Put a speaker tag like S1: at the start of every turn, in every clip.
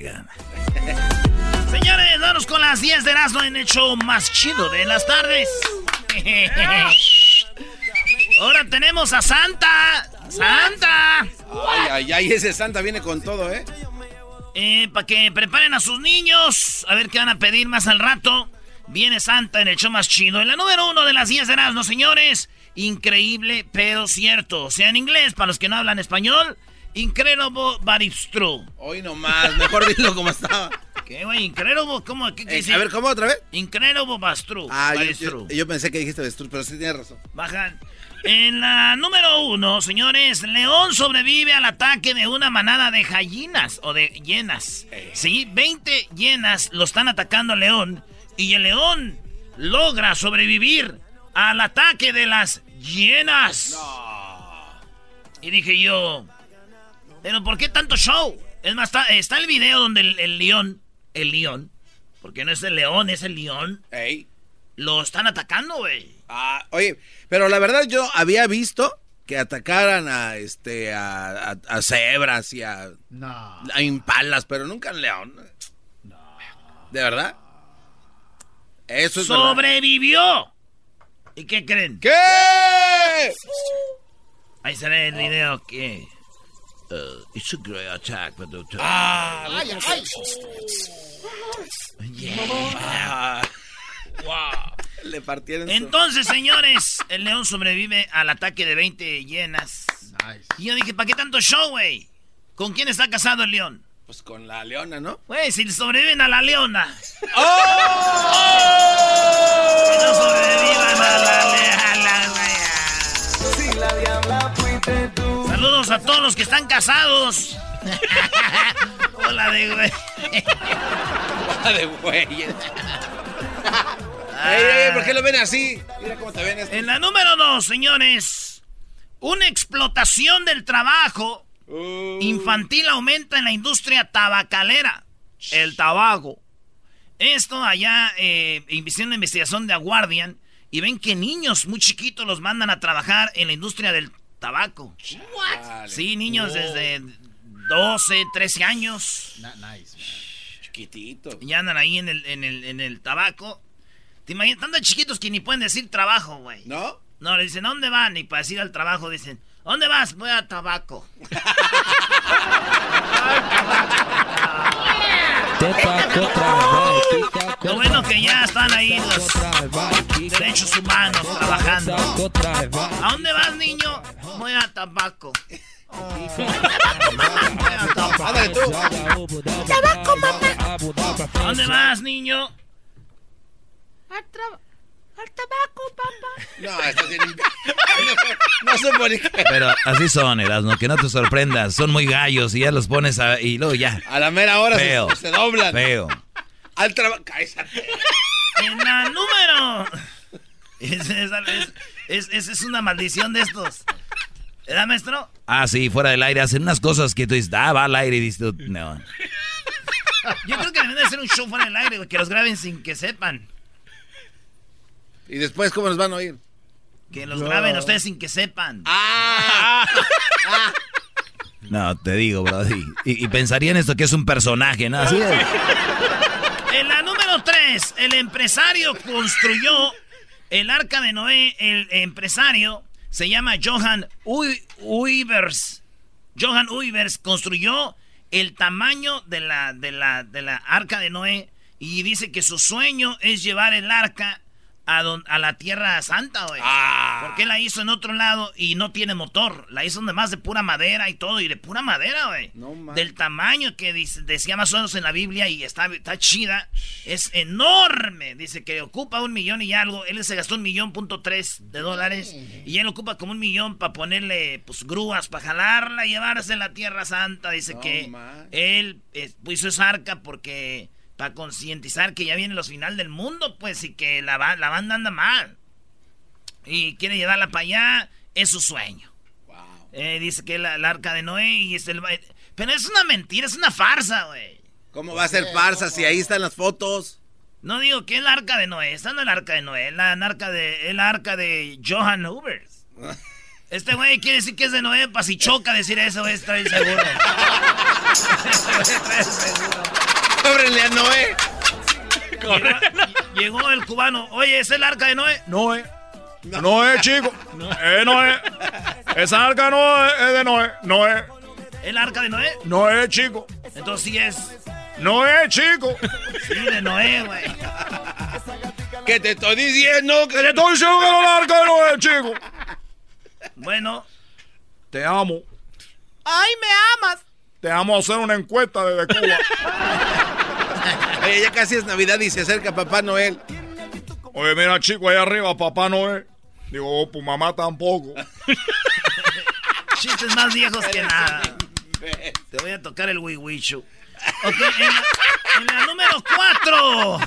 S1: Gana. Señores, vamos con las 10 de Erasmo en el show más chido de las tardes. Ahora tenemos a Santa. ¡Santa!
S2: Ay, ay, ay, ese Santa viene con todo, ¿eh?
S1: Eh, para que preparen a sus niños. A ver qué van a pedir más al rato. Viene Santa en el show más chido. En la número uno de las 10 de Erasmo, señores. Increíble, pero cierto. O sea, en inglés, para los que no hablan español. Incredible, but it's true.
S2: Hoy nomás, mejor dilo como estaba.
S1: ¿Qué, güey? Incredible, ¿cómo? ¿Qué, qué
S2: Eh,
S1: dice?
S2: a ver, ¿cómo otra vez?
S1: Incredible, but true.
S2: Ah,
S1: but
S2: yo,
S1: it's
S2: yo-
S1: true.
S2: yo pensé que dijiste avestruz, pero sí tienes razón.
S1: Bajan. En la número uno, señores, León sobrevive al ataque de una manada de gallinas o de hienas. Sí, 20 hienas lo están atacando a León y el León logra sobrevivir al ataque de las hienas. Y dije yo, pero ¿por qué tanto show? Es más, está, está el video donde el, el león, el león, porque no es el león, es el león,
S2: Ey.
S1: lo están atacando, güey.
S2: Ah, oye, pero la verdad yo había visto que atacaran a este a, a- a cebras y a, a impalas, pero nunca a un león. ¿De verdad? Eso es verdad.
S1: ¡Sobrevivió! ¿Y qué creen?
S2: ¿Qué?
S1: Ahí se ve el video que... Uh, it's a great attack, but the-
S2: Ah,
S1: Yeah. Wow.
S2: le partieron su-
S1: Entonces, señores, el león sobrevive al ataque de 20 hienas. Y yo dije, ¿para qué tanto show, güey? ¿Con quién está casado el león?
S2: Pues con la leona, ¿no?
S1: Güey, si sobreviven a la leona.
S2: ¡Oh!
S1: Los que están casados. Hola de güey.
S2: Bola de güey. Ey, ey, ¿por qué lo ven así? Mira cómo te ven este.
S1: En la número dos, señores, una explotación del trabajo
S2: Uh,
S1: infantil aumenta en la industria tabacalera. El tabaco. Esto allá, eh, haciendo investigación de A Guardian, y ven que niños muy chiquitos los mandan a trabajar en la industria del tabaco.
S2: vale.
S1: Sí, niños desde 12, 13 años.
S2: Chiquitito.
S1: Y andan ahí en el, en el, en el tabaco. ¿Te imaginas? Tan de chiquitos que ni pueden decir trabajo, güey.
S2: ¿No?
S1: No, le dicen, ¿a dónde van? Y para decir al trabajo dicen, ¿a dónde vas? Voy a tabaco. Lo bueno que ya están ahí los derechos humanos trabajando. ¿A dónde vas, niño? Voy a tabaco. Tabaco.
S2: Tú.
S1: ¿A dónde vas, niño? Al tabaco, papá.
S2: No, esto tiene... no, no se pone...
S3: Pero así son, Erasmo, que no te sorprendas. Son muy gallos y ya los pones a, y luego ya.
S2: A la mera hora
S3: Feo.
S2: se, se doblan.
S3: Feo.
S2: Al trabajo...
S1: En la número... Esa es, es, es, es una maldición de estos. ¿Verdad, maestro?
S3: Ah, sí, fuera del aire. Hacen unas cosas que tú dices, ah, va al aire y dices, tú, no.
S1: Yo creo que deben de hacer un show fuera del aire, güey, que los graben sin que sepan.
S2: ¿Y después cómo nos van a oír?
S1: Que los graben ustedes sin que sepan.
S2: ¡Ah!
S3: No, te digo, bro. Y, y, y pensarían esto que es un personaje, ¿no? Así es.
S1: En la número 3, el empresario construyó el arca de Noé. El empresario se llama Johan Uivers. Johan Uivers construyó el tamaño de la, de, la, de la arca de Noé y dice que su sueño es llevar el arca a, don- a la tierra santa, güey. Porque él la hizo en otro lado y no tiene motor. La hizo además de pura madera y todo, y de pura madera, güey.
S2: No.
S1: Del tamaño que dice- decía más o menos en la Biblia y está, está chida. Es enorme. Dice que ocupa un millón y algo. Él se gastó un millón punto tres de dólares. Y él ocupa como un millón para ponerle pues grúas para jalarla y llevarse a la tierra santa. Dice
S2: No
S1: que él eh, hizo esa arca porque para concientizar que ya vienen los final del mundo, pues, y que la, ba- la banda anda mal. Y quiere llevarla para allá, es su sueño. Eh, dice que la, la arca de Noé y es el... Pero es una mentira, es una farsa, güey.
S2: ¿Cómo va a ser farsa si ahí están las fotos?
S1: No digo que es la arca de Noé, esta no es la arca de Noé, es la arca de, es la arca de Johan Ubers. Este güey quiere decir que es de Noé, para si choca decir eso, güey, está bien seguro.
S2: ¡Cóbrenle a Noé!
S1: Llegó, el cubano, oye, ¿es el arca de Noé?
S4: Noé. Noé, chico. Eh, Noé. Esa arca no es, de Noé. Noé.
S1: ¿El arca de Noé?
S4: Noé, chico.
S1: Entonces sí es.
S4: Noé, chico.
S1: Sí, de Noé, güey.
S2: ¿Qué te estoy diciendo?
S4: Que te estoy diciendo que no es la arca de Noé, chico.
S1: Bueno.
S4: Te amo.
S1: ¡Ay, me amas!
S4: Te amo a hacer una encuesta desde Cuba.
S2: Oye, ya casi es Navidad y se acerca Papá Noel.
S4: Oye, mira, chico, ahí arriba, papá Noé. Digo, oh, pues mamá tampoco.
S1: Chistes más viejos que nada. Te voy a tocar el wiwichu. Ok, en la, en la número 4.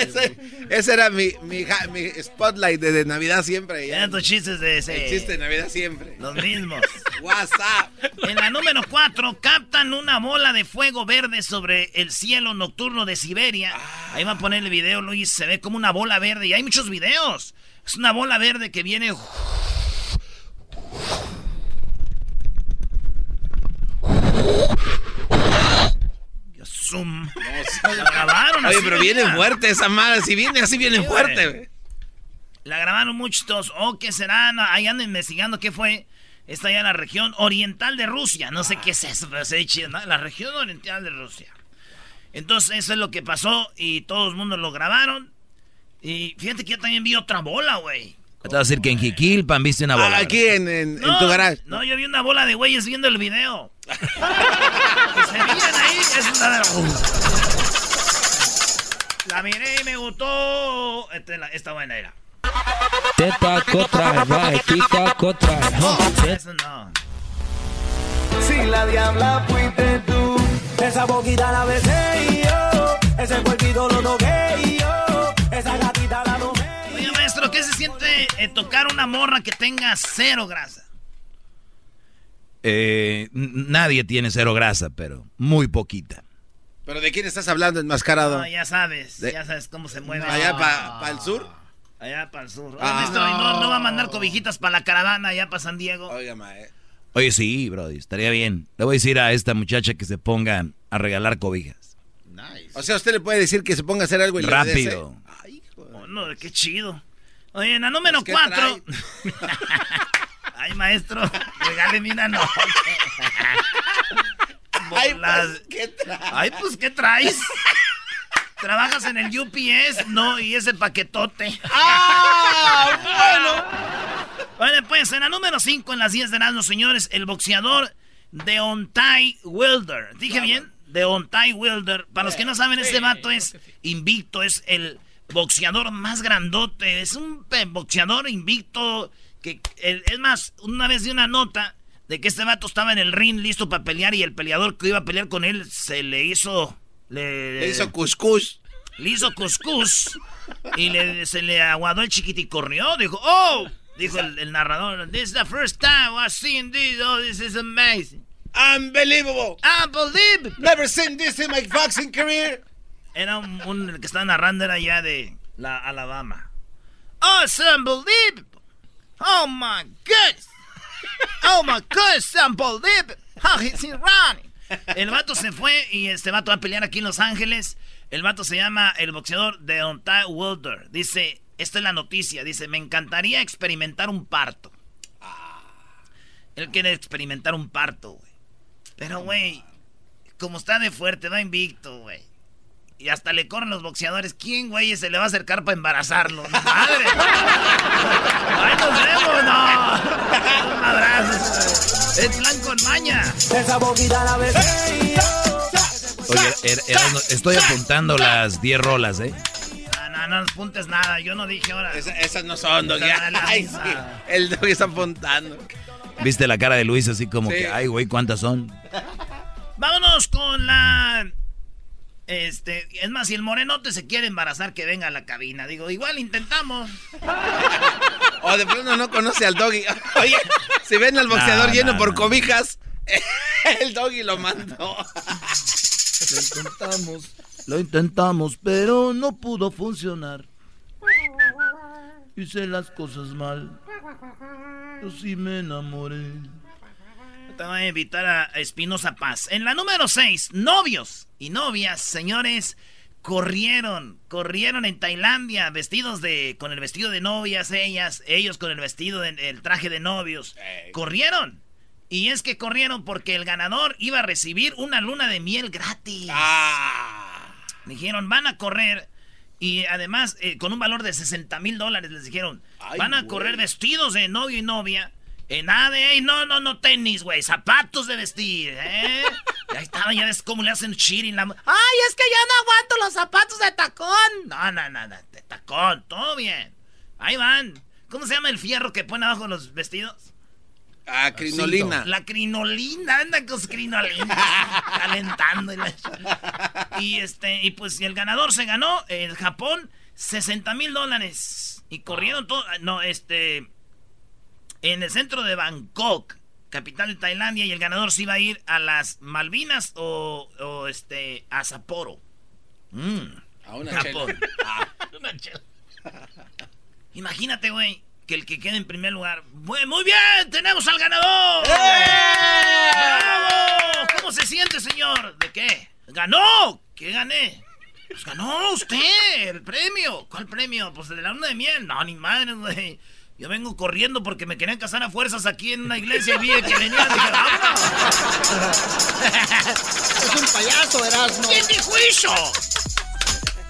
S2: Ese, ese era mi, mi, ja- mi spotlight de, de Navidad siempre. ya.
S1: Eran tus chistes de ese.
S2: El chiste de Navidad siempre.
S1: Los mismos.
S2: WhatsApp.
S1: En la número 4 captan una bola de fuego verde sobre el cielo nocturno de Siberia. Ahí va a poner el video, Luis. Se ve como una bola verde y hay muchos videos. Es una bola verde que viene. Zoom. La grabaron
S2: Oye,
S1: así,
S2: pero viene fuerte esa madre. Si viene así, viene
S1: Sí,
S2: fuerte.
S1: güey. La grabaron muchos. ¿O qué será? Ahí andan investigando qué fue. Está ya en la región oriental de Rusia. No sé qué es eso, pero se ¿no? La región oriental de Rusia. Entonces, eso es lo que pasó y todo el mundo lo grabaron. Y fíjate que yo también vi otra bola, güey.
S3: Te voy a decir que en Jiquilpan viste una bola.
S2: Ah, aquí en, en, tu garage.
S1: No, yo vi una bola de güeyes viendo el video. Que se miran ahí, es una de La miré y me gustó. Esta, es la- esta buena era.
S5: Te taco trae, right, te taco trae, huh?
S1: Eso no.
S6: Si la diabla fuiste tú, esa boquita la besé y yo, ese cuerpito lo toqué y yo, esa gatita la tomé.
S1: Oye, maestro, ¿qué se siente eh, tocar una morra que tenga cero grasa?
S3: Eh, nadie tiene cero grasa, pero muy poquita.
S2: ¿Pero de quién estás hablando, enmascarado?
S1: No, ya sabes,
S2: De-
S1: ya sabes cómo se mueve.
S2: ¿Allá para el sur?
S1: Allá para el sur.
S2: Ah.
S1: maestro, ¿y no, no va a mandar cobijitas para la caravana allá para San Diego?
S2: Oiga, mae.
S3: Oye, sí, Brody, estaría bien. Le voy a decir a esta muchacha que se ponga a regalar cobijas.
S2: O sea, usted le puede decir que se ponga a hacer algo y le
S3: Rápido.
S2: obedece. Ay, hijo de-
S1: Oh, no, qué chido. Oye, en la número
S2: Pues, ¿qué
S1: 4. Ay, maestro, regáleme una nota.
S2: Ay, pues, ¿qué trae?
S1: Ay, pues, ¿qué traes? ¿Trabajas en el UPS? No, y ese paquetote.
S2: ¡Ah!
S1: Bueno, pues, en la número 5, en las 10 de los señores, el boxeador Deontay Wilder. ¿Dije bien? Deontay Wilder. Para los que no saben, este vato es invicto, es el boxeador más grandote. Es un boxeador invicto. Que, es más, una vez di una nota de que este vato estaba en el ring listo para pelear y el peleador que iba a pelear con él se le hizo...
S2: Le, hizo cuscús.
S1: Le hizo cuscús y le, se le aguadó el corrió. Dijo, oh, dijo el, narrador, this is the first time I've seen this. Oh, this is amazing.
S2: Unbelievable.
S1: Unbelievable.
S2: Never seen this in my boxing career.
S1: Era un, el que estaba narrando era ya de la Alabama. Oh, it's unbelievable. Oh my goodness. Oh my goodness, unbelievable. How is he running? El vato se fue y este vato va a pelear aquí en Los Ángeles. El vato se llama el boxeador Deontay Wilder. Dice, esta es la noticia. Dice, me encantaría experimentar un parto. Él quiere experimentar un parto, güey. Pero, güey, como está de fuerte, va invicto, güey. Y hasta le corren los boxeadores. ¿Quién, güey, se le va a acercar para embarazarlo? ¡Madre! ¡Ay, nos vemos, no! Un abrazo. Es blanco en maña. Esa boquita la
S3: Oye, er, er, estoy apuntando las 10 rolas, ¿eh?
S1: No, no, no apuntes nada. Yo no dije ahora.
S2: esas no son, Doggy. Ay, sí. El Doggy está apuntando.
S3: ¿Viste la cara de Luis así como que, ay, güey, cuántas son?
S1: Vámonos con la este, es más, si el morenote se quiere embarazar, que venga a la cabina. Digo, igual intentamos.
S2: O de pronto no conoce al doggy. Oye, si ven al boxeador lleno por cobijas, el doggy lo mandó.
S3: Lo intentamos, lo intentamos, pero no pudo funcionar. Hice las cosas mal. Yo sí me enamoré.
S1: Te voy a invitar a Espinosa Paz. En la número 6, novios y novias, señores, corrieron, corrieron en Tailandia vestidos de, con el vestido de novias, ellas, ellos con el vestido, el traje de novios. Corrieron. Y es que corrieron porque el ganador iba a recibir una luna de miel gratis. Ah. Dijeron, van a correr. Y además, eh, con un valor de 60 mil dólares, les dijeron, van a correr vestidos de novio y novia en nada de, no, no, no tenis, güey, zapatos de vestir, ¿eh? ahí estaba, ya ves cómo le hacen cheating la... Ay, es que ya no aguanto los zapatos de tacón. No, no, no, no, de tacón, todo bien. Ahí van. ¿Cómo se llama el fierro que pone abajo los vestidos?
S2: Ah, crinolina.
S1: La crinolina, anda con crinolina, calentando. Y, y, este, y pues el ganador se ganó en Japón 60 mil dólares. Y corrieron todo, no, este, en el centro de Bangkok, capital de Tailandia, y el ganador se iba a ir a las Malvinas o, este a Sapporo.
S2: Mm. A una Japón. Ah.
S1: Imagínate, güey, que el que quede en primer lugar. Muy, muy bien, tenemos al ganador. ¡Eh! ¡Bravo! ¿Cómo se siente, señor? ¿De qué? ¡Ganó! ¿Qué gané? Pues ganó usted el premio. ¿Cuál premio? Pues de la luna de miel. No, ni madre, güey. Yo vengo corriendo porque me querían casar a fuerzas aquí en una iglesia y vi que venían. Dije,
S2: Es un payaso, Erasmo.
S1: ¿Quién dijo eso?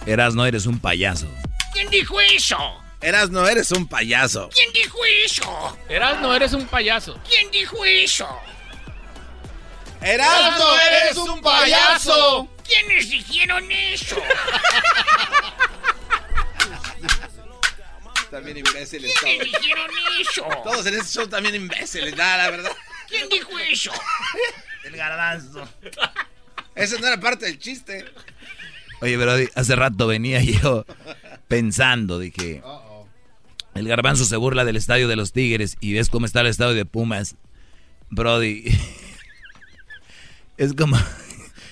S3: Erasno, eres un payaso.
S1: ¿Quién dijo eso?
S2: Erasno, eres un payaso.
S1: ¿Quién dijo eso?
S5: Erasno, eres un payaso.
S1: ¿Quién dijo eso?
S2: Erasno, eres un payaso.
S1: ¿Quiénes dijeron eso?
S2: también imbéciles.
S1: ¿Quién dijeron eso?
S2: Todos en este show también imbéciles, la verdad.
S1: ¿Quién dijo eso? El garbanzo.
S2: Esa no era parte del chiste.
S3: Oye, pero hace rato venía yo pensando, dije, el garbanzo se burla del estadio de los Tigres y ves cómo está el estadio de Pumas. Brody, es como...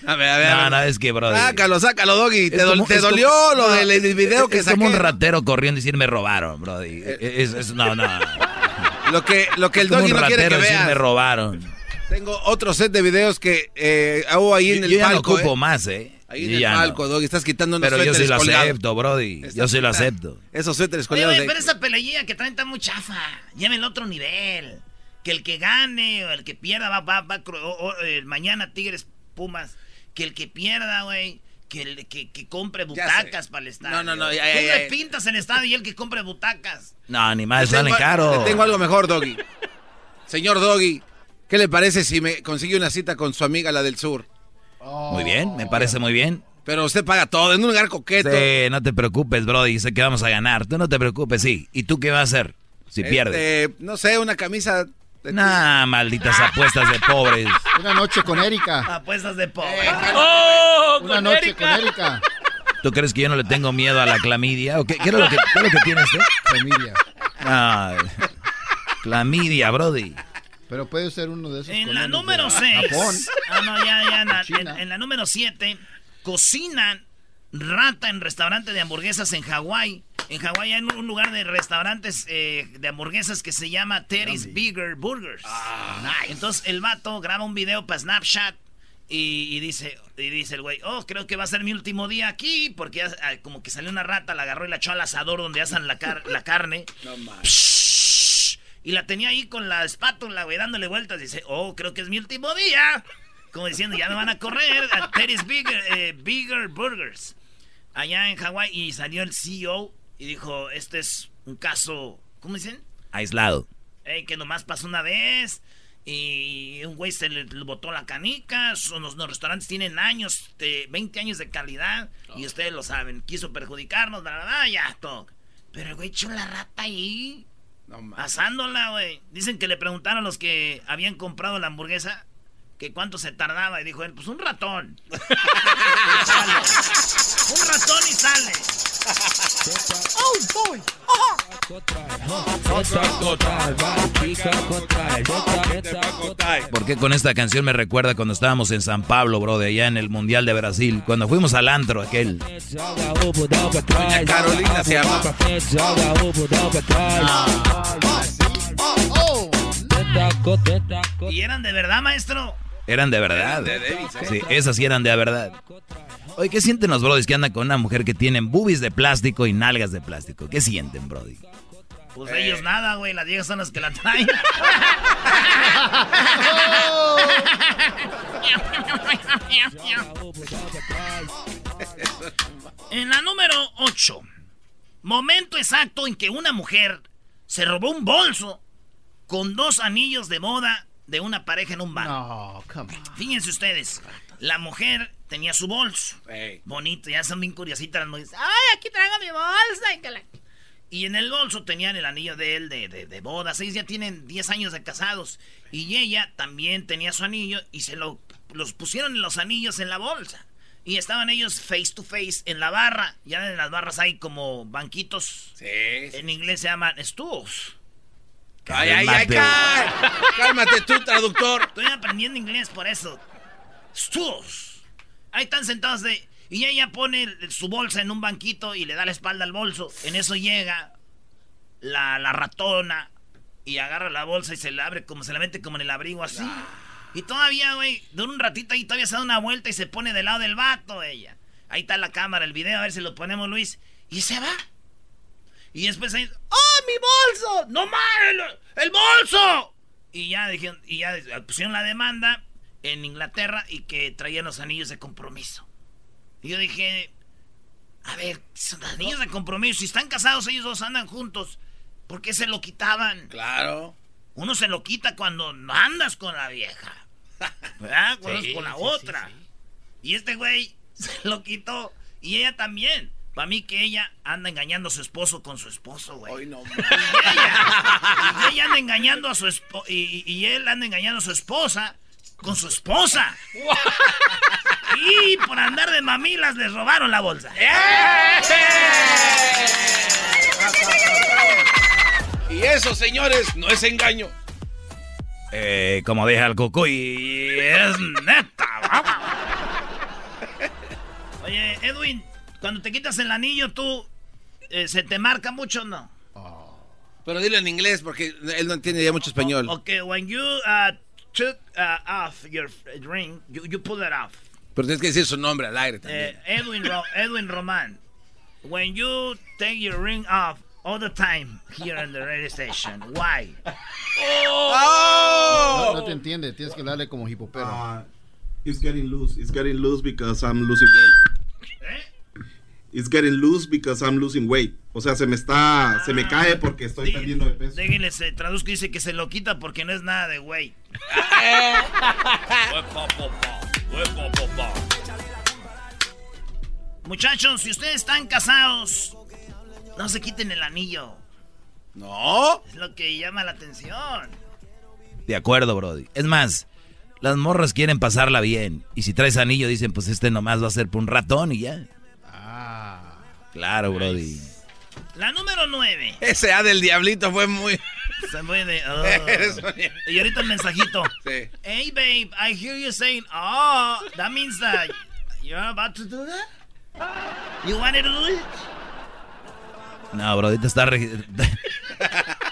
S2: A ver, a ver.
S3: No, no, es que, bro.
S2: Sácalo, sácalo, Doggy. ¿Te, dolió lo del video que
S3: es como un ratero corriendo y decir me robaron, bro. Es, no, no.
S2: Lo que, lo que el Doggy no quiere que veas.
S3: me robaron.
S2: Tengo otro set de videos que eh, hago ahí en el
S3: yo
S2: ya
S3: palco. No ocupo eh. más, ¿eh?
S2: Ahí en el palco, Doggy. Estás quitando
S3: unos Pero yo sí lo acepto, Brody. yo sí lo acepto.
S2: Esos suéteres colgados.
S1: Oye, pero esa peleilla que traen está muy chafa. Lleven el otro nivel. Que el que gane o el que pierda va, va, va, eh, mañana Tigres Pumas que el que pierda, güey, que, que, que, compre butacas para el estadio.
S2: No, no, no. Ya,
S1: Tú le pintas el estadio y el que compre butacas.
S3: No, ni más, sale caro.
S2: Te tengo algo mejor, Doggy. Señor Doggy, ¿qué le parece si me consigue una cita con su amiga, la del sur?
S3: Muy bien, me parece muy bien.
S2: Pero usted paga todo, en un lugar coqueto.
S3: Sí, no te preocupes, Brody, sé que vamos a ganar. Tú no te preocupes, sí. ¿Y tú qué vas a hacer si
S2: Este,
S3: pierdes?
S2: No sé, una camisa.
S3: Nah, malditas apuestas de pobres.
S7: Una noche con Erika.
S1: Apuestas de pobre.
S3: ¡Oh!
S7: Una noche con Erika.
S3: ¿Tú crees que yo no le tengo miedo a la clamidia? ¿O qué, qué es lo que, qué es lo que tiene usted?
S7: Clamidia.
S3: Ah, clamidia, Brody.
S7: Pero puede ser uno de esos.
S1: En la número
S7: de
S1: 6.
S7: Japón.
S1: Ah, no, ya, ya. En, en la número 7, cocinan rata en restaurante de hamburguesas en Hawái. En Hawái hay un lugar de restaurantes eh, de hamburguesas que se llama Terry's Bigger Burgers. Entonces el vato graba un video para Snapchat y, y dice y dice el güey, oh, creo que va a ser mi último día aquí porque ya, ah, como que salió una rata, la agarró y la echó al asador donde asan la, car- la carne. Psh, y la tenía ahí con la espátula, güey, dándole vueltas. Dice, oh, creo que es mi último día. Como diciendo, ya me van a correr a Terry's Bigger, eh, Bigger Burgers. Allá en Hawái. Y salió el CEO y dijo, este es un caso, ¿cómo dicen?
S3: Aislado.
S1: Ey, que nomás pasó una vez. Y un güey se le, le botó la canica. Son los, los restaurantes tienen años, de 20 años de calidad. Y ustedes lo saben. Quiso perjudicarnos, bla, bla, bla, ya, todo. Pero el güey echó la rata ahí.
S2: No mames.
S1: Asándola, güey. Dicen que le preguntaron a los que habían comprado la hamburguesa que cuánto se tardaba. Y dijo él, pues un ratón. Un ratón y sale.
S5: Oh boy.
S3: ¿Por qué con esta canción me recuerda cuando estábamos en San Pablo, bro, de allá en el Mundial de Brasil? Cuando fuimos al antro aquel.
S2: Doña Carolina se llama.
S1: ¿Y eran de verdad, maestro?
S3: Eran de verdad.
S2: Eran de Davis, ¿eh?
S3: Sí, esas sí eran de verdad. Oye, ¿qué sienten los brodis que andan con una mujer que tienen boobies de plástico y nalgas de plástico? ¿Qué sienten, brody?
S1: Pues ellos nada, güey. Las viejas son las que la traen. en la número 8. Momento exacto en que una mujer se robó un bolso con dos anillos de boda de una pareja en un bar.
S7: No, come on.
S1: Fíjense ustedes. La mujer tenía su bolso.
S2: Ey.
S1: Bonito, ya son bien curiositas las mujeres. ¡Ay, aquí traigo mi bolsa! Y, que la- y en el bolso tenían el anillo de él de, de, de bodas. Ellos ya tienen 10 años de casados. Y ella también tenía su anillo y se lo, los pusieron los anillos en la bolsa. Y estaban ellos face to face en la barra. Ya en las barras hay como banquitos.
S2: Sí.
S1: En inglés se llaman stools.
S2: Ay, ay, ay,
S3: Cálmate.
S2: cal- Cálmate tú, traductor.
S1: Estoy aprendiendo inglés por eso. Stools. Ahí están sentados de... Y ella pone su bolsa en un banquito y le da la espalda al bolso. En eso llega la, la ratona y agarra la bolsa y se la abre como se la mete como en el abrigo así. Y todavía, güey, dura un ratito ahí, todavía se da una vuelta y se pone del lado del vato ella. Ahí está la cámara, el video, a ver si lo ponemos, Luis. Y se va. Y después ahí, ¡oh, mi bolso! ¡No mames! ¡El bolso! Y ya dijeron, y ya pusieron la demanda en Inglaterra y que traían los anillos de compromiso. Y yo dije, a ver, son anillos de compromiso, si están casados ellos dos andan juntos, ¿por qué se lo quitaban?
S2: Claro.
S1: Uno se lo quita cuando andas con la vieja. ¿Verdad? Cuando
S2: Sí,
S1: con la
S2: sí,
S1: otra. Y este güey se lo quitó. Y ella también. Para mí que ella anda engañando a su esposo con su esposo, güey.
S2: Hoy no.
S1: Y ella, y ella anda engañando a su esposa. Y, y él anda engañando a su esposa con su esposa. Y por andar de mamilas les robaron la bolsa.
S2: Y eso, señores, no es engaño.
S3: Eh, como deja el cucuy, es neta. vamos.
S1: Oye, Edwin, cuando te quitas el anillo, tú. eh, ¿Se te marca mucho o no?
S2: Pero dilo en inglés porque él no entiende ya mucho español.
S1: Ok, when you uh, took uh, off your ring, you, you pull it off.
S2: Pero tienes que decir su nombre al aire también.
S1: Eh, Edwin, Ro- Edwin Roman, when you take your ring off all the time here in the radio station, why?
S7: No, no te entiende, tienes que darle como hipopero.
S8: Uh, it's getting loose. It's getting loose because I'm losing weight. It's getting loose because I'm losing weight. O sea, se me está, se me cae porque estoy perdiendo de peso.
S1: Déjenle, se traduzco y dice que se lo quita porque no es nada de güey. Muchachos, si ustedes están casados, no se quiten el anillo.
S2: No.
S1: Es lo que llama la atención.
S3: De acuerdo, Brody. Es más, las morras quieren pasarla bien. Y si traes anillo, dicen, pues este nomás va a ser por un ratón y ya.
S7: Ah.
S3: Claro, Brody.
S1: La número 9.
S2: Ese A del diablito fue muy.
S1: Se fue de. oh. Y ahorita el mensajito.
S2: Sí.
S1: Hey, babe, I hear you saying, oh, that means that you're about to do that? You wanted to do it?
S3: No, Brody, ahorita está... re-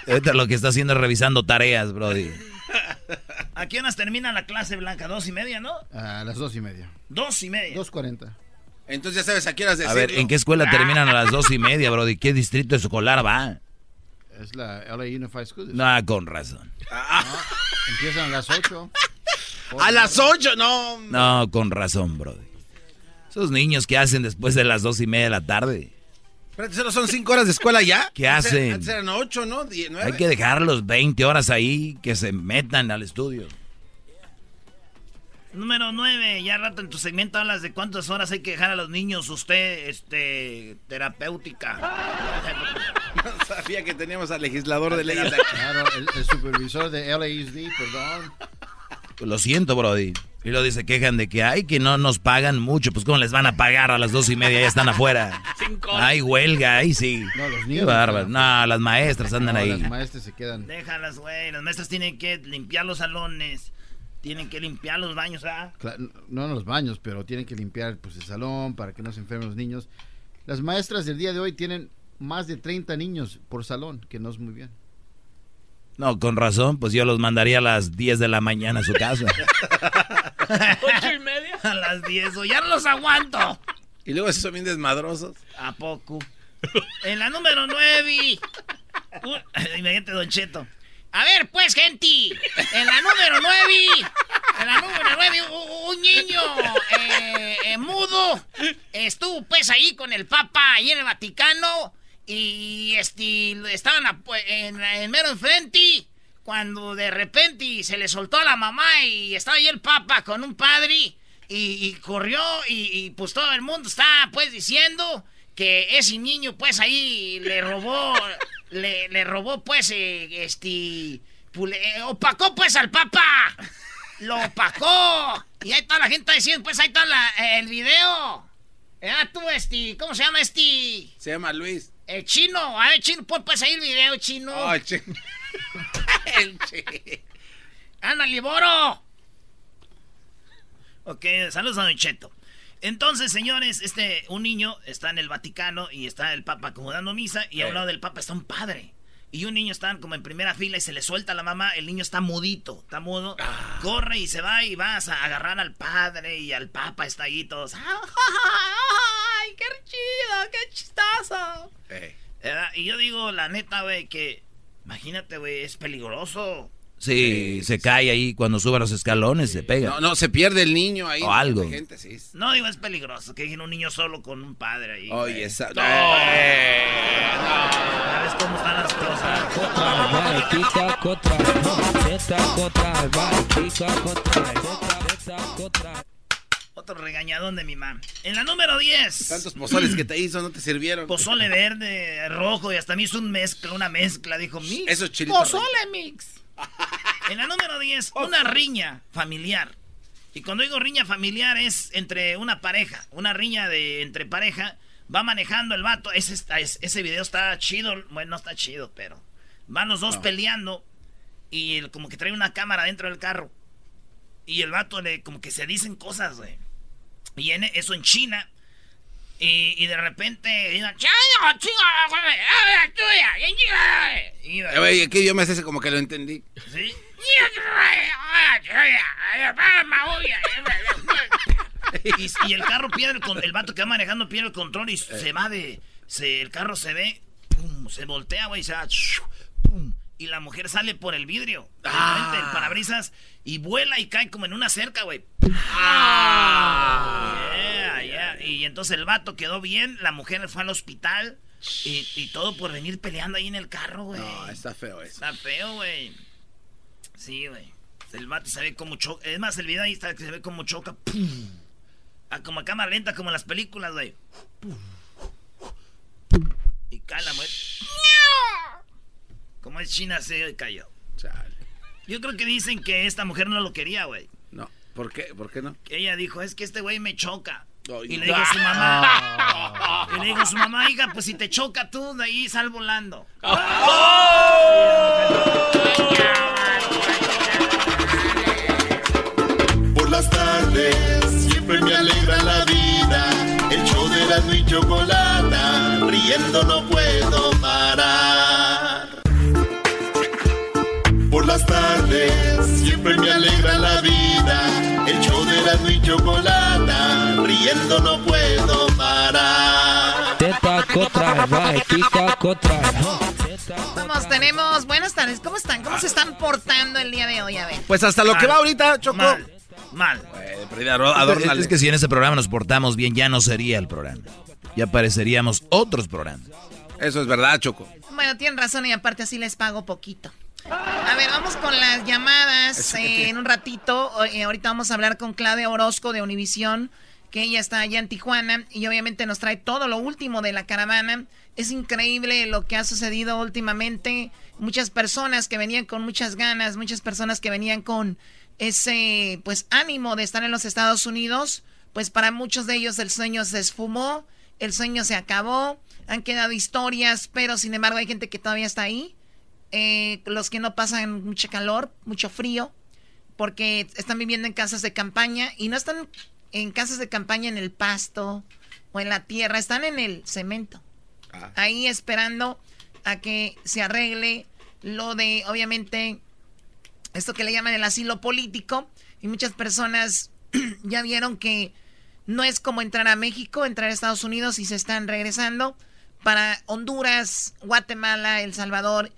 S3: ahorita lo que está haciendo es revisando tareas, Brody.
S1: ¿A qué horas termina la clase blanca? Dos y media, ¿no?
S7: A las dos y media.
S1: Dos y media.
S7: Dos cuarenta.
S2: Entonces ya sabes a qué horas
S3: A
S2: decirlo.
S3: ver, ¿en qué escuela terminan a las dos y media, Brody? ¿Qué distrito escolar va?
S7: Es la LA Unified School.
S3: No, con razón.
S7: Empiezan a las ocho.
S2: A las ocho, no.
S3: No, con razón, Brody. Esos niños que hacen después de las dos y media de la tarde.
S2: Espérate, ¿solo son cinco horas de escuela ya?
S3: ¿Qué hacen?
S2: Antes eran ocho, ¿no? Die- nueve.
S3: Hay que dejarlos 20 horas ahí, que se metan al estudio.
S1: Número 9, ya rato en tu segmento hablas de cuántas horas hay que dejar a los niños usted, este, terapéutica.
S2: No sabía que teníamos al legislador de leyes aquí.
S7: Claro, el, el supervisor de LAUSD, perdón.
S3: Lo siento, Brody. Y lo dice, quejan de que, ay, que no nos pagan mucho. Pues, ¿cómo les van a pagar a las dos y media? Ya están afuera. Hay huelga, ahí sí.
S7: No, los
S3: Qué
S7: niños.
S3: bárbaro. No, las maestras andan
S7: No,
S3: ahí.
S7: Las maestras se quedan.
S1: Déjalas, güey. Las maestras tienen que limpiar los salones, tienen que limpiar los baños, ¿ah?
S7: No en los baños, pero tienen que limpiar pues, el salón para que no se enfermen los niños. Las maestras del día de hoy tienen más de 30 niños por salón, que no es muy bien.
S3: No, con razón, pues yo los mandaría a las 10 de la mañana a su casa.
S1: ¿Ocho y media? A las 10, o ya no los aguanto.
S2: Y luego esos son bien desmadrosos.
S1: ¿A poco? En la número 9. Imagínate, Don Cheto. A ver, pues, gente. En la número 9. En la número 9, un niño eh, eh, mudo estuvo, pues, ahí con el Papa, ahí en el Vaticano. Y este, estaban pues, en, en mero enfrente. Cuando de repente se le soltó a la mamá y estaba ahí el Papa con un padre. Y, corrió y, y, pues todo el mundo está pues diciendo que ese niño pues ahí le robó, le, le robó pues eh, este, pule- eh, opacó pues al papá, lo opacó y ahí está la gente diciendo pues ahí está la- el video. Ah, tú este, ¿cómo se llama este?
S2: Se llama Luis.
S1: El chino, a ver chino, pon pues ahí el video chino.
S2: Oh, el el che-
S1: ¡Ana Liboro! Ok, saludos a Don Cheto. Entonces, señores, este, un niño está en el Vaticano y está el Papa acomodando misa y a un lado del Papa está un padre. Y un niño está como en primera fila y se le suelta a la mamá, el niño está mudito, está mudo, corre y se va y vas a agarrar al padre y al Papa está ahí todos. ¡Ay, qué chido, qué chistoso!
S2: Eh,
S1: ¿Verdad? Y yo digo, la neta, güey, que imagínate, güey, es peligroso.
S3: Sí, se cae ahí cuando sube los escalones, se pega.
S2: No, no, se pierde el niño ahí.
S3: O algo.
S2: Gente, sí.
S1: No digo es peligroso, que dejen un niño solo con un padre ahí.
S2: Oye, esa.
S1: No.
S2: Eh,
S1: ¿Sabes cómo están las cosas? Otro regañadón de mi mamá. En la número 10.
S2: Tantos pozoles que te hizo, no te sirvieron.
S1: Pozole verde, rojo y hasta me hizo un mezcla, una mezcla, dijo mix.
S2: Esos chilitos
S1: Pozole mix. En la número 10, una riña familiar. Y cuando digo riña familiar es entre una pareja, una riña de entre pareja, va manejando el vato, ese, está- es- ese video está chido, bueno, no está chido, pero van los dos peleando y el- como que trae una cámara dentro del carro. Y el vato le como que se dicen cosas, güey. Y en, eso en China. Y, y de repente dicen, "Chaya, chinga, güey, ah, tuya, y chinga". Y-
S2: güey, ¿qué idioma es ese? Como que lo entendí.
S1: ¿Sí? Y, y el carro pierde el, el vato que va manejando pierde el control y se va de. Se, el carro se ve, pum, se voltea, güey, se va. pum, y la mujer sale por el vidrio, de frente, el parabrisas, y vuela y cae como en una cerca, güey. Yeah, Y entonces el vato quedó bien, la mujer fue al hospital y, y todo por venir peleando ahí en el carro, güey.
S2: No, está feo eso.
S1: Está feo, güey. Sí, güey. El vato se ve como choca. Es más, el video ahí está que se ve como choca. ¡pum! como a cámara lenta, como en las películas, güey. Y cae la mujer. Como es China, se cayó. Yo creo que dicen que esta mujer no lo quería, güey.
S2: No, ¿por qué? ¿Por qué no?
S1: ella dijo, es que este güey me choca. Y le dijo a su mamá. y le dijo a su mamá, hija, pues si te choca tú, de ahí sal volando.
S9: Por las tardes siempre me alegra la vida. El show de la y chocolata, riendo no puedo parar. Por las tardes siempre me alegra la vida. El show de la y chocolata, riendo no puedo parar.
S10: Vamos, tenemos buenas tardes. ¿Cómo están? ¿Cómo se están portando el día de hoy? A ver.
S2: Pues hasta lo que va ahorita, Choco.
S1: Mal. Mal.
S3: Es, es que si en ese programa nos portamos bien, ya no sería el programa. Ya apareceríamos otros programas.
S2: Eso es verdad, Choco.
S10: Bueno, tienen razón y aparte así les pago poquito. A ver, vamos con las llamadas eh, en un ratito. Eh, ahorita vamos a hablar con Claudia Orozco de Univisión, que ella está allá en Tijuana y obviamente nos trae todo lo último de la caravana. Es increíble lo que ha sucedido últimamente. Muchas personas que venían con muchas ganas, muchas personas que venían con ese pues ánimo de estar en los Estados Unidos, pues para muchos de ellos el sueño se esfumó, el sueño se acabó, han quedado historias, pero sin embargo hay gente que todavía está ahí, eh, los que no pasan mucho calor, mucho frío, porque están viviendo en casas de campaña y no están en casas de campaña en el pasto o en la tierra, están en el cemento, ah. ahí esperando a que se arregle lo de, obviamente, esto que le llaman el asilo político, y muchas personas ya vieron que no es como entrar a México, entrar a Estados Unidos y se están regresando. Para Honduras, Guatemala, El Salvador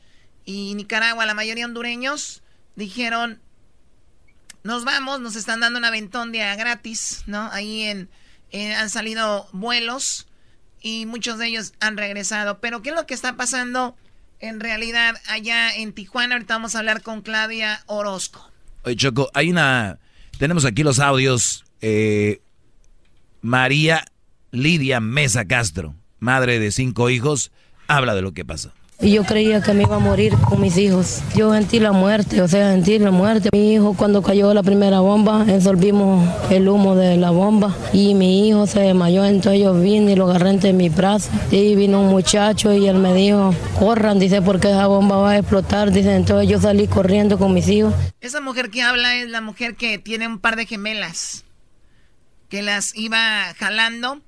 S10: y Nicaragua, la mayoría hondureños dijeron, nos vamos, nos están dando un aventón de gratis, ¿no? Ahí en, han salido vuelos y muchos de ellos han regresado. Pero ¿qué es lo que está pasando en realidad allá en Tijuana. Ahorita vamos a hablar con Claudia Orozco.
S3: Oye, Choco, hay una... Tenemos aquí los audios. Eh, María Lidia Mesa Castro, madre de cinco hijos, habla de lo que pasó.
S11: Y yo creía que me iba a morir con mis hijos. Yo sentí la muerte, o sea, sentí la muerte. Mi hijo cuando cayó la primera bomba, absorbimos el humo de la bomba y mi hijo se desmayó, entonces yo vine y lo agarré entre mi brazo. Y vino un muchacho y él me dijo, corran, dice, porque esa bomba va a explotar. Dice, entonces yo salí corriendo con mis hijos.
S10: Esa mujer que habla es la mujer que tiene un par de gemelas, que las iba jalando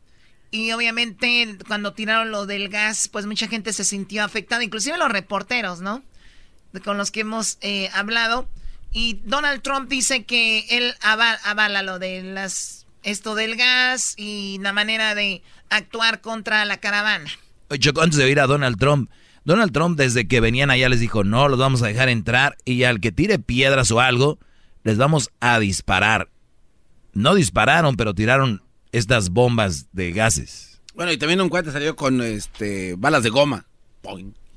S10: y obviamente cuando tiraron lo del gas, pues mucha gente se sintió afectada, inclusive los reporteros, ¿no? Con los que hemos eh, hablado. Y Donald Trump dice que él avala, lo de las esto del gas y la manera de actuar contra la caravana.
S3: Oye, antes de oír a Donald Trump, Donald Trump desde que venían allá les dijo, no, los vamos a dejar entrar y al que tire piedras o algo, les vamos a disparar. No dispararon, pero tiraron estas bombas de gases.
S2: Bueno, y también un cuate salió con este balas de goma.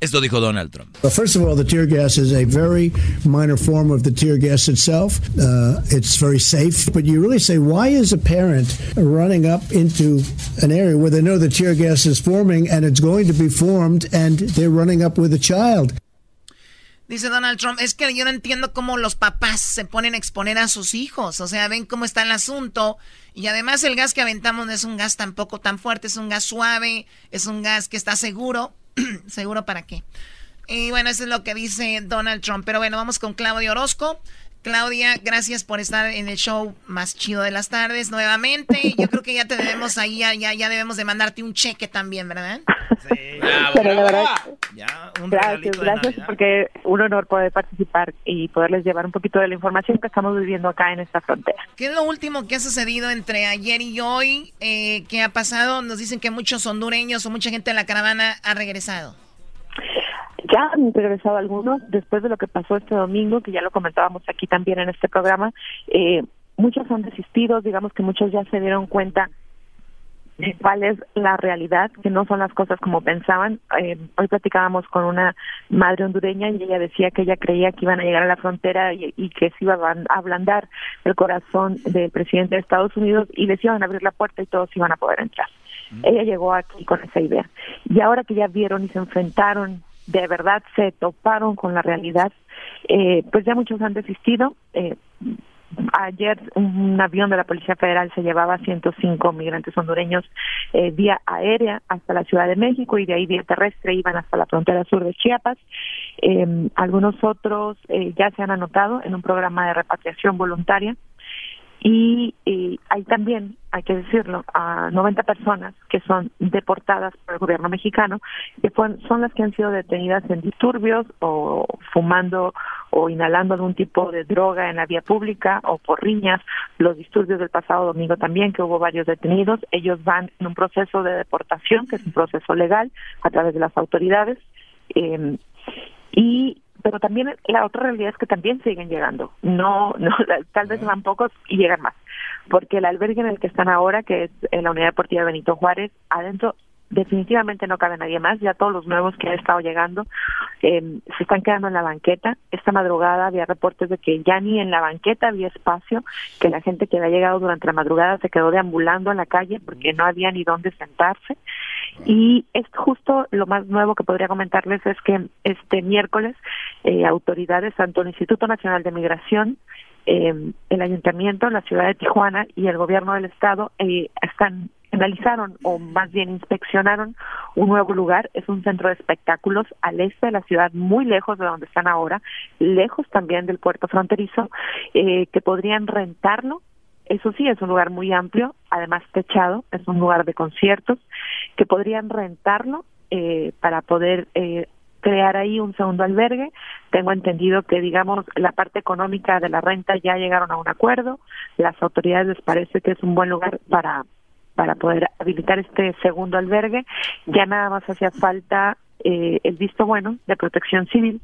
S3: Esto dijo Donald Trump.
S12: Well, first of all, the tear gas is a very minor form of the tear gas itself. Uh, it's very safe. But you really say, why is a parent running up into an area where they know the tear gas is forming and it's going to be formed and they're running up with a child?
S10: Dice Donald Trump, es que yo no entiendo cómo los papás se ponen a exponer a sus hijos. O sea, ven cómo está el asunto. Y además el gas que aventamos no es un gas tampoco tan fuerte, es un gas suave, es un gas que está seguro. ¿Seguro para qué? Y bueno, eso es lo que dice Donald Trump. Pero bueno, vamos con Claudio Orozco. Claudia, gracias por estar en el show más chido de las tardes nuevamente. Yo creo que ya te debemos ahí, ya, ya, debemos de mandarte un cheque también, ¿verdad? Sí.
S13: Pero la verdad, gracias, gracias porque un honor poder participar y poderles llevar un poquito de la información que estamos viviendo acá en esta frontera.
S10: ¿Qué es lo último que ha sucedido entre ayer y hoy? Eh, ¿Qué ha pasado? Nos dicen que muchos hondureños o mucha gente de la caravana ha regresado.
S13: Ya han regresado algunos después de lo que pasó este domingo, que ya lo comentábamos aquí también en este programa. Eh, muchos han desistido, digamos que muchos ya se dieron cuenta de cuál es la realidad, que no son las cosas como pensaban. Eh, hoy platicábamos con una madre hondureña y ella decía que ella creía que iban a llegar a la frontera y, y que se iba a ablandar el corazón del presidente de Estados Unidos y les iban a abrir la puerta y todos iban a poder entrar. Ella llegó aquí con esa idea. Y ahora que ya vieron y se enfrentaron, de verdad se toparon con la realidad, eh, pues ya muchos han desistido. Eh, ayer un avión de la Policía Federal se llevaba 105 migrantes hondureños eh, vía aérea hasta la Ciudad de México y de ahí vía terrestre iban hasta la frontera sur de Chiapas. Eh, algunos otros eh, ya se han anotado en un programa de repatriación voluntaria y, hay también, hay que decirlo, a 90 personas que son deportadas por el gobierno mexicano, que son las que han sido detenidas en disturbios o fumando o inhalando algún tipo de droga en la vía pública o por riñas, los disturbios del pasado domingo también, que hubo varios detenidos, ellos van en un proceso de deportación, que es un proceso legal a través de las autoridades. Eh, y pero también la otra realidad es que también siguen llegando. No, no tal vez van pocos y llegan más. Porque el albergue en el que están ahora, que es en la Unidad Deportiva Benito Juárez, adentro definitivamente no cabe nadie más, ya todos los nuevos que han estado llegando eh, se están quedando en la banqueta. Esta madrugada había reportes de que ya ni en la banqueta había espacio, que la gente que había llegado durante la madrugada se quedó deambulando en la calle porque no había ni dónde sentarse. Y es justo lo más nuevo que podría comentarles es que este miércoles eh, autoridades, tanto el Instituto Nacional de Migración, eh, el Ayuntamiento, la ciudad de Tijuana y el gobierno del estado eh, están analizaron o más bien inspeccionaron un nuevo lugar, es un centro de espectáculos al este de la ciudad, muy lejos de donde están ahora, lejos también del puerto fronterizo, eh, que podrían rentarlo eso sí, es un lugar muy amplio, además techado, es un lugar de conciertos, que podrían rentarlo eh, para poder eh, crear ahí un segundo albergue. Tengo entendido que, digamos, la parte económica de la renta ya llegaron a un acuerdo. Las autoridades les parece que es un buen lugar para para poder habilitar este segundo albergue. Ya nada más hacía falta eh, el visto bueno de protección civil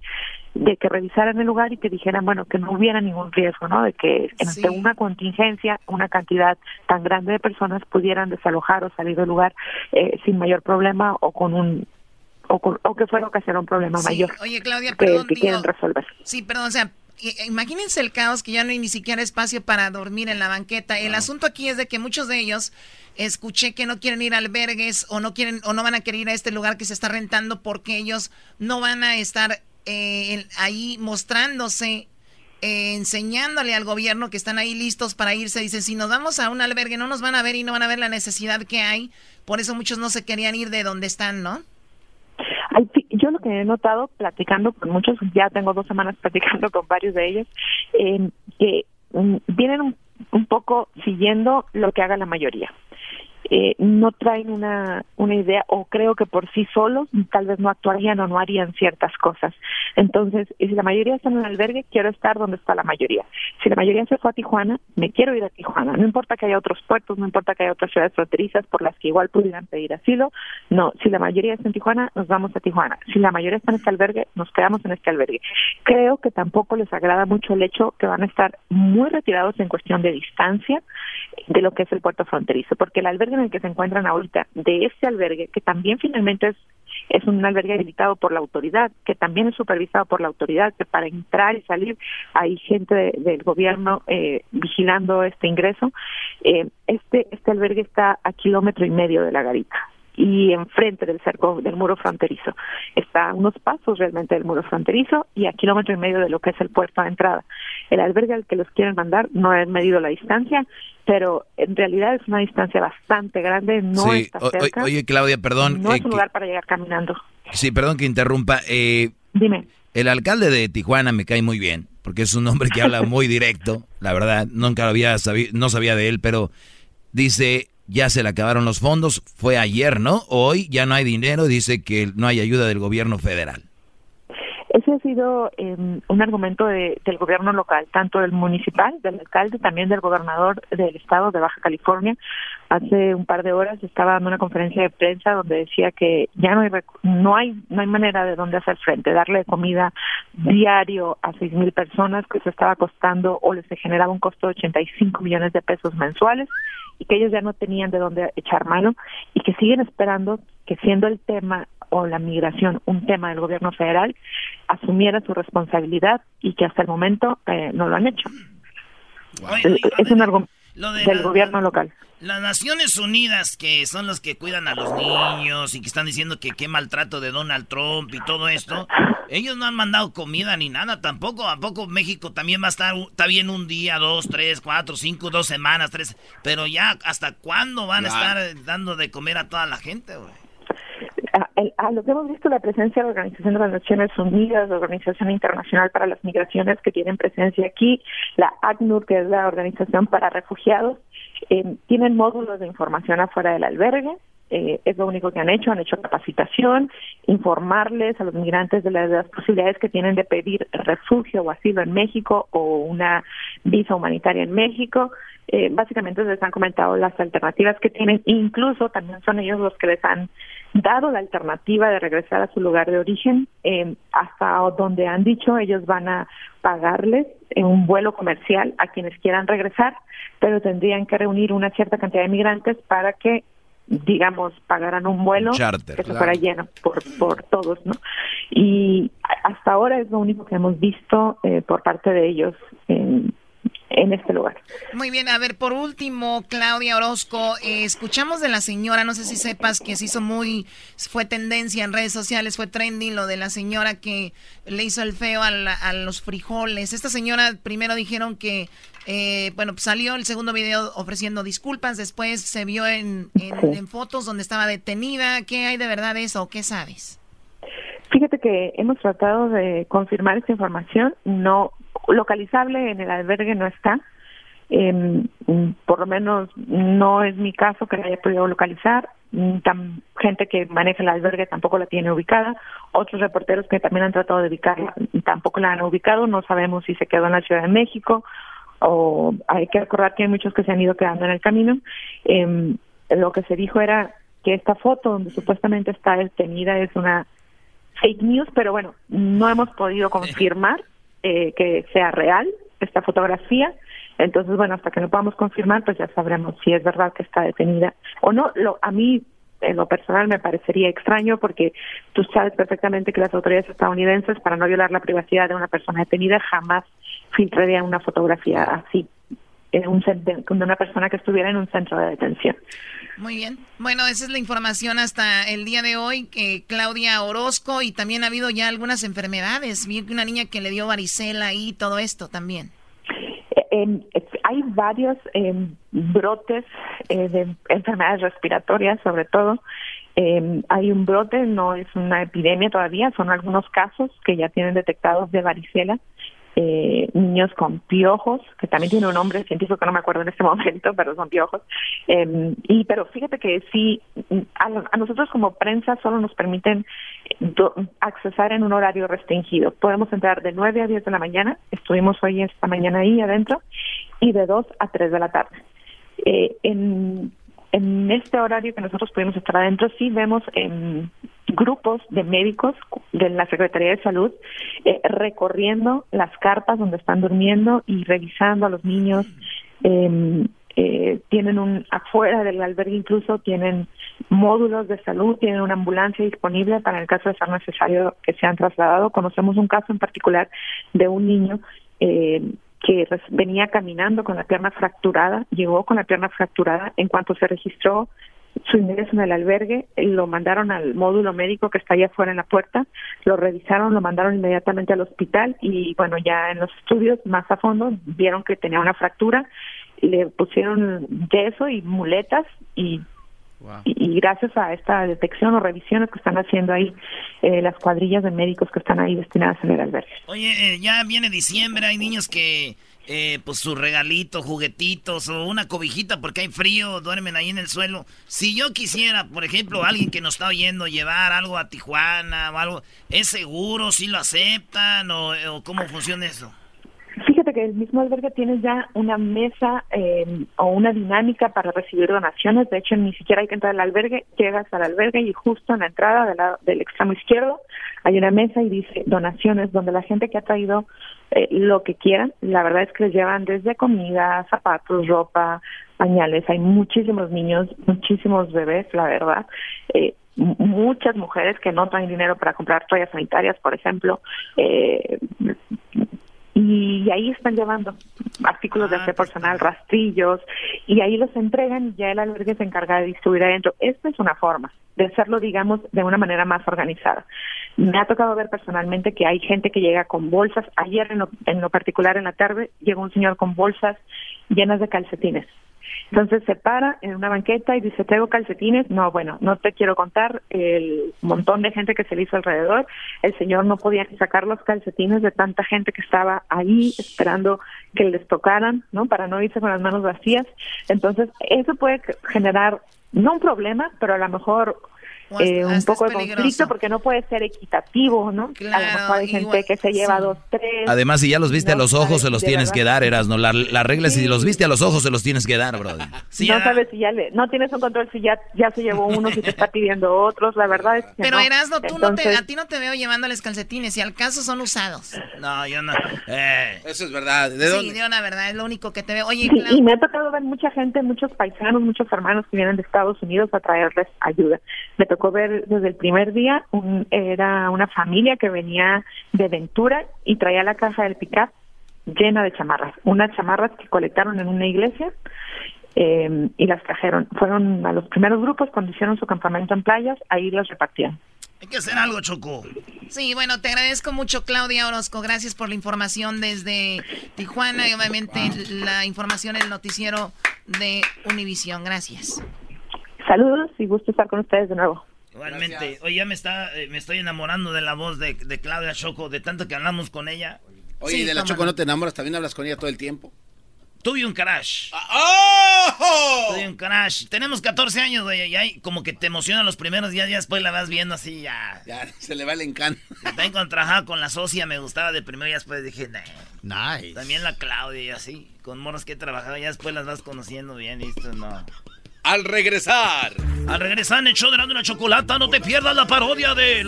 S13: de que revisaran el lugar y que dijeran, bueno, que no hubiera ningún riesgo, ¿no? De que ante una contingencia, una cantidad tan grande de personas pudieran desalojar o salir del lugar eh, sin mayor problema o con un o, o que fuera ocasionar un problema mayor.
S10: Oye, Claudia, perdón,
S13: que, quieren resolver.
S10: Sí, perdón, o sea, imagínense el caos que ya no hay ni siquiera espacio para dormir en la banqueta. El asunto aquí es de que muchos de ellos escuché que no quieren ir a albergues o no quieren o no van a querer ir a este lugar que se está rentando porque ellos no van a estar eh, ahí mostrándose eh, enseñándole al gobierno que están ahí listos para irse. Dicen, si nos vamos a un albergue no nos van a ver y no van a ver la necesidad que hay. Por eso muchos no se querían ir de donde están, ¿no?
S13: Yo lo que he notado platicando con muchos, ya tengo dos semanas platicando con varios de ellos, eh, que mm, vienen un poco siguiendo lo que haga la mayoría eh, no traen una, una idea o creo que por sí solos tal vez no actuarían o no harían ciertas cosas. Entonces, si la mayoría está en un albergue, quiero estar donde está la mayoría. Si la mayoría se fue a Tijuana, me quiero ir a Tijuana. No importa que haya otros puertos, no importa que haya otras ciudades fronterizas por las que igual pudieran pedir asilo. No, si la mayoría está en Tijuana, nos vamos a Tijuana. Si la mayoría está en este albergue, nos quedamos en este albergue. Creo que tampoco les agrada mucho el hecho que van a estar muy retirados en cuestión de distancia de lo que es el puerto fronterizo, porque el albergue en el que se encuentran ahorita de este albergue, que también finalmente es, es un albergue habilitado por la autoridad, que también es supervisado por la autoridad, que para entrar y salir hay gente del gobierno eh, vigilando este ingreso. Eh, este, este albergue está a kilómetro y medio de la garita y enfrente del cerco del muro fronterizo. Está a unos pasos realmente del muro fronterizo y a kilómetro y medio de lo que es el puerto de entrada. El albergue al que los quieren mandar no he medido la distancia, pero en realidad es una distancia bastante grande, no está cerca.
S3: oye, Claudia, perdón.
S13: No es eh, un lugar para llegar caminando.
S3: Sí, perdón que interrumpa. Eh,
S13: Dime.
S3: El alcalde de Tijuana me cae muy bien, porque es un hombre que habla muy directo, la verdad, nunca lo había sabido, no sabía de él, pero dice, ya se le acabaron los fondos, fue ayer, ¿no? Hoy ya no hay dinero, dice que no hay ayuda del gobierno federal.
S13: Ese ha sido em, un argumento del gobierno local, tanto del municipal, del alcalde, también del gobernador del estado de Baja California. Hace un par de horas estaba dando una conferencia de prensa donde decía que ya no hay no hay no hay manera de dónde hacer frente, darle comida diario a seis mil personas que se estaba costando o les generaba un costo de 85 millones de pesos mensuales y que ellos ya no tenían de dónde echar mano y que siguen esperando que siendo el tema o la migración un tema del gobierno federal, asumiera su responsabilidad y que hasta el momento eh, no lo han hecho. es un argumento del gobierno local.
S1: Las Naciones Unidas, que son los que cuidan a los niños y que están diciendo que qué maltrato de Donald Trump y todo esto, ellos no han mandado comida ni nada tampoco. ¿A poco México también va a estar, está bien un día, dos, tres, cuatro, cinco, dos semanas, tres? Pero ya, ¿hasta cuándo van a estar dando de comer a toda la gente, güey?
S13: A, lo que hemos visto la presencia de la Organización de las Naciones Unidas, la Organización Internacional para las Migraciones que tienen presencia aquí, la ACNUR, que es la Organización para Refugiados, eh, tienen módulos de información afuera del albergue, eh, es lo único que han hecho, han hecho capacitación, informarles a los migrantes de las, posibilidades que tienen de pedir refugio o asilo en México o una visa humanitaria en México. Eh, básicamente les han comentado las alternativas que tienen, incluso también son ellos los que les han dado la alternativa de regresar a su lugar de origen, eh, hasta donde han dicho ellos van a pagarles en un vuelo comercial a quienes quieran regresar, pero tendrían que reunir una cierta cantidad de migrantes para que digamos, pagaran un vuelo que se fuera lleno por, por todos, ¿no? Y hasta ahora es lo único que hemos visto eh, por parte de ellos en, en este lugar.
S10: Muy bien, a ver, por último, Claudia Orozco, eh, escuchamos de la señora, no sé si sepas que se hizo muy, fue tendencia en redes sociales, fue trending lo de la señora que le hizo el feo a, los frijoles. Esta señora primero dijeron que, eh, bueno, pues salió el segundo video ofreciendo disculpas, después se vio en, en fotos donde estaba detenida. ¿Qué hay de verdad de eso qué sabes?
S13: Fíjate que hemos tratado de confirmar esta información, no localizable en el albergue no está. Eh, por lo menos no es mi caso que la haya podido localizar. Tam, gente que maneja el albergue tampoco la tiene ubicada. Otros reporteros que también han tratado de ubicarla tampoco la han ubicado. No sabemos si se quedó en la Ciudad de México o hay que recordar que hay muchos que se han ido quedando en el camino. Eh, lo que se dijo era que esta foto donde supuestamente está detenida es una fake news, pero bueno, no hemos podido confirmar eh, que sea real esta fotografía. Entonces, bueno, hasta que no podamos confirmar, pues ya sabremos si es verdad que está detenida o no. Lo, a mí, en lo personal, me parecería extraño porque tú sabes perfectamente que las autoridades estadounidenses, para no violar la privacidad de una persona detenida, jamás filtrarían una fotografía así un, de una persona que estuviera en un centro de detención.
S10: Muy bien. Bueno, esa es la información hasta el día de hoy, que Claudia Orozco y también ha habido ya algunas enfermedades. Vi una niña que le dio varicela y todo esto también.
S13: Eh, hay varios em, brotes eh, de enfermedades respiratorias, sobre todo. Em, hay un brote, no es una epidemia todavía, son algunos casos que ya tienen detectados de varicela eh, niños con piojos, que también tiene un nombre científico que no me acuerdo en este momento, pero son piojos. Eh, y pero fíjate que sí, a, nosotros como prensa solo nos permiten accesar en un horario restringido. Podemos entrar de 9 a 10 de la mañana, estuvimos hoy esta mañana ahí adentro, y de 2 a 3 de la tarde. Eh, en en este horario que nosotros pudimos estar adentro, sí vemos en grupos de médicos de la Secretaría de Salud eh, recorriendo las carpas donde están durmiendo y revisando a los niños. Em, eh, tienen un afuera del albergue incluso tienen módulos de salud, tienen una ambulancia disponible para el caso de ser necesario que sean trasladados. Conocemos un caso en particular de un niño eh, que venía caminando con la pierna fracturada, llegó con la pierna fracturada, en cuanto se registró su ingreso en el albergue, lo mandaron al módulo médico que está allá afuera en la puerta, lo revisaron, lo mandaron inmediatamente al hospital y bueno, ya en los estudios más a fondo vieron que tenía una fractura, le pusieron yeso y muletas y y, gracias a esta detección o revisiones que están haciendo ahí eh, las cuadrillas de médicos que están ahí destinadas en el albergue.
S1: Oye, eh, ya viene diciembre, hay niños que eh, pues su regalito, juguetitos o una cobijita porque hay frío, duermen ahí en el suelo. Si yo quisiera, por ejemplo, alguien que nos está oyendo llevar algo a Tijuana o algo, ¿es seguro? ¿Si lo aceptan o, o cómo funciona eso?
S13: Que el mismo albergue tiene ya una mesa eh, o una dinámica para recibir donaciones. De hecho, ni siquiera hay que entrar al albergue. Llegas al albergue y justo en la entrada del, lado- del extremo izquierdo hay una mesa y dice donaciones, donde la gente que ha traído eh, lo que quieran, la verdad es que les llevan desde comida, zapatos, ropa, pañales. Hay muchísimos niños, muchísimos bebés, la verdad. Eh, muchas mujeres que no traen dinero para comprar toallas sanitarias, por ejemplo, eh, y ahí están llevando artículos de aseo personal, rastrillos, y ahí los entregan y ya el albergue se encarga de distribuir adentro. Esta es una forma de hacerlo, digamos, de una manera más organizada. Me ha tocado ver personalmente que hay gente que llega con bolsas. Ayer, en lo, en lo particular, en la tarde, llegó un señor con bolsas llenas de calcetines. Entonces se para en una banqueta y dice, traigo calcetines. No, bueno, no te quiero contar el montón de gente que se le hizo alrededor. El señor no podía sacar los calcetines de tanta gente que estaba ahí esperando que les tocaran, ¿no? Para no irse con las manos vacías. Entonces, eso puede generar, no un problema, pero a lo mejor eh, un poco de conflicto porque no puede ser equitativo, ¿no? a lo mejor hay gente
S10: igual,
S13: que se lleva
S10: sí.
S13: dos, tres.
S3: Además, si ya los viste a
S13: no
S3: los ojos, se los tienes
S13: verdad.
S3: que dar, Erasno. La, la regla es si los viste a los ojos, se los tienes que dar, brother.
S13: no sabes si ya le, no tienes un control si ya, ya se llevó uno, si te está pidiendo otros, la verdad es que
S10: Pero
S13: no.
S10: Erasno, tú no te,
S13: Entonces,
S10: a ti no te veo llevándoles calcetines, y al caso son usados.
S1: No, yo no. Eh.
S2: Eso es verdad. ¿De
S10: sí,
S2: dónde?
S10: de una verdad, es lo único que te veo. Oye,
S13: Sí,
S10: Clau,
S13: y me ha tocado ver mucha gente, muchos paisanos, muchos hermanos que vienen de Estados Unidos a traerles ayuda. Me tocó ver desde el primer día, un- era una familia que venía de Ventura y traía la caja del pickup llena de chamarras, unas chamarras que colectaron en una iglesia eh, y las trajeron. Fueron a los primeros grupos cuando hicieron su campamento en playas, ahí las repartían.
S1: Hay que hacer algo, Choco.
S10: Sí, bueno, te agradezco mucho, Claudia Orozco. Gracias por la información desde Tijuana y obviamente la información en el noticiero de Univisión. Gracias.
S13: Saludos y gusto estar con ustedes de nuevo.
S1: Igualmente. Oye, ya me, está, eh, me estoy enamorando de la voz de, de Claudia Choco, de tanto que hablamos con ella.
S2: Oye,
S1: Sí,
S2: ¿y de la Choco
S1: no.
S2: no te enamoras? ¿También hablas con ella todo el tiempo?
S1: Tuve un crash.
S2: ¡Oh!
S1: Tuve un crash. Tenemos 14 años, güey, y ahí como que te emociona los primeros días, ya después la vas viendo así, ya.
S2: Ya, se le va el encanto.
S1: También cuando trabajaba con la socia me gustaba de primero y después dije, nah.
S7: Nice.
S1: También la Claudia y así, con moros que he trabajado, ya después las vas conociendo bien y esto no.
S2: Al regresar.
S1: Al regresar en el show de la chocolata, no te pierdas la parodia de,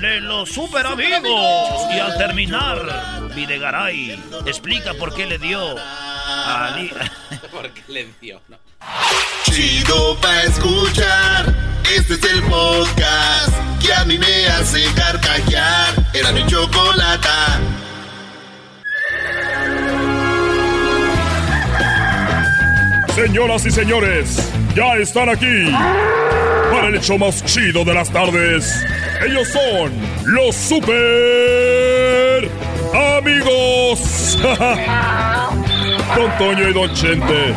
S1: de los super amigos. Y al terminar, Videgaray explica por qué le dio a Ali-
S2: Porque le dio, ¿no?
S9: Chido pa' escuchar. Este es el podcast que a mí me hace carcajear. Era mi chocolata.
S4: Señoras y señores, ya están aquí para el hecho más chido de las tardes. Ellos son los super amigos. Don Toño y Don Chente.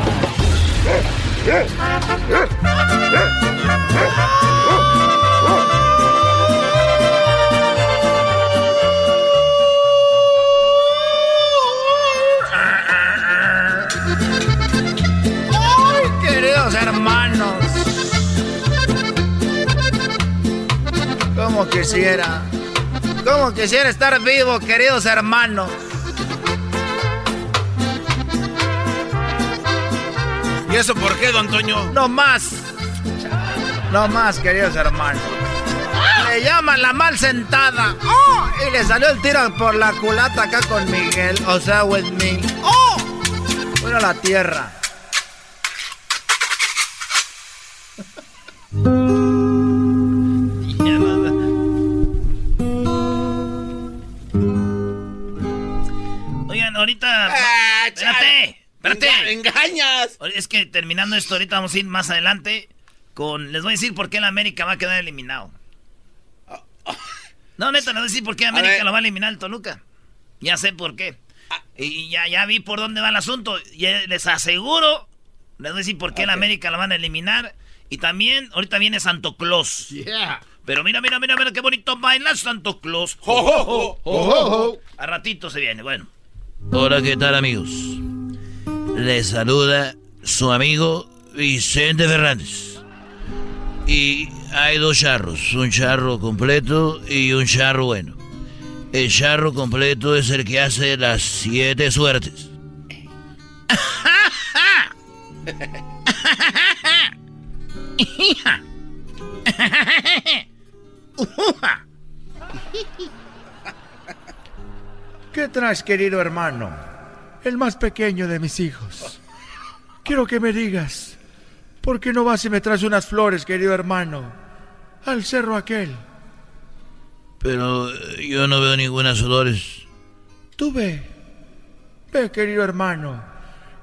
S14: Como quisiera, como quisiera estar vivo, queridos hermanos.
S2: ¿Y eso por qué, don Toño?
S14: No más, no más, queridos hermanos. Le llaman la mal sentada. ¡Oh! Y le salió el tiro por la culata acá con Miguel, o sea, with me. ¡Oh! Bueno, la tierra.
S2: Engañas.
S1: Es que terminando esto, ahorita vamos a ir más adelante con. Les voy a decir por qué el América va a quedar eliminado. No, neta, les voy a decir por qué América lo va a eliminar el Toluca. Ya sé por qué.
S2: Ah.
S1: Y ya, ya vi por dónde va el asunto. Y les aseguro, les voy a decir por qué el América lo van a eliminar. Y también, ahorita viene Santo Claus.
S7: Yeah.
S1: Pero mira, mira, mira, mira qué bonito baila Santo Claus. A ratito se viene, bueno.
S3: Hola, ¿qué tal amigos? Les saluda su amigo Vicente Fernández. Y hay dos charros, un charro completo y un charro bueno. El charro completo es el que hace las siete suertes.
S14: ¿Qué traes, querido hermano? El más pequeño de mis hijos. Quiero que me digas, ¿por qué no vas y me traes unas flores, querido hermano? Al cerro aquel.
S3: Pero eh, yo no veo ninguna flores.
S14: Tú ve. Ve, querido hermano,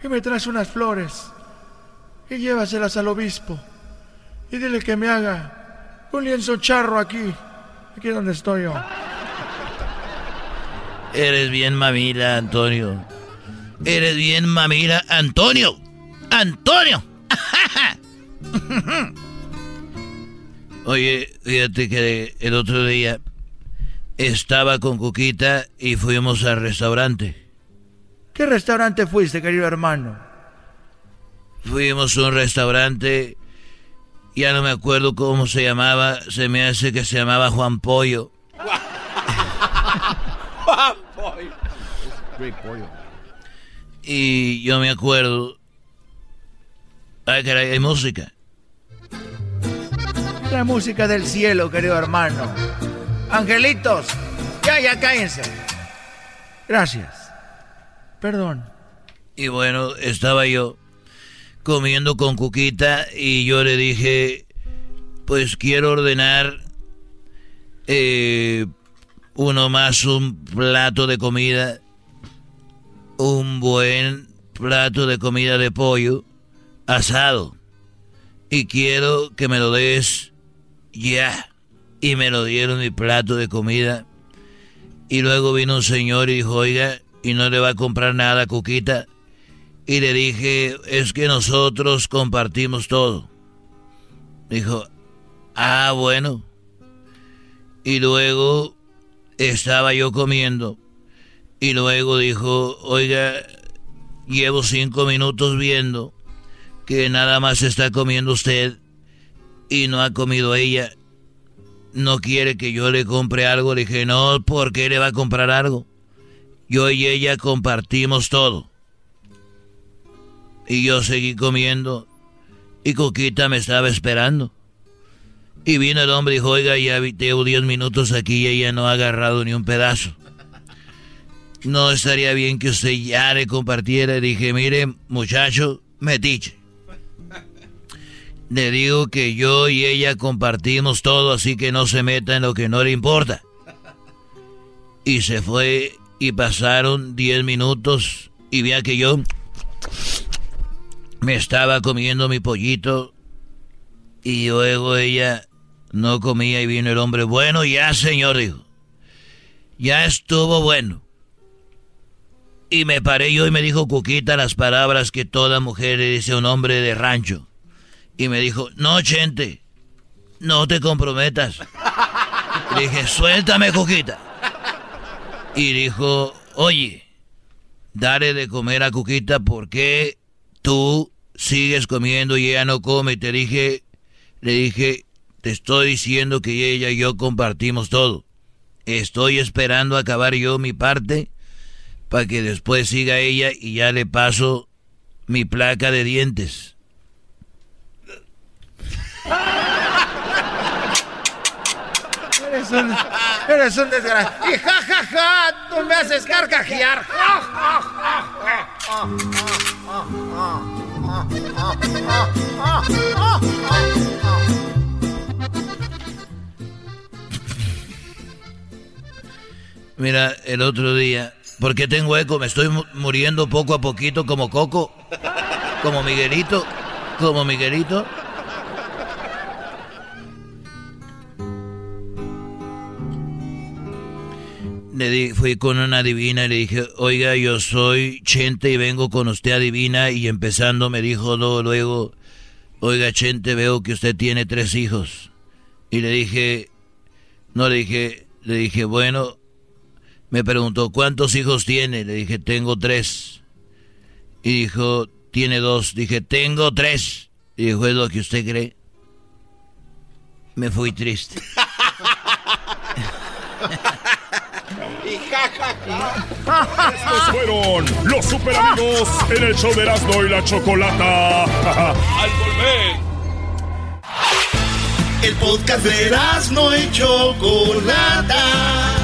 S14: y me traes unas flores. Y llévaselas al obispo. Y dile que me haga un lienzo charro aquí. Aquí donde estoy yo.
S3: Eres bien mamila, Antonio. Eres bien mamila, Antonio. Antonio. Oye, fíjate que el otro día estaba con Cuquita y fuimos al restaurante.
S14: ¿Qué restaurante fuiste, querido hermano?
S3: Fuimos a un restaurante, ya no me acuerdo cómo se llamaba, se me hace que se llamaba Juan Pollo.
S2: Juan Pollo.
S3: Y yo me acuerdo. Ay, caray, hay música.
S14: La música del cielo, querido hermano. Angelitos, ya, ya cállense. Gracias. Perdón.
S3: Y bueno, estaba yo comiendo con Cuquita y yo le dije, pues quiero ordenar eh, uno más un plato de comida, un buen plato de comida de pollo asado. Y quiero que me lo des ya. Y me lo dieron mi plato de comida. Y luego vino un señor y dijo, oiga, ¿y no le va a comprar nada Cuquita? Y le dije, es que nosotros compartimos todo. Dijo, ah, bueno. Y luego estaba yo comiendo. Y luego dijo, oiga, llevo cinco minutos viendo que nada más está comiendo usted y no ha comido ella. No quiere que yo le compre algo. Le dije, no, ¿por qué le va a comprar algo? Yo y ella compartimos todo. Y yo seguí comiendo. Y Coquita me estaba esperando. Y vino el hombre y dijo, oiga, ya llevo 10 minutos aquí y ella no ha agarrado ni un pedazo. No estaría bien que usted ya le compartiera. Dije, mire, muchacho, metiche. Le digo que yo y ella compartimos todo, así que no se meta en lo que no le importa. Y se fue y pasaron 10 minutos y vea que yo me estaba comiendo mi pollito y luego ella no comía y vino el hombre. Bueno, ya señor, dijo. Ya estuvo bueno. Y me paré yo y me dijo Cuquita las palabras que toda mujer le dice a un hombre de rancho. Y me dijo, no, Chente, no te comprometas. Le dije, suéltame, Cuquita. Y dijo, oye, dale de comer a Cuquita porque tú sigues comiendo y ella no come. Y te dije, le dije, te estoy diciendo que ella y yo compartimos todo. Estoy esperando acabar yo mi parte para que después siga ella y ya le paso mi placa de dientes.
S14: Eres un, eres un desgraciado. Y ja, ja, ja, tú me haces carcajear. Ja, ja, ja, ja,
S3: Mira, el otro día, ¿por qué tengo eco? Me estoy muriendo poco a poquito como Coco, como Miguelito, como Miguelito. Le di, fui con una divina y le dije, oiga, yo soy Chente y vengo con usted a divina y empezando me dijo luego, oiga Chente, veo que usted tiene tres hijos. Y le dije, no le dije, le dije, bueno, Me preguntó, ¿cuántos hijos tiene? Le dije, tengo tres. Y dijo, tiene dos. Dije, tengo tres. Y dijo, ¿es lo que usted cree? Me fui triste.
S4: Estos fueron los super amigos en el show de Erasmo y la Chocolata. Al volver.
S9: El podcast de Erasmo y Chocolata.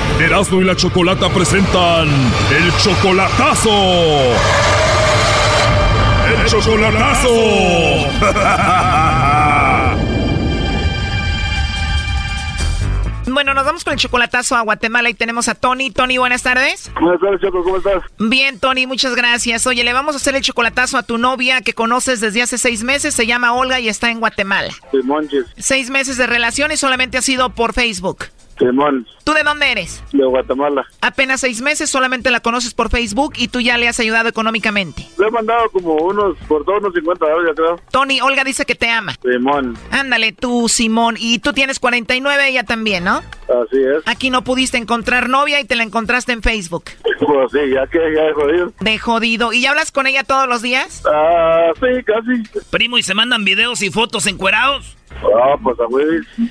S4: Erasmo y la Chocolata presentan el chocolatazo. El chocolatazo.
S10: Bueno, nos vamos con el chocolatazo a Guatemala y tenemos a Tony. Tony, buenas tardes.
S15: Buenas tardes, Choco, ¿cómo estás?
S10: Bien, Tony, muchas gracias. Oye, le vamos a hacer el chocolatazo a tu novia que conoces desde hace seis meses. Se llama Olga y está en Guatemala.
S15: Simonches.
S10: Seis meses de relación y solamente ha sido por Facebook.
S15: Simón,
S10: ¿Tú de dónde eres?
S15: de Guatemala.
S10: Apenas seis meses, solamente la conoces por Facebook y tú ya le has ayudado económicamente.
S15: Le he mandado como unos, por todos unos 50 dólares, ya creo.
S10: Tony, Olga dice que te ama.
S15: Simón,
S10: Ándale, tú, Simón. Y tú tienes 49, ella también, ¿no?
S15: así es.
S10: Aquí no pudiste encontrar novia y te la encontraste en Facebook.
S15: Pues sí, ya que ya he jodido.
S10: De jodido. ¿Y ya hablas con ella todos los días?
S15: Ah, sí, casi.
S1: Primo, ¿y se mandan videos y fotos encuerados?
S15: Ah, pues a.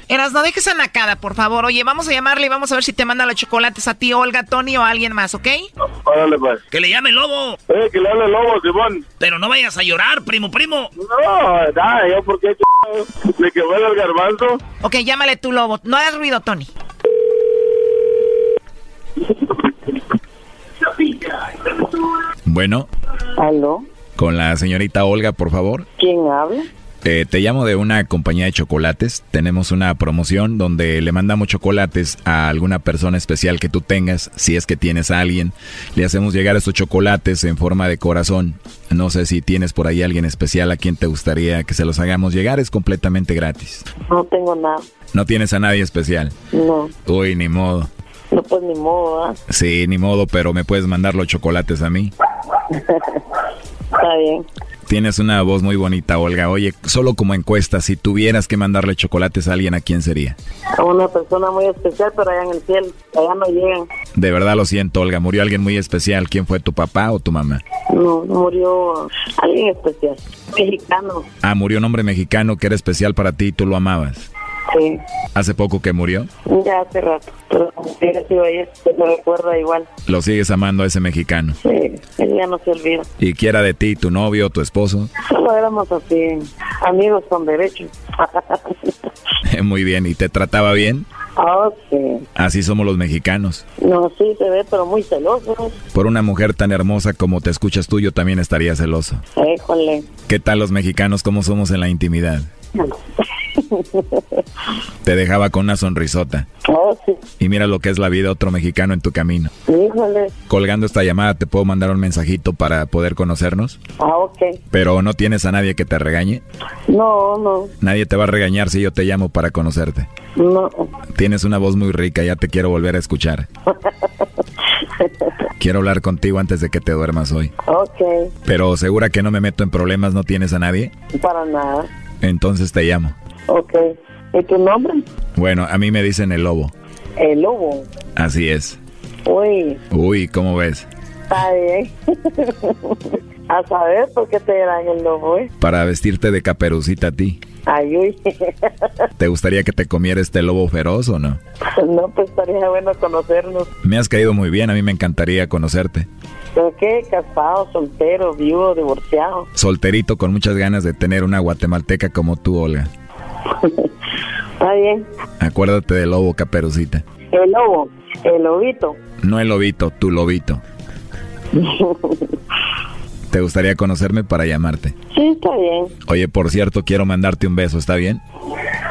S10: Eras, no dejes a Nakada, por favor. Oye, vamos a llamarle y vamos a ver si te manda los chocolates a ti, Olga, Tony o a alguien más, ¿ok?
S15: Órale, pues.
S1: Que le llame el lobo.
S15: Eh, que le hable lobo, Simón.
S1: Pero no vayas a llorar, primo, primo.
S15: No, nada, yo porque le quemé el garbanzo.
S10: Ok, llámale tú, Lobo. No hagas ruido, Tony.
S16: Bueno,
S17: ¿Aló?
S16: con la señorita Olga, por favor.
S17: ¿Quién habla?
S16: Eh, te llamo de una compañía de chocolates. Tenemos una promoción donde le mandamos chocolates a alguna persona especial que tú tengas, si es que tienes a alguien. Le hacemos llegar estos chocolates en forma de corazón. No sé si tienes por ahí alguien especial a quien te gustaría que se los hagamos llegar. Es completamente gratis.
S17: No tengo nada.
S16: No tienes a nadie especial.
S17: No,
S16: Uy, ni modo.
S17: no pues ni modo, ¿ah?
S16: Sí, ni modo, pero me puedes mandar los chocolates a mí.
S17: Está bien.
S16: Tienes una voz muy bonita, Olga. Oye, solo como encuesta, si tuvieras que mandarle chocolates a alguien, ¿a quién sería?
S17: A una persona muy especial, pero allá en el cielo. Allá no llegan.
S16: De verdad lo siento, Olga. Murió alguien muy especial. ¿Quién fue tu papá o tu mamá?
S17: No, murió alguien especial. Mexicano.
S16: Ah, murió un hombre mexicano que era especial para ti y tú lo amabas.
S17: Sí.
S16: ¿Hace poco que murió?
S17: Ya hace rato. Pero sido ayer, se me recuerda igual.
S16: Lo sigues amando a ese mexicano.
S17: Sí, él ya no se olvida.
S16: ¿Y quiera de ti, tu novio tu esposo?
S17: Solo éramos así, amigos con derechos.
S16: Muy bien. ¿Y te trataba bien?
S17: Ah, sí.
S16: Así somos los mexicanos.
S17: No, sí, se ve, pero muy celoso.
S16: Por una mujer tan hermosa como te escuchas tú, yo también estaría celoso.
S17: Híjole.
S16: ¿Qué tal los mexicanos? ¿Cómo somos en la intimidad? Te dejaba con una sonrisota.
S17: Oh, sí.
S16: Y mira lo que es la vida otro mexicano en tu camino.
S17: Híjole.
S16: Colgando esta llamada, ¿te puedo mandar un mensajito para poder conocernos?
S17: Ah, ok.
S16: Pero no tienes a nadie que te regañe.
S17: No, no,
S16: Nadie te va a regañar si yo te llamo para conocerte.
S17: no.
S16: Tienes una voz muy rica, ya te quiero volver a escuchar. Quiero hablar contigo antes de que te duermas hoy.
S17: ok,
S16: Pero segura que no me meto en problemas, ¿no tienes a nadie?
S17: para nada.
S16: Entonces te llamo.
S17: Ok. ¿Y tu nombre?
S16: Bueno, a mí me dicen el lobo.
S17: El lobo.
S16: Así es.
S17: Uy,
S16: Uy, ¿cómo ves?
S17: está bien. a saber por qué te dirán el lobo, ¿eh?
S16: Para vestirte de caperucita a ti.
S17: Ay, uy.
S16: ¿Te gustaría que te comiera este lobo feroz o no?
S17: no, pues estaría bueno conocernos.
S16: Me has caído muy bien, a mí me encantaría conocerte.
S17: ¿Pero qué? ¿Casado, soltero, viudo, divorciado?
S16: Solterito con muchas ganas de tener una guatemalteca como tú, Olga.
S17: Está bien.
S16: Acuérdate del lobo caperucita.
S17: El lobo, el lobito.
S16: No el lobito, tu lobito. ¿Te gustaría conocerme para llamarte?
S17: sí, está bien.
S16: Oye, por cierto, quiero mandarte un beso, ¿está bien?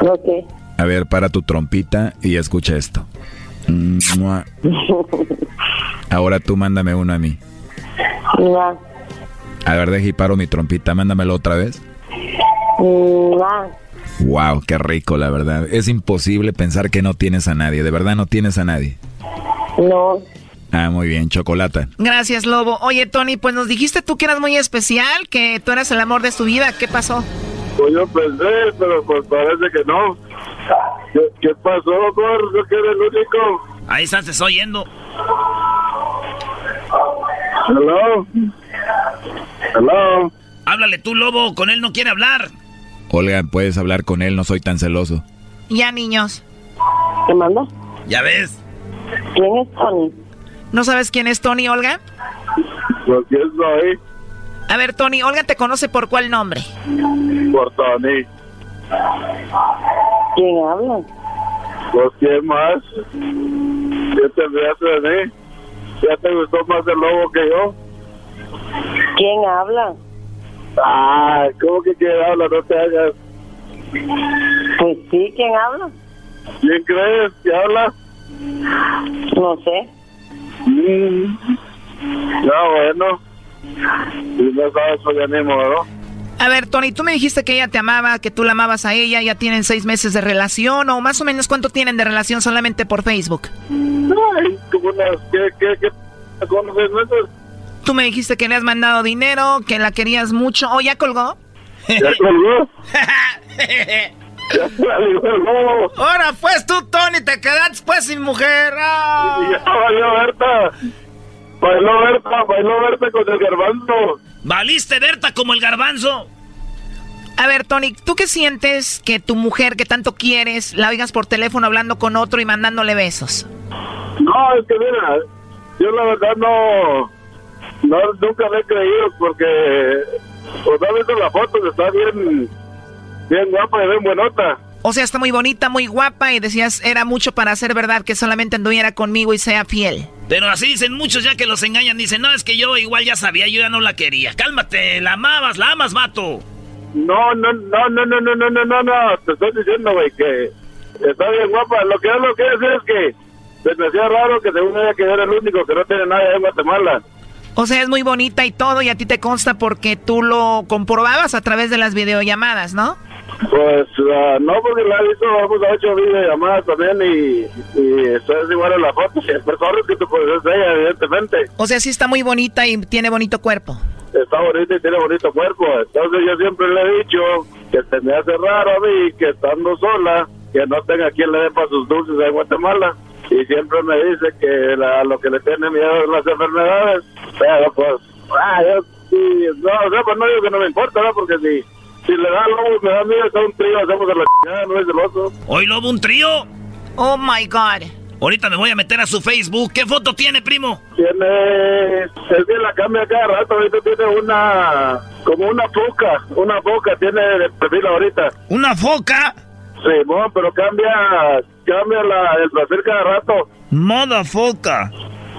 S17: Ok.
S16: A ver, para tu trompita y escucha esto. Ahora tú mándame uno a mí. A ver, deje y paro mi trompita, mándamelo otra vez. Wow, qué rico, la verdad. Es imposible pensar que no tienes a nadie. De verdad no tienes a nadie.
S17: No.
S16: Ah, muy bien, chocolate.
S10: Gracias, Lobo. Oye, Tony, pues nos dijiste tú que eras muy especial, que tú eras el amor de tu vida. ¿Qué pasó?
S15: Pues yo pensé, pero pues parece que no. ¿Qué, qué pasó, Gordo? ¿Que eres el único?
S1: Ahí estás, te estoy oyendo.
S15: Hello. Hello.
S1: Háblale tú, Lobo, con él no quiere hablar.
S16: Olga, puedes hablar con él, no soy tan celoso.
S10: Ya, niños.
S17: ¿Qué manda?
S1: Ya ves.
S17: ¿Quién es Tony?
S10: ¿No sabes quién es Tony, Olga?
S15: Pues quién soy.
S10: A ver, Tony, Olga te conoce por cuál nombre.
S15: Por Tony.
S17: ¿Quién habla?
S15: Pues quién más. ¿Qué te de mí? ¿Ya te gustó más el lobo que yo?
S17: ¿Quién habla?
S15: Ah, ¿cómo que quién habla? No te hagas.
S17: Pues sí, ¿quién habla?
S15: ¿Quién crees que habla?
S17: No sé.
S15: Mm. Ya, bueno. Si no sabes, pues ya ni modo.
S10: A ver, Tony, tú me dijiste que ella te amaba, que tú la amabas a ella, ya tienen seis meses de relación, o más o menos cuánto tienen de relación solamente por Facebook.
S15: Ay, como unas, ¿qué, qué, qué? ¿Con seis meses?
S10: Tú me dijiste que le has mandado dinero, que la querías mucho, ¿o ya colgó?
S15: ¿Ya colgó?
S14: Ahora pues tú, Tony, te quedaste pues sin mujer. ¡Ah!
S15: Ya valió Berta. Bailó Berta, bailó Berta con el garbanzo.
S1: ¿Valiste, Berta, como el garbanzo?
S10: A ver, Tony, ¿tú qué sientes que tu mujer que tanto quieres la oigas por teléfono hablando con otro y mandándole besos?
S15: No, es que mira, yo la verdad no, no nunca le he creído porque, pues ha visto la foto, está bien, bien guapa y bien buenota.
S10: O sea, está muy bonita, muy guapa y decías, era mucho para ser verdad que solamente anduviera conmigo y sea fiel.
S1: Pero así dicen muchos ya que los engañan. Dicen, no, es que yo igual ya sabía, yo ya no la quería. Cálmate, la amabas, la amas, vato.
S15: No, no, no, no, no, no, no, no, no, no, te estoy diciendo, güey, que está bien guapa. Lo que yo lo que decir es que se me hacía raro que según ella que yo era el único que no tiene nada en Guatemala.
S10: O sea, es muy bonita y todo y a ti te consta porque tú lo comprobabas a través de las videollamadas, ¿no?
S15: Pues ah, no, porque la he visto, hemos hecho videollamadas también y, y eso es igual en la foto. Si es persona que tú puedes ser ella, evidentemente.
S10: O sea, sí está muy bonita y tiene bonito cuerpo.
S15: Está bonita y tiene bonito cuerpo. Entonces yo siempre le he dicho que se me hace raro a mí que estando sola, que no tenga quien le dé para sus dulces en Guatemala. Y siempre me dice que la- lo que le tiene miedo es las enfermedades. Pero pues, ah, yo sí, no, o sea, pues no digo que no me importa, ¿verdad? Porque si, si le da lobo, me da miedo, está un trío, hacemos a la chingada, no es del oso.
S1: Hoy lobo un trío.
S10: Oh my god.
S1: Ahorita me voy a meter a su Facebook. ¿Qué foto tiene, primo?
S15: Tiene, es que la cambia cada rato, ahorita tiene una, como una foca, una foca tiene de perfil ahorita.
S1: ¿Una foca?
S15: Sí, bueno, pero cambia, cambia la, el perfil cada rato.
S1: Moda foca.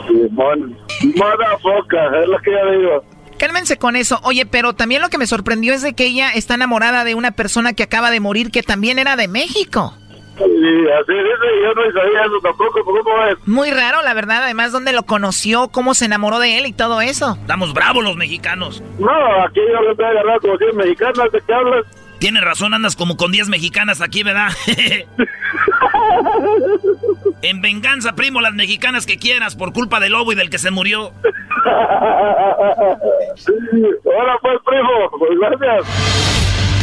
S15: Simón, moda foca, es lo que yo digo.
S10: Cálmense con eso. Oye, pero también lo que me sorprendió es de que ella está enamorada de una persona que acaba de morir que también era de México.
S15: Y así dice, yo no sabía eso tampoco, ¿cómo es?
S10: Muy raro, la verdad. Además, dónde lo conoció, cómo se enamoró de él y todo eso.
S1: Estamos bravos los mexicanos.
S15: No, aquí yo lo estoy agarrando como 100 mexicanas, ¿de qué hablas?
S1: Tienes razón, andas como con 10 mexicanas aquí, ¿verdad? en venganza, primo, las mexicanas que quieras por culpa del lobo y del que se murió.
S15: Hola pues, primo, pues gracias.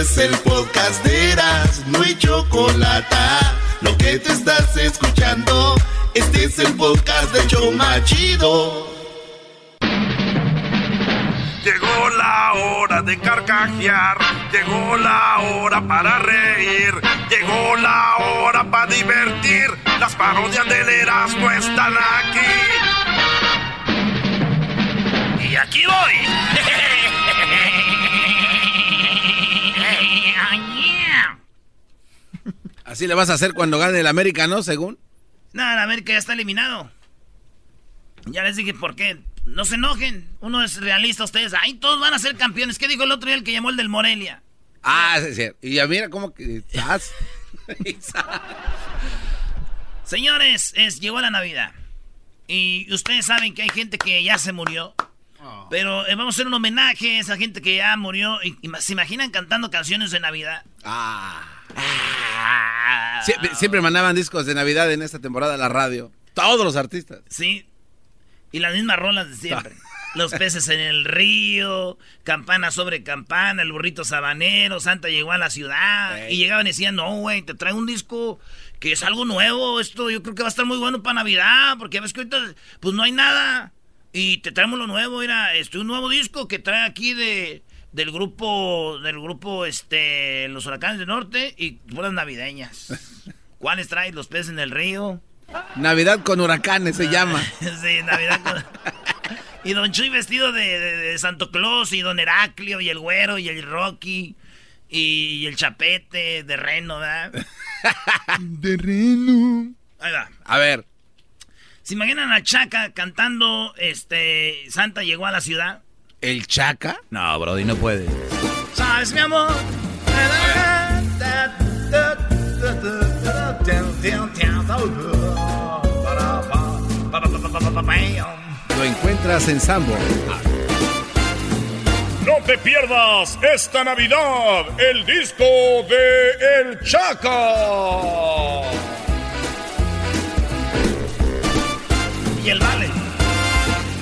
S9: es el podcast de Eras, no hay chocolate. Lo que te estás escuchando, este es el podcast de Choma Chido.
S18: Llegó la hora de carcajear, llegó la hora para reír, llegó la hora para divertir. Las parodias del Erasmo están aquí.
S1: Y aquí voy.
S2: Así le vas a hacer cuando gane el América, ¿no? Según.
S4: Nada, el América ya está eliminado. Ya les dije por qué. No se enojen. Uno es realista, ustedes. Ay, todos van a ser campeones. ¿Qué dijo el otro día el que llamó el del Morelia?
S2: Ah, sí, sí. Y ya mira cómo que estás.
S4: Señores, es, llegó la Navidad. Y ustedes saben que hay gente que ya se murió. Pero eh, vamos a hacer un homenaje a esa gente que ya murió. Y, y ¿Se imaginan cantando canciones de Navidad?
S2: Ah. Sie- siempre mandaban discos de Navidad en esta temporada a la radio. Todos los artistas.
S4: Sí. Y las mismas rolas de siempre. Los peces en el río, campana sobre campana, el burrito sabanero, Santa llegó a la ciudad. Y llegaban y decían, no, güey, te traigo un disco que es algo nuevo. Esto yo creo que va a estar muy bueno para Navidad, porque ves que ahorita pues no hay nada. Y te traemos lo nuevo, mira, este, un nuevo disco que trae aquí de del grupo, del grupo, este, Los Huracanes del Norte y puras navideñas. ¿Cuáles trae? Los peces en el río.
S2: Navidad con huracanes se llama.
S4: sí, Navidad con... Y Don Chuy vestido de, de- de Santo Claus y Don Heraclio y el Güero y el Rocky y el Chapete de Reno, ¿verdad? de Reno. Ahí va.
S2: A ver.
S4: ¿Se imaginan a Chaca cantando este Santa llegó a la ciudad?
S2: ¿El Chaca?
S3: No, Brody, no puede.
S4: ¿Sabes, mi amor?
S2: Lo encuentras en Sambo.
S19: No te pierdas esta Navidad el disco de El Chaca.
S4: Y el vale.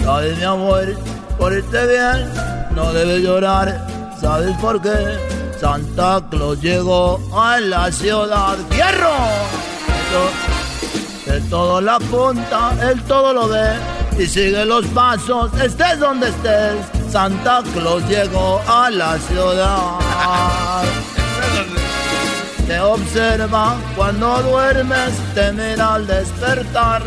S1: Sabes, mi amor, por este bien no debes llorar. ¿Sabes por qué? Santa Claus llegó a la ciudad. ¡Fierro! Él todo la apunta, él todo lo ve y sigue los pasos, estés donde estés. Santa Claus llegó a la ciudad. Te observa cuando duermes, te mira al despertar.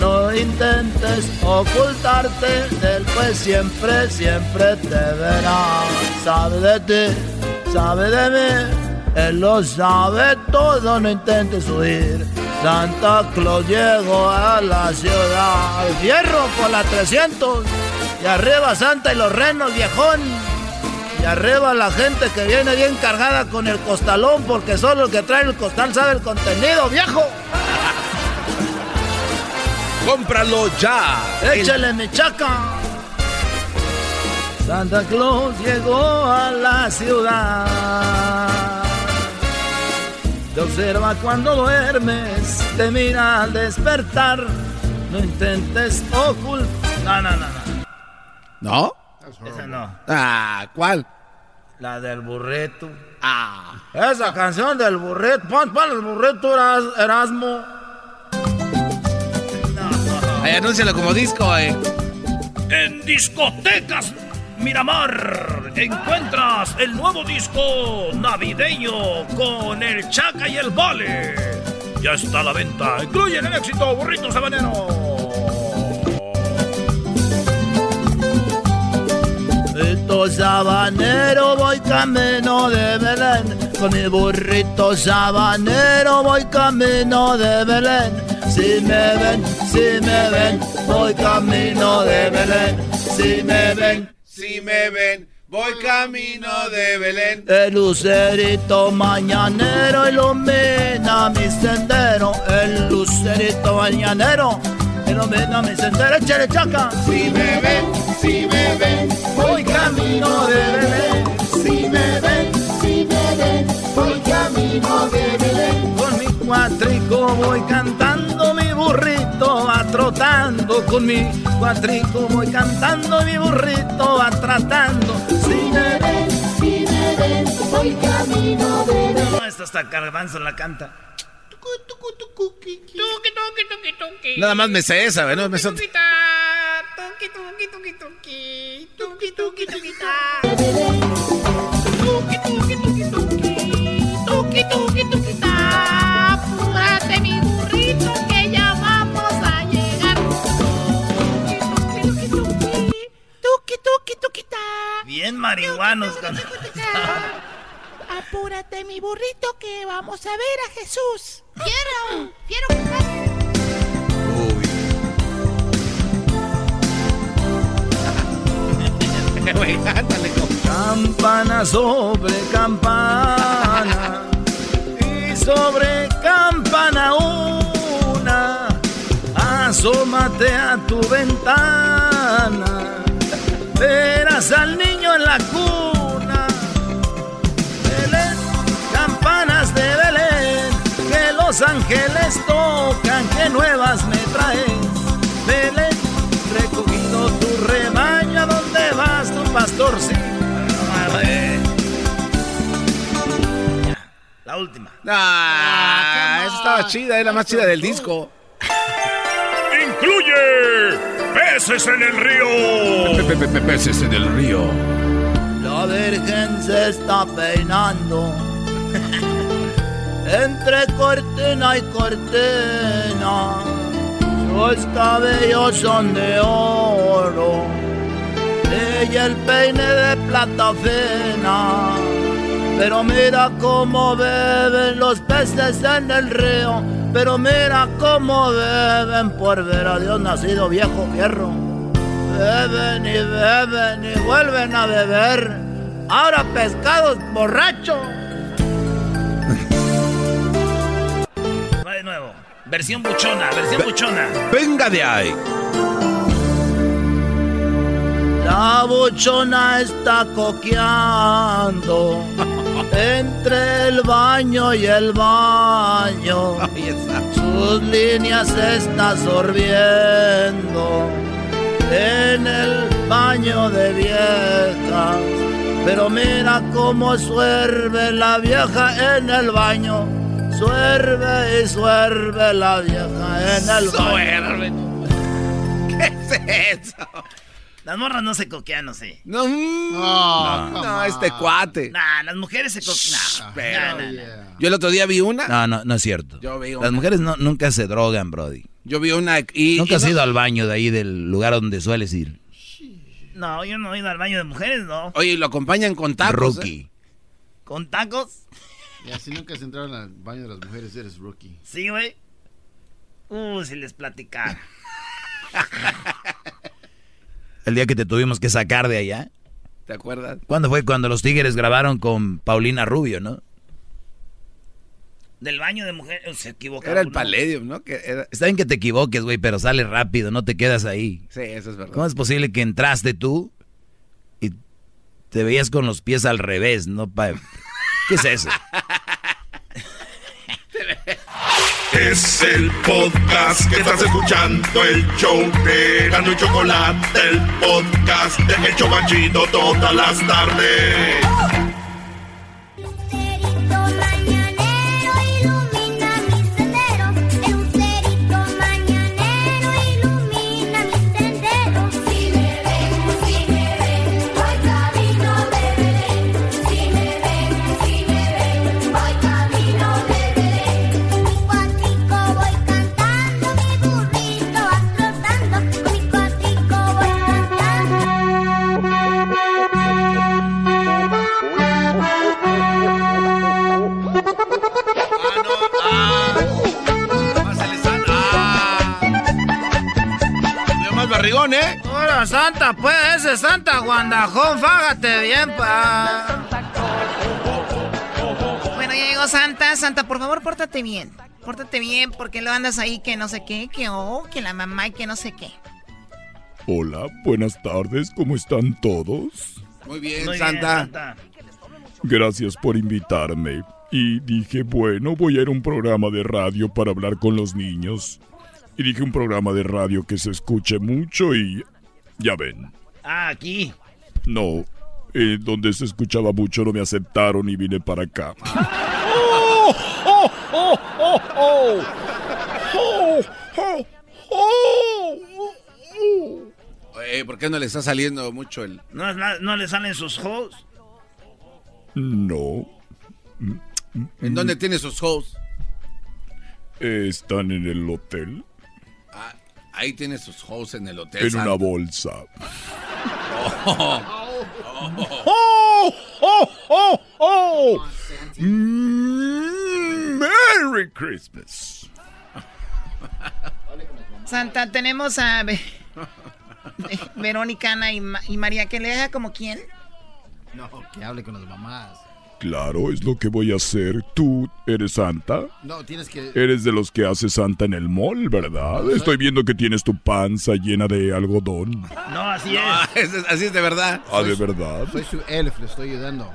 S1: No intentes ocultarte del pues siempre, siempre te verá. Sabe de ti, sabe de mí, él lo sabe todo, no intentes huir. Santa Claus llegó a la ciudad. Fierro por la 300. Y arriba Santa y los renos, viejón. Y arriba la gente que viene bien cargada con el costalón, porque solo el que trae el costal sabe el contenido, viejo.
S2: ¡Cómpralo ya!
S1: Échale mi chaca. Santa Claus llegó a la ciudad. Te observa cuando duermes, te mira al despertar. No intentes ocultar. No, no, no, no.
S2: ¿No?
S1: Esa no.
S2: Ah, ¿cuál?
S1: La del burrito.
S2: Ah.
S1: Esa canción del burrito. Pon, pon el burrito Eras- Erasmo.
S2: Ahí anúncialo como disco, eh.
S4: En discotecas Miramar encuentras el nuevo disco navideño con el Chaca y el Vale. Ya está a la venta. Incluye el éxito Burrito Sabanero.
S1: Burrito sabanero, voy camino de Belén. Con mi burrito sabanero, voy camino de Belén. Si me ven, si me ven, voy camino de Belén. Si me ven,
S2: Si me ven, voy camino de Belén.
S1: el lucerito mañanero ilumina mi sendero. El lucerito mañanero ilumina mi sendero. Échale chaca.
S10: Si me ven, si me ven, voy camino de Belén. Si me ven, si me ven, voy camino de Belén.
S1: Cuatrico voy cantando, mi burrito va trotando. Con mi cuatrico voy cantando, mi burrito va tratando.
S10: Si me ven, si me ven, voy camino de.
S4: No, esta hasta la canta.
S2: Nada más me sé esa, ¿no? Me sé-
S10: Tuki, tuki, tuki,
S4: Bien marihuanos. con-
S20: Apúrate, mi burrito, que vamos a ver a Jesús. Quiero, quiero
S1: Campana sobre campana y sobre campana una, asómate a tu ventana, verás al niño en la cuna. Belén, campanas de Belén, que los ángeles tocan, que nuevas me traes. Belén, recogido tu rebaño, ¿a dónde vas tu pastorcito?
S21: La última.
S2: Ah, esa estaba chida, es la más chida del disco.
S4: Incluye peces en el río.
S2: Peces en el río.
S1: La Virgen se está peinando entre cortina y cortina. Sus cabellos son de oro, ella el peine de plata fina. Pero mira cómo beben los peces en el río. Pero mira cómo beben por ver a Dios nacido viejo fierro. Beben y beben y vuelven a beber. Ahora pescados borrachos.
S21: De nuevo. Versión buchona, versión buchona.
S2: Venga de ahí.
S1: La buchona está coqueando entre el baño y el baño. Sus líneas se está sorbiendo en el baño de viejas. Pero mira cómo suerve la vieja en el baño. Suerve y suerve la vieja en el baño.
S2: ¿Qué es eso?
S21: Las morras no se coquean, no sé.
S2: No, no, no, este cuate.
S21: Nah, las mujeres se coquean. Nah,
S2: Pero-
S21: nah, nah, nah.
S2: Yo el otro día vi una.
S3: No, no, no es cierto.
S2: Yo vi
S3: Las
S2: una.
S3: mujeres no- nunca se drogan, Brody.
S2: Yo vi una y.
S3: Nunca
S2: y
S3: has
S2: no-
S3: ido al baño de ahí del lugar donde sueles ir.
S21: No, yo no he ido al baño de mujeres, no.
S2: Oye, y lo acompañan con tacos.
S3: Rookie.
S2: ¿eh?
S21: ¿Con tacos?
S7: Y así nunca has entrado al baño de las mujeres, eres rookie.
S21: Sí, güey. Uh, si les platicara.
S3: El día que te tuvimos que sacar de allá.
S2: ¿Te acuerdas?
S3: ¿Cuándo fue? Cuando los Tigres grabaron con Paulina Rubio, ¿no?
S21: Del baño de mujeres. Se equivocaron.
S2: Era el. Palladium, ¿no? Que era-
S3: Está bien que te equivoques, güey, pero sale rápido, no te quedas ahí.
S2: Sí, eso es verdad.
S3: ¿Cómo es posible que entraste tú y te veías con los pies al revés, no pa... ¿Qué es eso?
S9: Es el podcast que estás escuchando, el show de Gano Chocolate, el podcast de El Chobachito todas las tardes.
S2: Barrigón, ¿eh?
S1: Hola, Santa, pues, ese Santa Guandajón, fágate bien, pa.
S10: Bueno, ya llegó Santa. Santa, por favor, pórtate bien. Pórtate bien porque lo andas ahí que no sé qué, que oh, que la mamá y que no sé qué.
S4: Hola, buenas tardes, ¿cómo están todos?
S2: Muy bien,
S21: Muy bien,
S2: Santa.
S21: Santa.
S4: Gracias por invitarme. Y dije, bueno, voy a ir a un programa de radio para hablar con los niños. Y dije un programa de radio que se escuche mucho y... Ya ven,
S21: Ah, aquí.
S4: no, eh, donde se escuchaba mucho no me aceptaron y vine para acá.
S2: Oye, ¿por qué no le está saliendo mucho el...?
S21: ¿No, no- no le salen sus hoes?
S4: No,
S2: ¿En dónde tiene sus hoes?
S4: eh, están en el hotel,
S2: ahí tiene sus hoes en el hotel.
S4: en
S2: Santa.
S4: una bolsa.
S2: Oh,
S4: ¡Oh, oh, oh, oh! Mm, ¡Merry Christmas!
S10: Santa, tenemos a Ve- Ve- Verónica, Ana y, Ma- y María, que le haga como quién.
S7: No, que hable con las mamás.
S4: Claro, es lo que voy a hacer. ¿Tú eres Santa?
S7: No, tienes que...
S4: Eres de los que hace Santa en el mall, ¿verdad? Estoy viendo que tienes tu panza llena de algodón.
S1: No, así
S2: es. Así es de verdad.
S4: Ah, ¿de verdad?
S7: Soy su elf, le estoy ayudando.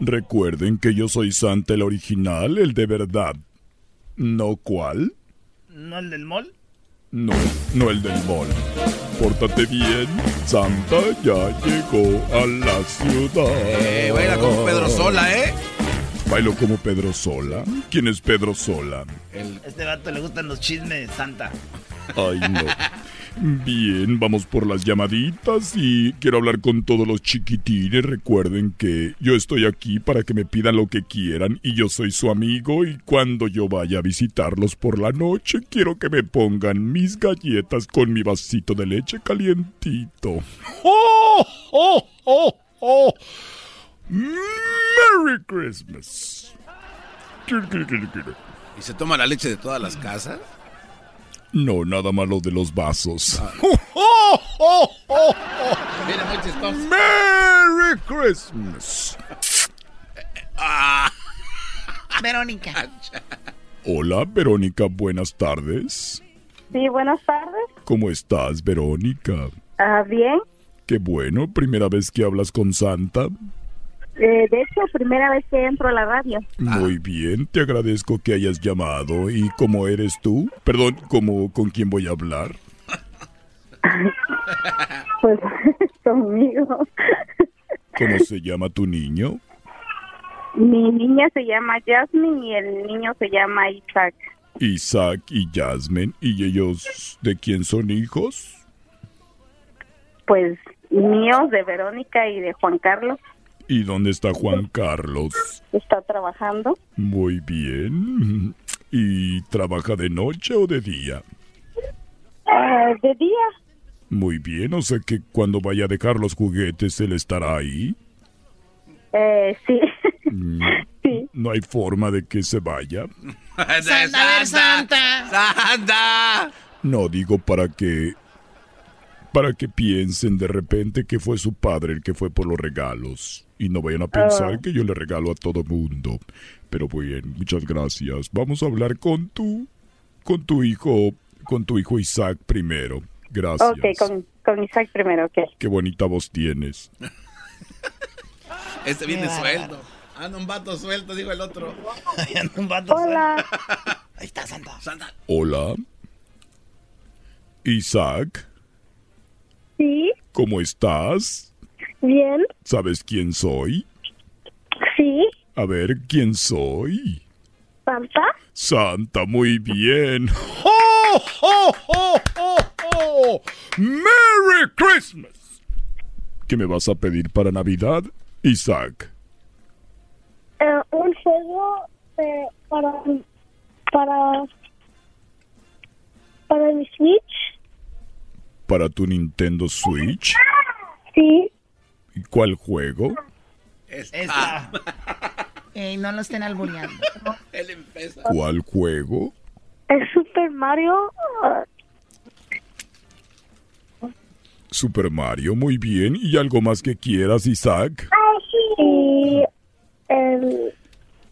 S4: Recuerden que yo soy Santa el original, el de verdad. ¿No cuál?
S1: ¿No el del mall?
S4: No, no el del mall. Pórtate bien, Santa ya llegó a la ciudad.
S2: Eh, baila como Pedro Sola, ¿eh?
S4: Bailo como Pedro Sola. ¿Quién es Pedro Sola?
S1: Este vato le gustan los chismes, Santa.
S4: Ay, no. Bien, vamos por las llamaditas y quiero hablar con todos los chiquitines. Recuerden que yo estoy aquí para que me pidan lo que quieran y yo soy su amigo y cuando yo vaya a visitarlos por la noche quiero que me pongan mis galletas con mi vasito de leche calientito. ¡Oh, oh, oh, oh! ¡Merry Christmas!
S2: ¿Y se toma la leche de todas las casas?
S4: No, nada malo de los vasos.
S2: Mira, muy chistoso.
S4: ¡Merry Christmas!
S10: Verónica.
S4: Hola, Verónica, buenas tardes.
S17: Sí, buenas tardes.
S4: ¿Cómo estás, Verónica?
S17: Ah, bien.
S4: Qué bueno, primera vez que hablas con Santa.
S17: Eh, de hecho, primera vez que entro a la radio.
S4: Muy bien, te agradezco que hayas llamado. ¿Y cómo eres tú? Perdón, ¿cómo, ¿con quién voy a hablar?
S17: Pues conmigo.
S4: ¿Cómo se llama tu niño?
S17: Mi niña se llama Jasmine y el niño se llama Isaac.
S4: Isaac y Jasmine. ¿Y ellos de quién son hijos?
S17: Pues míos de Verónica y de Juan Carlos.
S4: ¿Y dónde está Juan Carlos?
S17: Está trabajando.
S4: Muy bien. ¿Y trabaja de noche o de día?
S17: Ah, de día.
S4: Muy bien, o sea que cuando vaya a dejar los juguetes, él estará ahí.
S17: Eh, sí.
S4: Mm, No hay forma de que se vaya.
S10: Santa, Santa.
S2: ¡Santa!
S4: No digo para que para que piensen de repente que fue su padre el que fue por los regalos y no vayan a pensar
S17: Ah.
S4: que yo le regalo a todo mundo. Pero bien, muchas gracias. Vamos a hablar con tu con tu hijo, con tu hijo Isaac primero. Gracias.
S17: Ok, con, con Isaac primero, ok.
S4: Qué bonita voz tienes.
S2: Este viene suelto. Anda un vato suelto, dijo el otro.
S1: un vato
S17: Hola.
S10: Ahí está Santa.
S2: Santa.
S4: Hola. Isaac,
S17: Sí,
S4: ¿cómo estás?
S17: Bien.
S4: ¿Sabes quién soy?
S17: Sí,
S4: A ver, ¿quién soy?
S17: Santa.
S4: Santa, muy bien. ¡Oh, oh, oh, oh, oh! ¡Merry Christmas! ¿Qué me vas a pedir para Navidad, Isaac?
S17: Eh, un juego eh, para para para mi Switch.
S4: ¿Para tu Nintendo Switch?
S17: Sí,
S4: ¿Y cuál juego?
S10: Esta. Ey, no lo estén albureando.
S2: Él empieza.
S4: ¿Cuál juego?
S17: es Super Mario. ah,
S4: Super Mario, muy bien. ¿Y algo más que quieras, Isaac?
S17: y el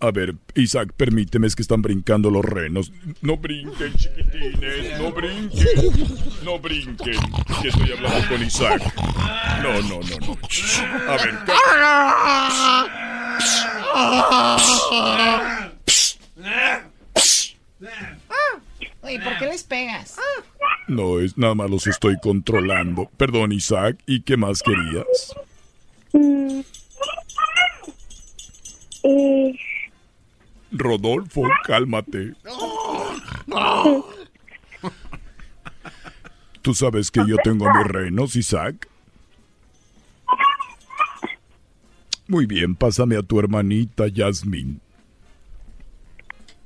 S4: A ver, Isaac, permíteme, es que están brincando los renos. No brinquen, chiquitines, no brinquen, no brinquen. Que estoy hablando con Isaac. No, no, no, no. A ver,
S10: Oye, ¿por qué les pegas?
S4: no, es nada más los estoy controlando. Perdón, Isaac, ¿y qué más querías?
S17: mm, y
S4: Rodolfo, cálmate. ¿Tú sabes que yo tengo mis renos, Isaac? Muy bien, pásame a tu hermanita Yasmín.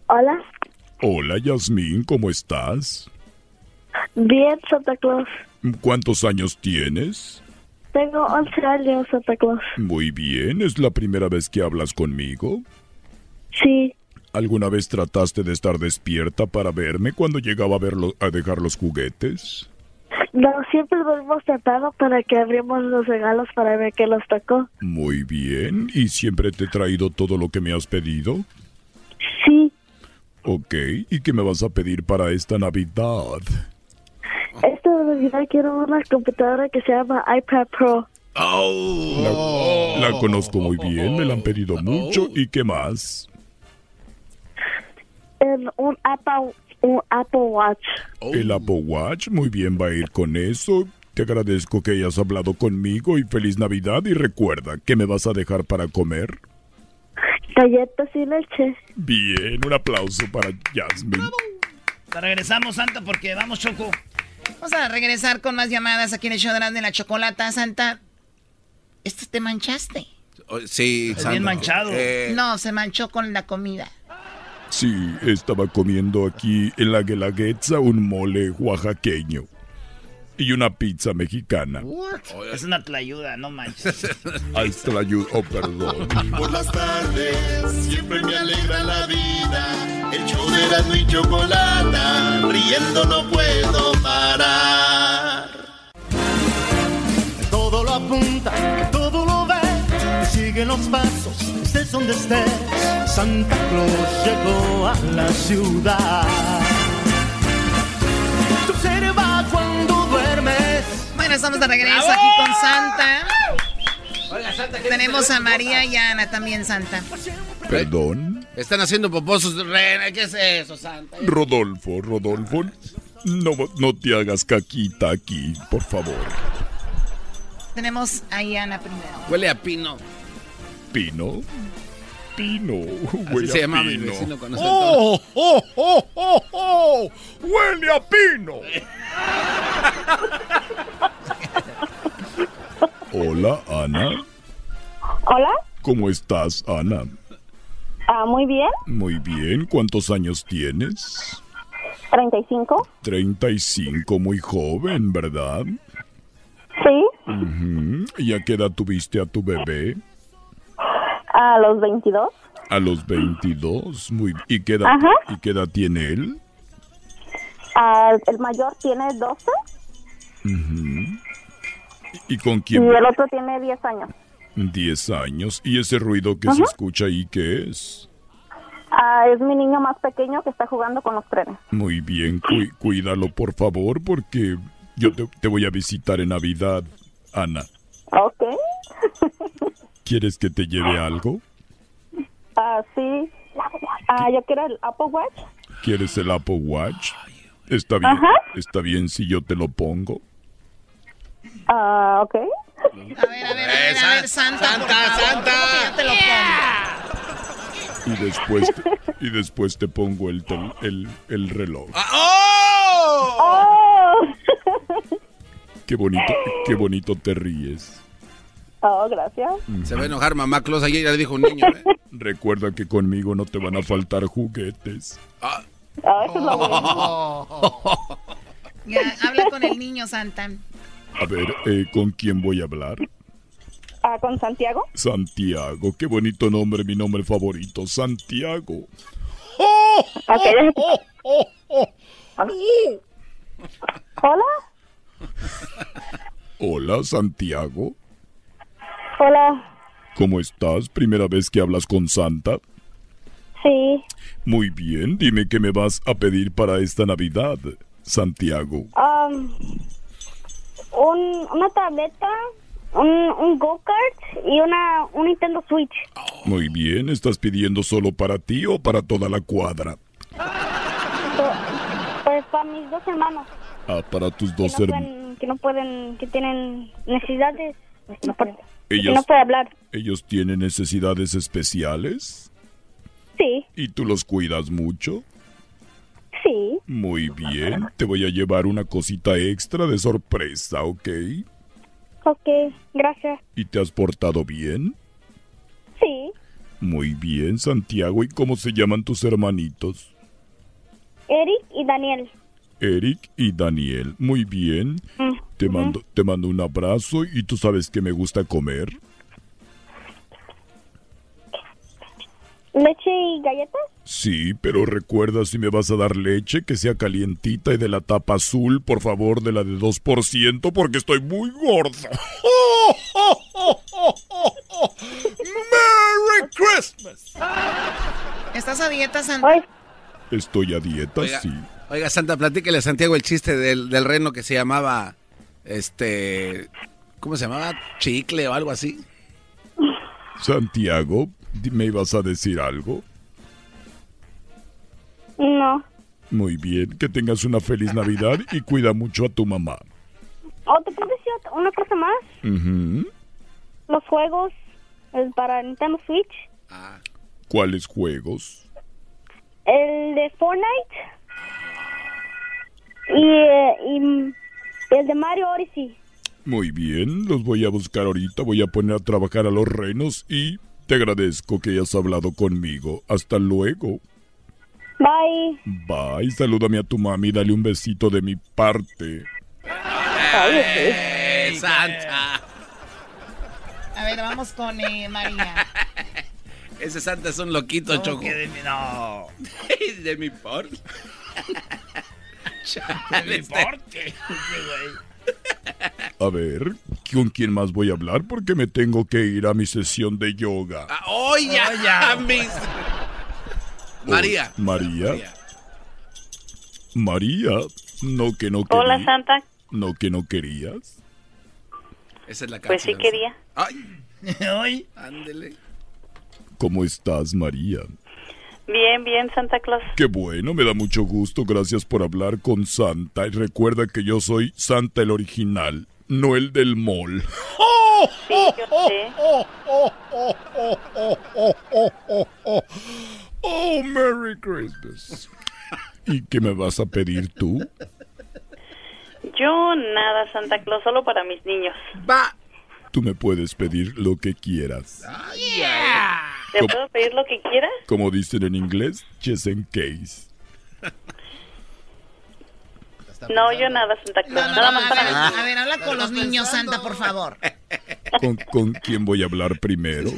S17: hola,
S4: Hola Yasmín, ¿cómo estás?
S17: bien Santa Claus.
S4: ¿Cuántos años tienes?
S22: Tengo 11 años, Santa Claus.
S4: Muy bien, ¿es la primera vez que hablas conmigo?
S22: Sí.
S4: ¿Alguna vez trataste de estar despierta para verme cuando llegaba a, verlo, a dejar los juguetes?
S22: No, siempre lo hemos tratado para que abrimos los regalos para ver qué nos tocó.
S4: Muy bien, ¿y siempre te he traído todo lo que me has pedido?
S22: Sí.
S4: Ok, ¿y qué me vas a pedir para esta Navidad?
S22: Esta Navidad quiero una computadora que se llama iPad Pro.
S4: La, la conozco muy bien, me la han pedido mucho. ¿Y qué más?
S22: En un Apple, un Apple Watch.
S4: El Apple Watch, muy bien, va a ir con eso. Te agradezco que hayas hablado conmigo y feliz Navidad y recuerda que me vas a dejar para comer.
S22: Galletas y leche.
S4: Bien, un aplauso para Jasmine.
S1: Regresamos, Santa, porque vamos, Choco.
S10: Vamos a regresar con más llamadas aquí en el show de la chocolata. Santa, ¿esto te manchaste?
S2: Oh, Sí,
S1: Es
S2: Santa.
S1: bien manchado.
S2: Eh,
S10: No, se manchó con la comida.
S4: Sí, estaba comiendo aquí en la Guelaguetza un mole oaxaqueño y una pizza mexicana.
S1: Es una tlayuda, no manches.
S4: Ahí está la ayuda. Oh, perdón.
S9: Por las tardes siempre me alegra la vida. El show de y Chocolata, riendo no puedo parar.
S6: Todo lo apunta, todo lo ve, sigue los pasos, estés donde estés. Santa Claus llegó a la ciudad. Te observa cuando duermes.
S10: Bueno, estamos de regreso aquí con Santa. Tenemos a María y a Ana también, Santa.
S4: Perdón.
S2: Están haciendo poposos. Reina, ¿qué es eso, Santa?
S4: Rodolfo, Rodolfo, no, no te hagas caquita aquí, por favor.
S10: Tenemos a Ana primero.
S2: Huele a pino.
S4: Pino. Pino.
S2: Así
S4: Huele
S2: se
S4: a
S2: llama mi
S4: pino.
S2: vecino cuando se
S4: ¡Oh, oh, oh, oh, oh! ¡Huele a pino! Hola, Ana.
S22: Hola,
S4: ¿Cómo estás, Ana?
S22: ah, muy bien.
S4: Muy bien. ¿Cuántos años tienes?
S22: 35.
S4: 35, muy joven, ¿verdad?
S22: Sí,
S4: Ujú. ¿Y a qué edad tuviste a tu bebé?
S22: A los 22.
S4: A los 22. Muy ¿Y qué edad,
S22: Ajá.
S4: ¿y qué edad tiene él?
S22: Ah, el mayor tiene 12
S4: Ujú. ¿Y con
S22: y
S4: quién?
S22: el otro tiene 10 años.
S4: 10 años. ¿Y ese ruido que se
S22: Ajá.
S4: escucha ahí qué es?
S22: Ah, es mi niño más pequeño que está jugando con los trenes.
S4: Muy bien, cuí- cuídalo por favor porque yo te, te voy a visitar en Navidad, Ana.
S22: Ok.
S4: ¿Quieres que te lleve algo?
S22: Ah, sí. Ah, yo quiero el Apple Watch.
S4: ¿Quieres el Apple Watch? Está bien,
S22: Ajá.
S4: está bien si yo te lo pongo.
S22: Ah, ok.
S10: A ver, a ver, a ver, a ver, Santa, por favor,
S2: Santa.
S10: ¿cómo que yo te lo pongo?
S4: Y después te, y después te pongo el, tel- el, el reloj.
S22: Oh.
S4: Qué bonito, qué bonito te ríes.
S22: Oh, gracias.
S2: Se va a enojar mamá Claus. Ayer ya le dijo un niño, ¿eh?
S4: Recuerda que conmigo no te van a faltar juguetes.
S22: Ah, eso es lo bueno.
S10: Ya, habla con el niño, Santa.
S4: A ver, eh, ¿con quién voy a hablar?
S22: Ah, con Santiago.
S4: Santiago, qué bonito nombre, mi nombre favorito, Santiago.
S22: Ok, Hola.
S4: Hola, Santiago.
S22: Hola.
S4: ¿Cómo estás? ¿Primera vez que hablas con Santa?
S22: Sí.
S4: Muy bien, dime qué me vas a pedir para esta Navidad, Santiago.
S22: Um, un, una tableta, un, un go-kart y una, un Nintendo Switch.
S4: Muy bien, ¿estás pidiendo solo para ti o para toda la cuadra?
S22: Pues para mis dos hermanos.
S4: Ah, para tus dos
S22: no,
S4: hermanos.
S22: que no pueden, que tienen necesidades. No pueden-
S4: Ellos,
S22: no puede hablar.
S4: ellos tienen necesidades especiales
S22: Sí,
S4: y tú los cuidas mucho.
S22: sí.
S4: Muy bien, te voy a llevar una cosita extra de sorpresa, ¿ok?
S22: Ok, gracias.
S4: ¿Y te has portado bien?
S22: Sí.
S4: Muy bien, Santiago. ¿Y cómo se llaman tus hermanitos?
S22: Eric y Daniel.
S4: Eric y Daniel. Muy bien.
S22: Mm.
S4: Te mando, te mando un abrazo y tú sabes que me gusta comer.
S22: ¿Leche y galletas?
S4: Sí, pero recuerda si me vas a dar leche que sea calientita y de la tapa azul, por favor, de la de 2%, porque estoy muy gordo. ¡Merry Christmas!
S10: ¿Estás a dieta, Santa?
S4: Estoy a dieta,
S2: Oiga,
S4: sí.
S2: oiga, Santa, platíquele a Santiago el chiste del, del reno que se llamaba, este, ¿cómo se llamaba? Chicle o algo así.
S4: Santiago, ¿me ibas a decir algo?
S22: No.
S4: Muy bien, que tengas una feliz Navidad y cuida mucho a tu mamá.
S22: ¿O te puedo decir una cosa más? Los juegos para Nintendo Switch.
S4: ¿Cuáles juegos?
S22: El de Fortnite. Y, eh, y el de Mario Odyssey.
S4: Muy bien, los voy a buscar ahorita, voy a poner a trabajar a los renos y te agradezco que hayas hablado conmigo. Hasta luego.
S22: Bye.
S4: Bye, salúdame a tu mami, dale un besito de mi parte.
S2: ¡Eh, Santa!
S10: A ver, vamos con eh, María.
S2: Ese Santa es un loquito,
S1: ¿Cómo
S2: Choco.
S1: que de mi- no.
S2: de mi por.
S1: Porte.
S4: A ver, ¿con quién más voy a hablar? Porque me tengo que ir a mi sesión de yoga.
S2: ¡Oye! mis- María.
S4: Oh, María. María, no que no
S17: Hola,
S4: querías.
S17: Santa.
S4: No que no querías.
S2: Esa es la
S17: Pues sí quería.
S2: ¡Ay! Ándele.
S4: ¿Cómo estás, María?
S17: Bien, bien, Santa Claus.
S4: Qué bueno, me da mucho gusto. Gracias por hablar con Santa. Y recuerda que yo soy Santa el original, no el del mall.
S17: Sí, yo sé.
S4: Oh, Merry Christmas. ¿Y qué me vas a pedir tú?
S17: Yo nada, Santa Claus, solo para mis niños.
S2: Va.
S4: Tú me puedes pedir lo que quieras.
S17: ¿Te
S4: ¿Cómo?
S17: puedo pedir lo que quieras?
S4: Como dicen en inglés, just in case.
S17: No, yo nada, Santa Claus.
S10: No,
S17: nada
S10: no,
S17: más
S10: a,
S17: para
S10: ver, a ver, habla con los niños, Santa, por favor.
S4: ¿Con, con quién voy a hablar primero?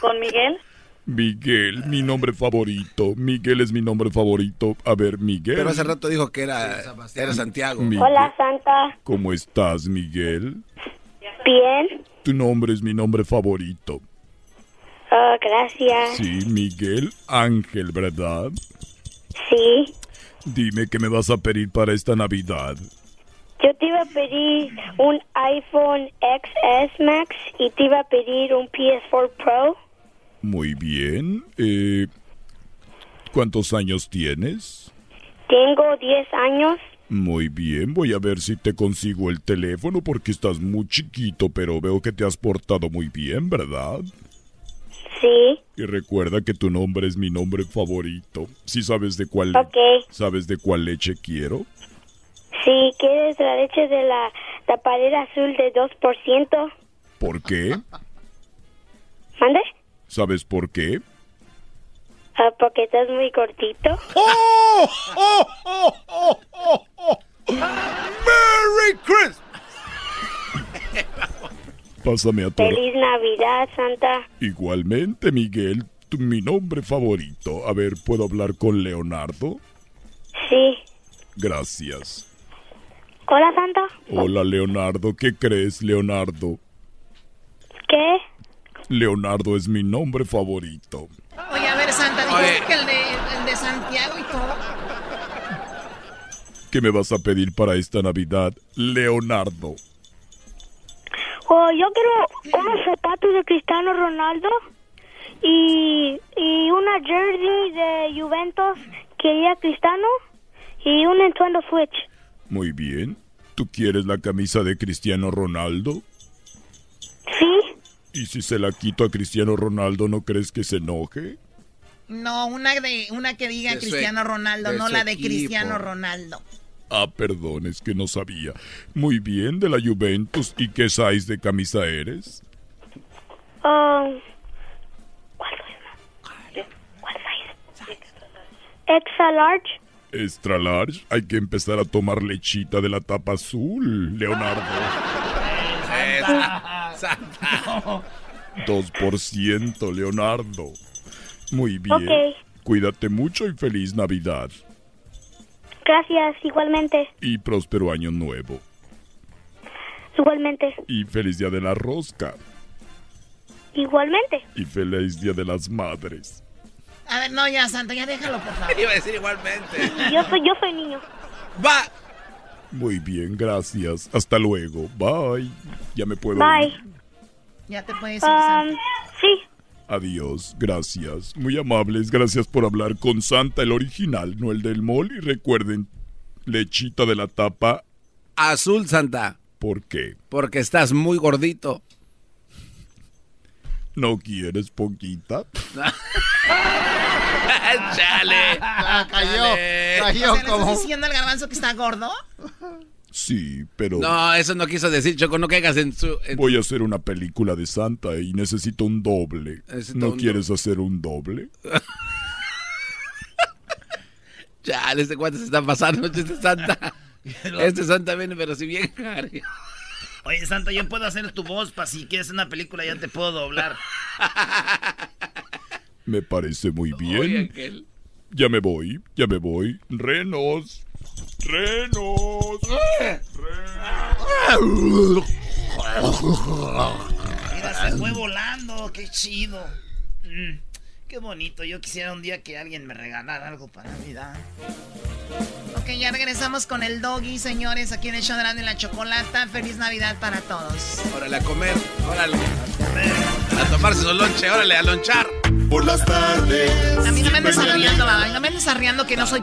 S17: ¿Con Miguel?
S4: Miguel, mi nombre favorito. Miguel es mi nombre favorito. A ver, Miguel.
S2: Pero hace rato dijo que era, era Santiago.
S4: Miguel.
S22: Hola, Santa.
S4: ¿Cómo estás, Miguel?
S22: Bien.
S4: Tu nombre es mi nombre favorito.
S22: Oh, gracias.
S4: Sí, Miguel Ángel, ¿verdad?
S22: Sí.
S4: Dime qué me vas a pedir para esta Navidad.
S22: Yo te iba a pedir un iPhone XS Max y te iba a pedir un PS4 Pro.
S4: Muy bien. Eh, ¿Cuántos años tienes?
S22: Tengo 10 años.
S4: Muy bien, voy a ver si te consigo el teléfono porque estás muy chiquito, pero veo que te has portado muy bien, ¿verdad?
S22: Sí.
S4: Y recuerda que tu nombre es mi nombre favorito. ¿Sí sabes de cuál
S22: Ok.
S4: sabes de cuál leche quiero?
S22: Sí, ¿quieres la leche de la tapadera azul de 2%?
S4: ¿Por qué?
S22: ¿Mande?
S4: ¿Sabes por qué?
S22: Ah, porque estás muy cortito.
S4: ¡Merry Christmas! Pásame a tu
S22: Feliz Navidad, Santa.
S4: Igualmente, Miguel, tu- mi nombre favorito. A ver, ¿puedo hablar con Leonardo?
S22: Sí.
S4: Gracias.
S22: Hola, Santa.
S4: Hola, Leonardo. ¿Qué crees, Leonardo?
S22: ¿Qué?
S4: Leonardo es mi nombre favorito.
S10: Oye, a ver, Santa, dijiste que el de, el de Santiago y todo.
S4: ¿Qué me vas a pedir para esta Navidad, Leonardo?
S22: Oh, yo quiero unos zapatos de Cristiano Ronaldo y, y una jersey de Juventus que diga Cristiano y un Nintendo Switch.
S4: Muy bien. ¿Tú quieres la camisa de Cristiano Ronaldo?
S22: Sí.
S4: ¿Y si se la quito a Cristiano Ronaldo, no crees que se enoje?
S10: No, una de una que diga
S4: De
S10: Cristiano Ronaldo, no la de
S4: equipo.
S10: Cristiano Ronaldo.
S4: Ah, perdón, es que no sabía. Muy bien, de la Juventus. ¿Y qué size de camisa eres?
S22: Um, ¿Cuál size? ¿Cuál size? Extra large.
S4: Extra large, hay que empezar a tomar lechita de la tapa azul, Leonardo.
S2: Santa.
S4: 2%, Leonardo. Muy bien.
S22: Ok.
S4: Cuídate mucho y feliz Navidad.
S22: Gracias, igualmente.
S4: Y próspero año nuevo.
S22: Igualmente.
S4: Y feliz día de la rosca.
S22: Igualmente.
S4: Y feliz día de las madres.
S10: A ver, no, ya, Santa, ya déjalo, por favor.
S2: Iba a decir igualmente.
S22: Yo soy, yo soy niño.
S2: Va.
S4: Muy bien, gracias. Hasta luego. Bye. Ya me puedo
S22: Bye.
S4: ir.
S10: Ya te puedes ir,
S22: Um,
S10: Santa.
S22: sí.
S4: Adiós, gracias. Muy amables, gracias por hablar con Santa, el original, no el del mall. Y recuerden, lechita de la tapa.
S2: Azul, Santa.
S4: ¿Por qué?
S2: Porque estás muy gordito.
S4: ¿No quieres poquita?
S2: Chale.
S7: Ah, cayó,
S2: Chale.
S7: cayó
S10: O sea, ¿le
S7: como...
S10: estás diciendo al garbanzo que está gordo?
S4: Sí, pero
S2: No, eso no quiso decir, Choco. No caigas en su. en-
S4: voy a hacer una película de Santa y necesito un doble.
S2: Necesito
S4: ¿No
S2: un
S4: quieres hacer un doble?
S2: Chale, este cuate se está pasando. Este Santa. Este Santa viene, pero si bien. Harry.
S1: Oye, Santa, yo puedo hacer tu voz para si quieres una película, ya te puedo doblar.
S4: Me parece muy bien.
S2: Oye, aquel.
S4: Ya me voy, ya me voy. Renos. Renos.
S1: Mira, se fue volando, qué chido. Mm, qué bonito, yo quisiera un día que alguien me regalara algo para Navidad.
S10: Ok, ya regresamos con el doggy, señores, aquí en el show de la Chocolata. Feliz Navidad para todos.
S2: Órale a comer, órale. A tomarse su lonche, órale a lonchar.
S9: Por las tardes.
S10: A mí no me andes arriando, no me andes arriando que no soy...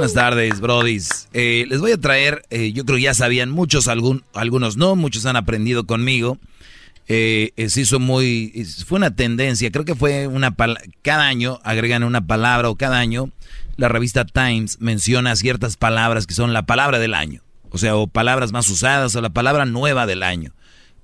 S3: buenas tardes, brodis. Eh, les voy a traer, eh, yo creo que ya sabían muchos, algún, algunos no, muchos han aprendido conmigo. Eh, eh, se hizo muy, fue una tendencia, creo que fue una, cada año agregan una palabra o cada año la revista Times menciona ciertas palabras que son la palabra del año. O sea, o palabras más usadas o la palabra nueva del año.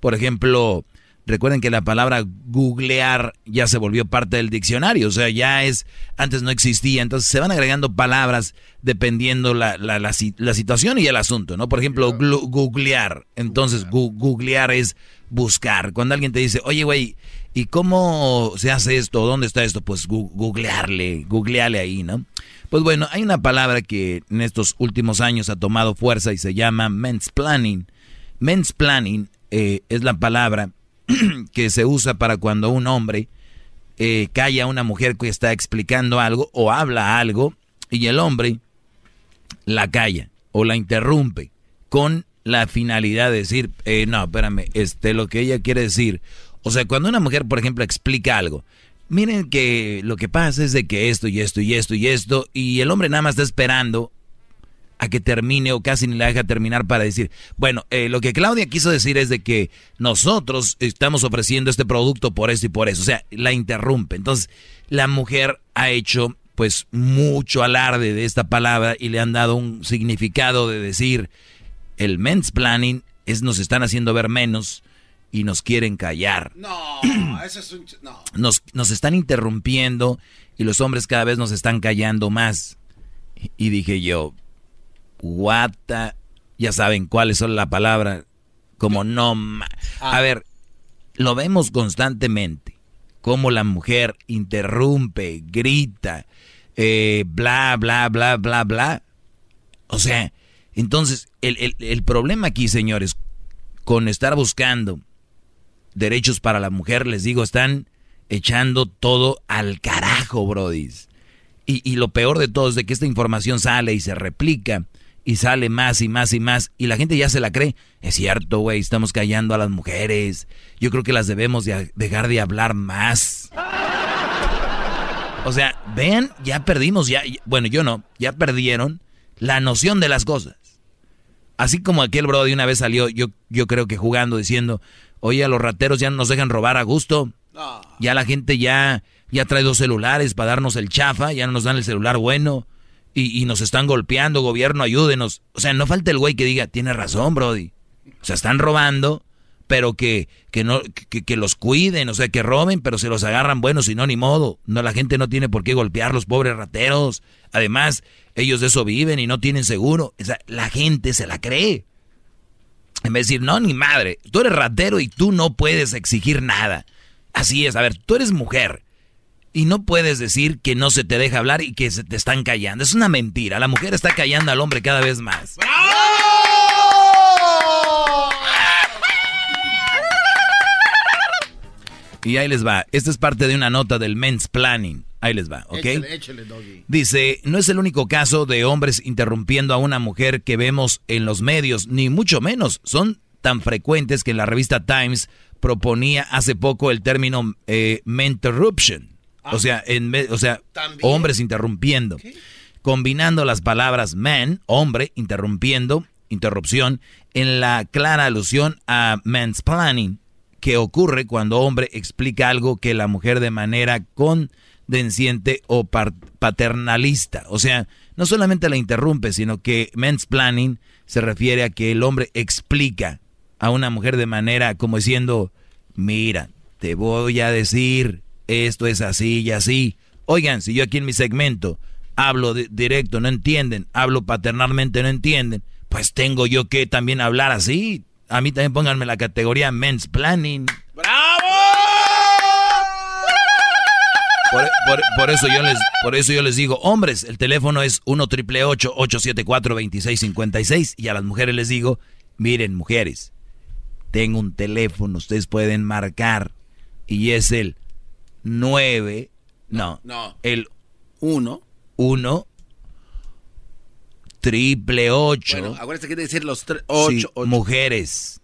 S3: Por ejemplo, recuerden que la palabra googlear ya se volvió parte del diccionario, o sea, ya es, antes no existía, entonces se van agregando palabras dependiendo la, la, la, si- la situación y el asunto, ¿no? Por ejemplo, googlear, entonces gu- googlear es buscar. Cuando alguien te dice, oye, güey, ¿y cómo se hace esto? ¿Dónde está esto? Pues gu- googlearle, googlearle ahí, ¿no? Pues bueno, hay una palabra que en estos últimos años ha tomado fuerza y se llama mansplaining. Mansplaining eh, es la palabra que se usa para cuando un hombre eh, calla a una mujer que está explicando algo o habla algo y el hombre la calla o la interrumpe con la finalidad de decir, eh, no, espérame, este, lo que ella quiere decir. O sea, cuando una mujer, por ejemplo, explica algo, miren que lo que pasa es de que esto y esto y esto y esto, y el hombre nada más está esperando a que termine o casi ni la deja terminar para decir, bueno, eh, lo que Claudia quiso decir es de que nosotros estamos ofreciendo este producto por esto y por eso, o sea, la interrumpe. Entonces, la mujer ha hecho pues mucho alarde de esta palabra y le han dado un significado de decir, el planning es nos están haciendo ver menos y nos quieren callar.
S2: No, eso es un. ch- No.
S3: Nos, nos están interrumpiendo y los hombres cada vez nos están callando más. Y dije yo, the- Ya saben cuáles son la palabra. Como no... A ver, lo vemos constantemente. Como la mujer interrumpe, grita, eh, bla, bla, bla, bla, bla. O sea, entonces, el, el- el problema aquí, señores, con estar buscando derechos para la mujer, les digo, están echando todo al carajo, brodis. Y, y lo peor de todo es de que esta información sale y se replica y sale más y más y más y la gente ya se la cree. Es cierto, güey, estamos callando a las mujeres. Yo creo que las debemos de dejar de hablar más. O sea, vean, ya perdimos, ya, bueno, yo no, ya perdieron la noción de las cosas. Así como aquel bro de una vez salió, yo, yo creo que jugando, diciendo, oye, a los rateros ya no nos dejan robar a gusto. Ya la gente ya, ya trae dos celulares para darnos el chafa, ya no nos dan el celular bueno. Y, y nos están golpeando, gobierno, ayúdenos. O sea, no falta el güey que diga, tiene razón, Brody. O sea, están robando, pero que, que no, que, los cuiden, o sea, que roben, pero se los agarran, bueno, si no, ni modo. No, la gente no tiene por qué golpear los pobres rateros. Además, ellos de eso viven y no tienen seguro. O sea, la gente se la cree. En vez de decir, no, ni madre, tú eres ratero y tú no puedes exigir nada. Así es, a ver, tú eres mujer y no puedes decir que no se te deja hablar y que se te están callando. Es una mentira. La mujer está callando al hombre cada vez más. Y ahí les va. Esta es parte de una nota del Men's Planning. Ahí les va, ¿ok?
S7: Échale, échale, doggy.
S3: Dice, no es el único caso de hombres interrumpiendo a una mujer que vemos en los medios, ni mucho menos. Son tan frecuentes que en la revista Times proponía hace poco el término eh, mentorruption. O sea, en, ve- o sea hombres interrumpiendo. Combinando las palabras man, hombre, interrumpiendo, interrupción, en la clara alusión a mansplaining, que ocurre cuando hombre explica algo que la mujer de manera condesciente o paternalista. O sea, no solamente la interrumpe, sino que mansplaining se refiere a que el hombre explica a una mujer de manera como diciendo, mira, te voy a decir, esto es así y así. Oigan, si yo aquí en mi segmento hablo di- directo, no entienden, hablo paternalmente, no entienden, pues tengo yo que también hablar así. A mí también pónganme la categoría men's planning. Por, por- por eso yo les, por eso yo les digo, hombres, el teléfono es 1 triple 874 2656 y a las mujeres les digo, miren mujeres, tengo un teléfono, ustedes pueden marcar y es el 9, no,
S2: No.
S3: el
S2: 1
S3: 1 triple 8.
S2: Bueno, acuérdense que que decir los 8.
S3: Sí, mujeres.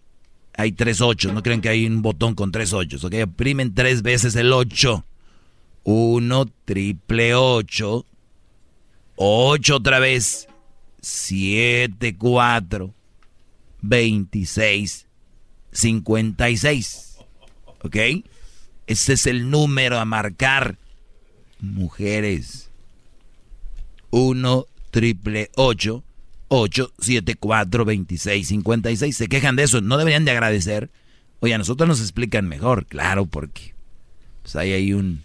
S3: Hay tres ochos, no creen que hay un botón con tres ochos, ¿ok? Oprimen tres veces el 8. 1 triple 8. 8 otra vez. 7, 4. 26. 56. ¿Ok? Ese es el número a marcar. Mujeres. 1 triple 8 874 2656 Se quejan de eso, no deberían de agradecer. Oye, a nosotros nos explican mejor, claro, porque pues hay ahí un,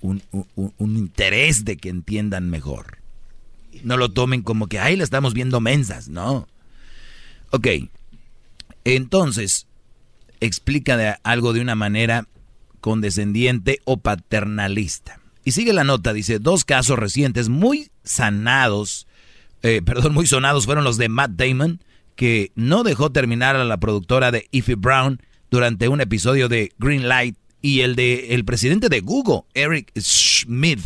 S3: un, un- un interés de que entiendan mejor. No lo tomen como que, ahí la estamos viendo mensas, no. Ok, entonces, explica algo de una manera condescendiente o paternalista. Y sigue la nota, dice, dos casos recientes muy sanados, eh, perdón, muy sonados fueron los de Matt Damon, que no dejó terminar a la productora de Ify Brown durante un episodio de Green Light, y el de el presidente de Google, Eric Schmidt,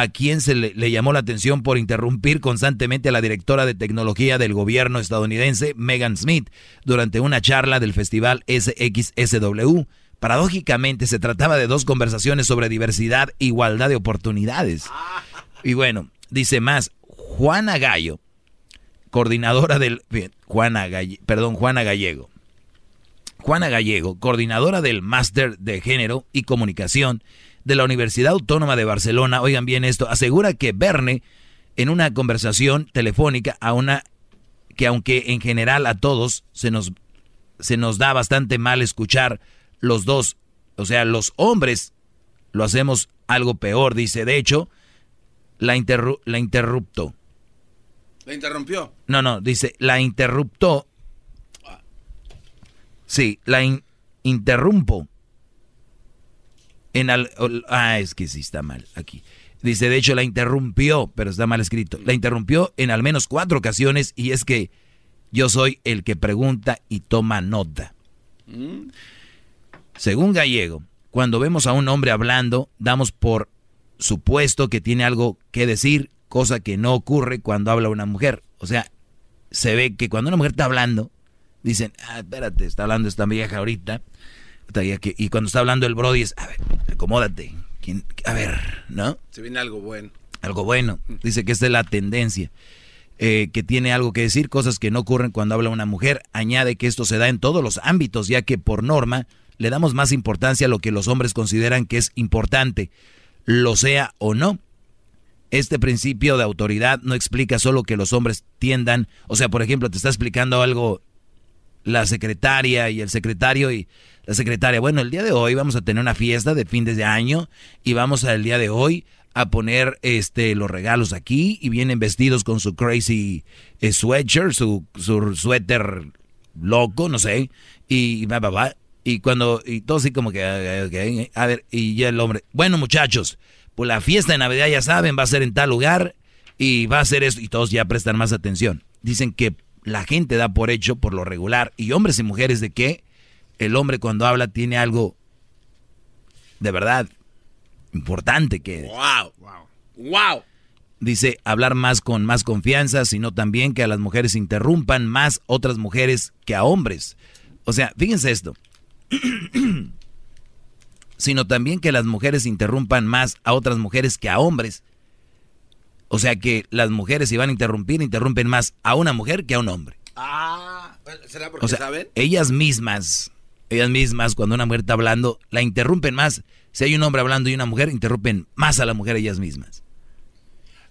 S3: a quien se le, llamó la atención por interrumpir constantemente a la directora de tecnología del gobierno estadounidense, Megan Smith, durante una charla del festival SXSW. Paradójicamente se trataba de dos conversaciones sobre diversidad e igualdad de oportunidades. Y bueno, dice más, Juana Gallo, coordinadora del... Juana Galle- perdón, Juana Gallego. Juana Gallego, coordinadora del Máster de Género y Comunicación de la Universidad Autónoma de Barcelona, oigan bien esto, asegura que Verne, en una conversación telefónica a una que aunque en general a todos se nos, se nos da bastante mal escuchar los dos, o sea, los hombres lo hacemos algo peor, dice, de hecho, la, interru- la interruptó.
S2: ¿La interrumpió?
S3: No, no, dice, la interruptó. Sí, la in- interrumpo. En al, ah, es que sí está mal aquí. Dice, de hecho, la interrumpió, pero está mal escrito. La interrumpió en al menos cuatro ocasiones y es que yo soy el que pregunta y toma nota. Según Gallego, cuando vemos a un hombre hablando, damos por supuesto que tiene algo que decir, cosa que no ocurre cuando habla una mujer. O sea, se ve que cuando una mujer está hablando, dicen, ah, espérate, está hablando esta vieja ahorita. Y cuando está hablando el Brody es, a ver, acomódate. ¿Quién? A ver, ¿no?
S2: Se viene algo bueno.
S3: Algo bueno. Dice que esta es la tendencia. Eh, que tiene algo que decir, cosas que no ocurren cuando habla una mujer. Añade que esto se da en todos los ámbitos, ya que por norma le damos más importancia a lo que los hombres consideran que es importante, lo sea o no. Este principio de autoridad no explica solo que los hombres tiendan, o sea, por ejemplo, te está explicando algo la secretaria y el secretario y la secretaria, bueno, el día de hoy vamos a tener una fiesta de fin de año y vamos al día de hoy a poner este los regalos aquí y vienen vestidos con su crazy eh, sweatshirt, su, su suéter loco, no sé, y va, va, va. Y cuando, y todo así como que, a ver, y ya el hombre, bueno muchachos, pues la fiesta de Navidad ya saben, va a ser en tal lugar y va a ser esto, y todos ya prestan más atención. Dicen que la gente da por hecho, por lo regular, y hombres y mujeres, de que el hombre cuando habla tiene algo de verdad importante que...
S2: ¡Wow! ¡Wow! ¡Wow!
S3: Dice, hablar más con más confianza, sino también que a las mujeres interrumpan más otras mujeres que a hombres. O sea, fíjense esto. sino también que las mujeres interrumpan más a otras mujeres que a hombres. O sea que las mujeres si van a interrumpir, interrumpen más a una mujer que a un hombre.
S2: Ah, ¿será porque
S3: O sea,
S2: saben?
S3: ellas mismas, ellas mismas cuando una mujer está hablando, la interrumpen más. Si hay un hombre hablando y una mujer, interrumpen más a la mujer ellas mismas.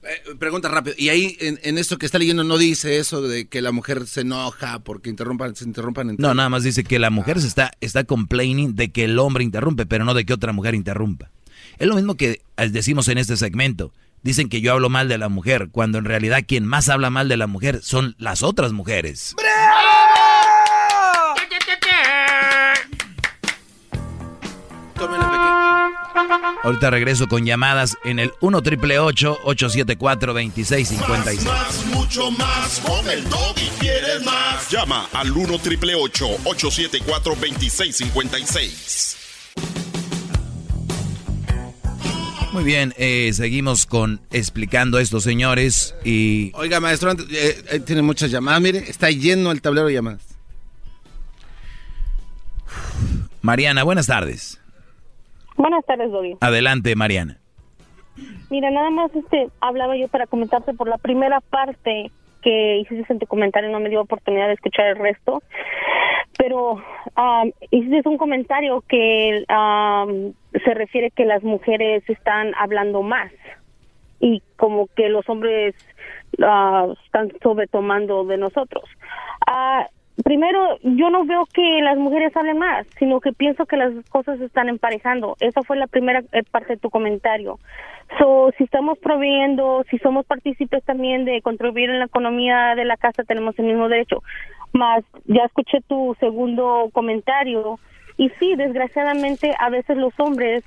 S2: Eh, pregunta rápido. Y ahí, en, en esto que está leyendo, no dice eso de que la mujer se enoja porque interrumpan, se interrumpan entre
S3: No, nada más dice que la mujer se está, está complaining de que el hombre interrumpe, pero no de que otra mujer interrumpa. Es lo mismo que eh, decimos en este segmento. Dicen que yo hablo mal de la mujer, cuando en realidad quien más habla mal de la mujer son las otras mujeres. Ahorita regreso con llamadas en el 1 triple 874 2656.
S9: Más, mucho más. Con el y quieres más. Llama al 1 triple 874 2656.
S3: Muy bien, eh, seguimos con explicando esto, señores. Y
S2: Oiga, maestro, antes- eh, eh, tiene muchas llamadas. Mire, está lleno el tablero de llamadas.
S3: Mariana, buenas tardes.
S23: Buenas tardes, Doggy.
S3: Adelante, Mariana.
S23: Mira, nada más este hablaba yo para comentarte por la primera parte que hiciste en tu comentario, no me dio oportunidad de escuchar el resto, pero am, hiciste un comentario que am, se refiere que las mujeres están hablando más y como que los hombres ah, están sobretomando de nosotros. Ah, primero, yo no veo que las mujeres hablen más, sino que pienso que las cosas se están emparejando. Esa fue la primera eh, parte de tu comentario. So, si estamos proveyendo, si somos partícipes también de contribuir en la economía de la casa, tenemos el mismo derecho. Más, ya escuché tu segundo comentario. Y sí, desgraciadamente, a veces los hombres,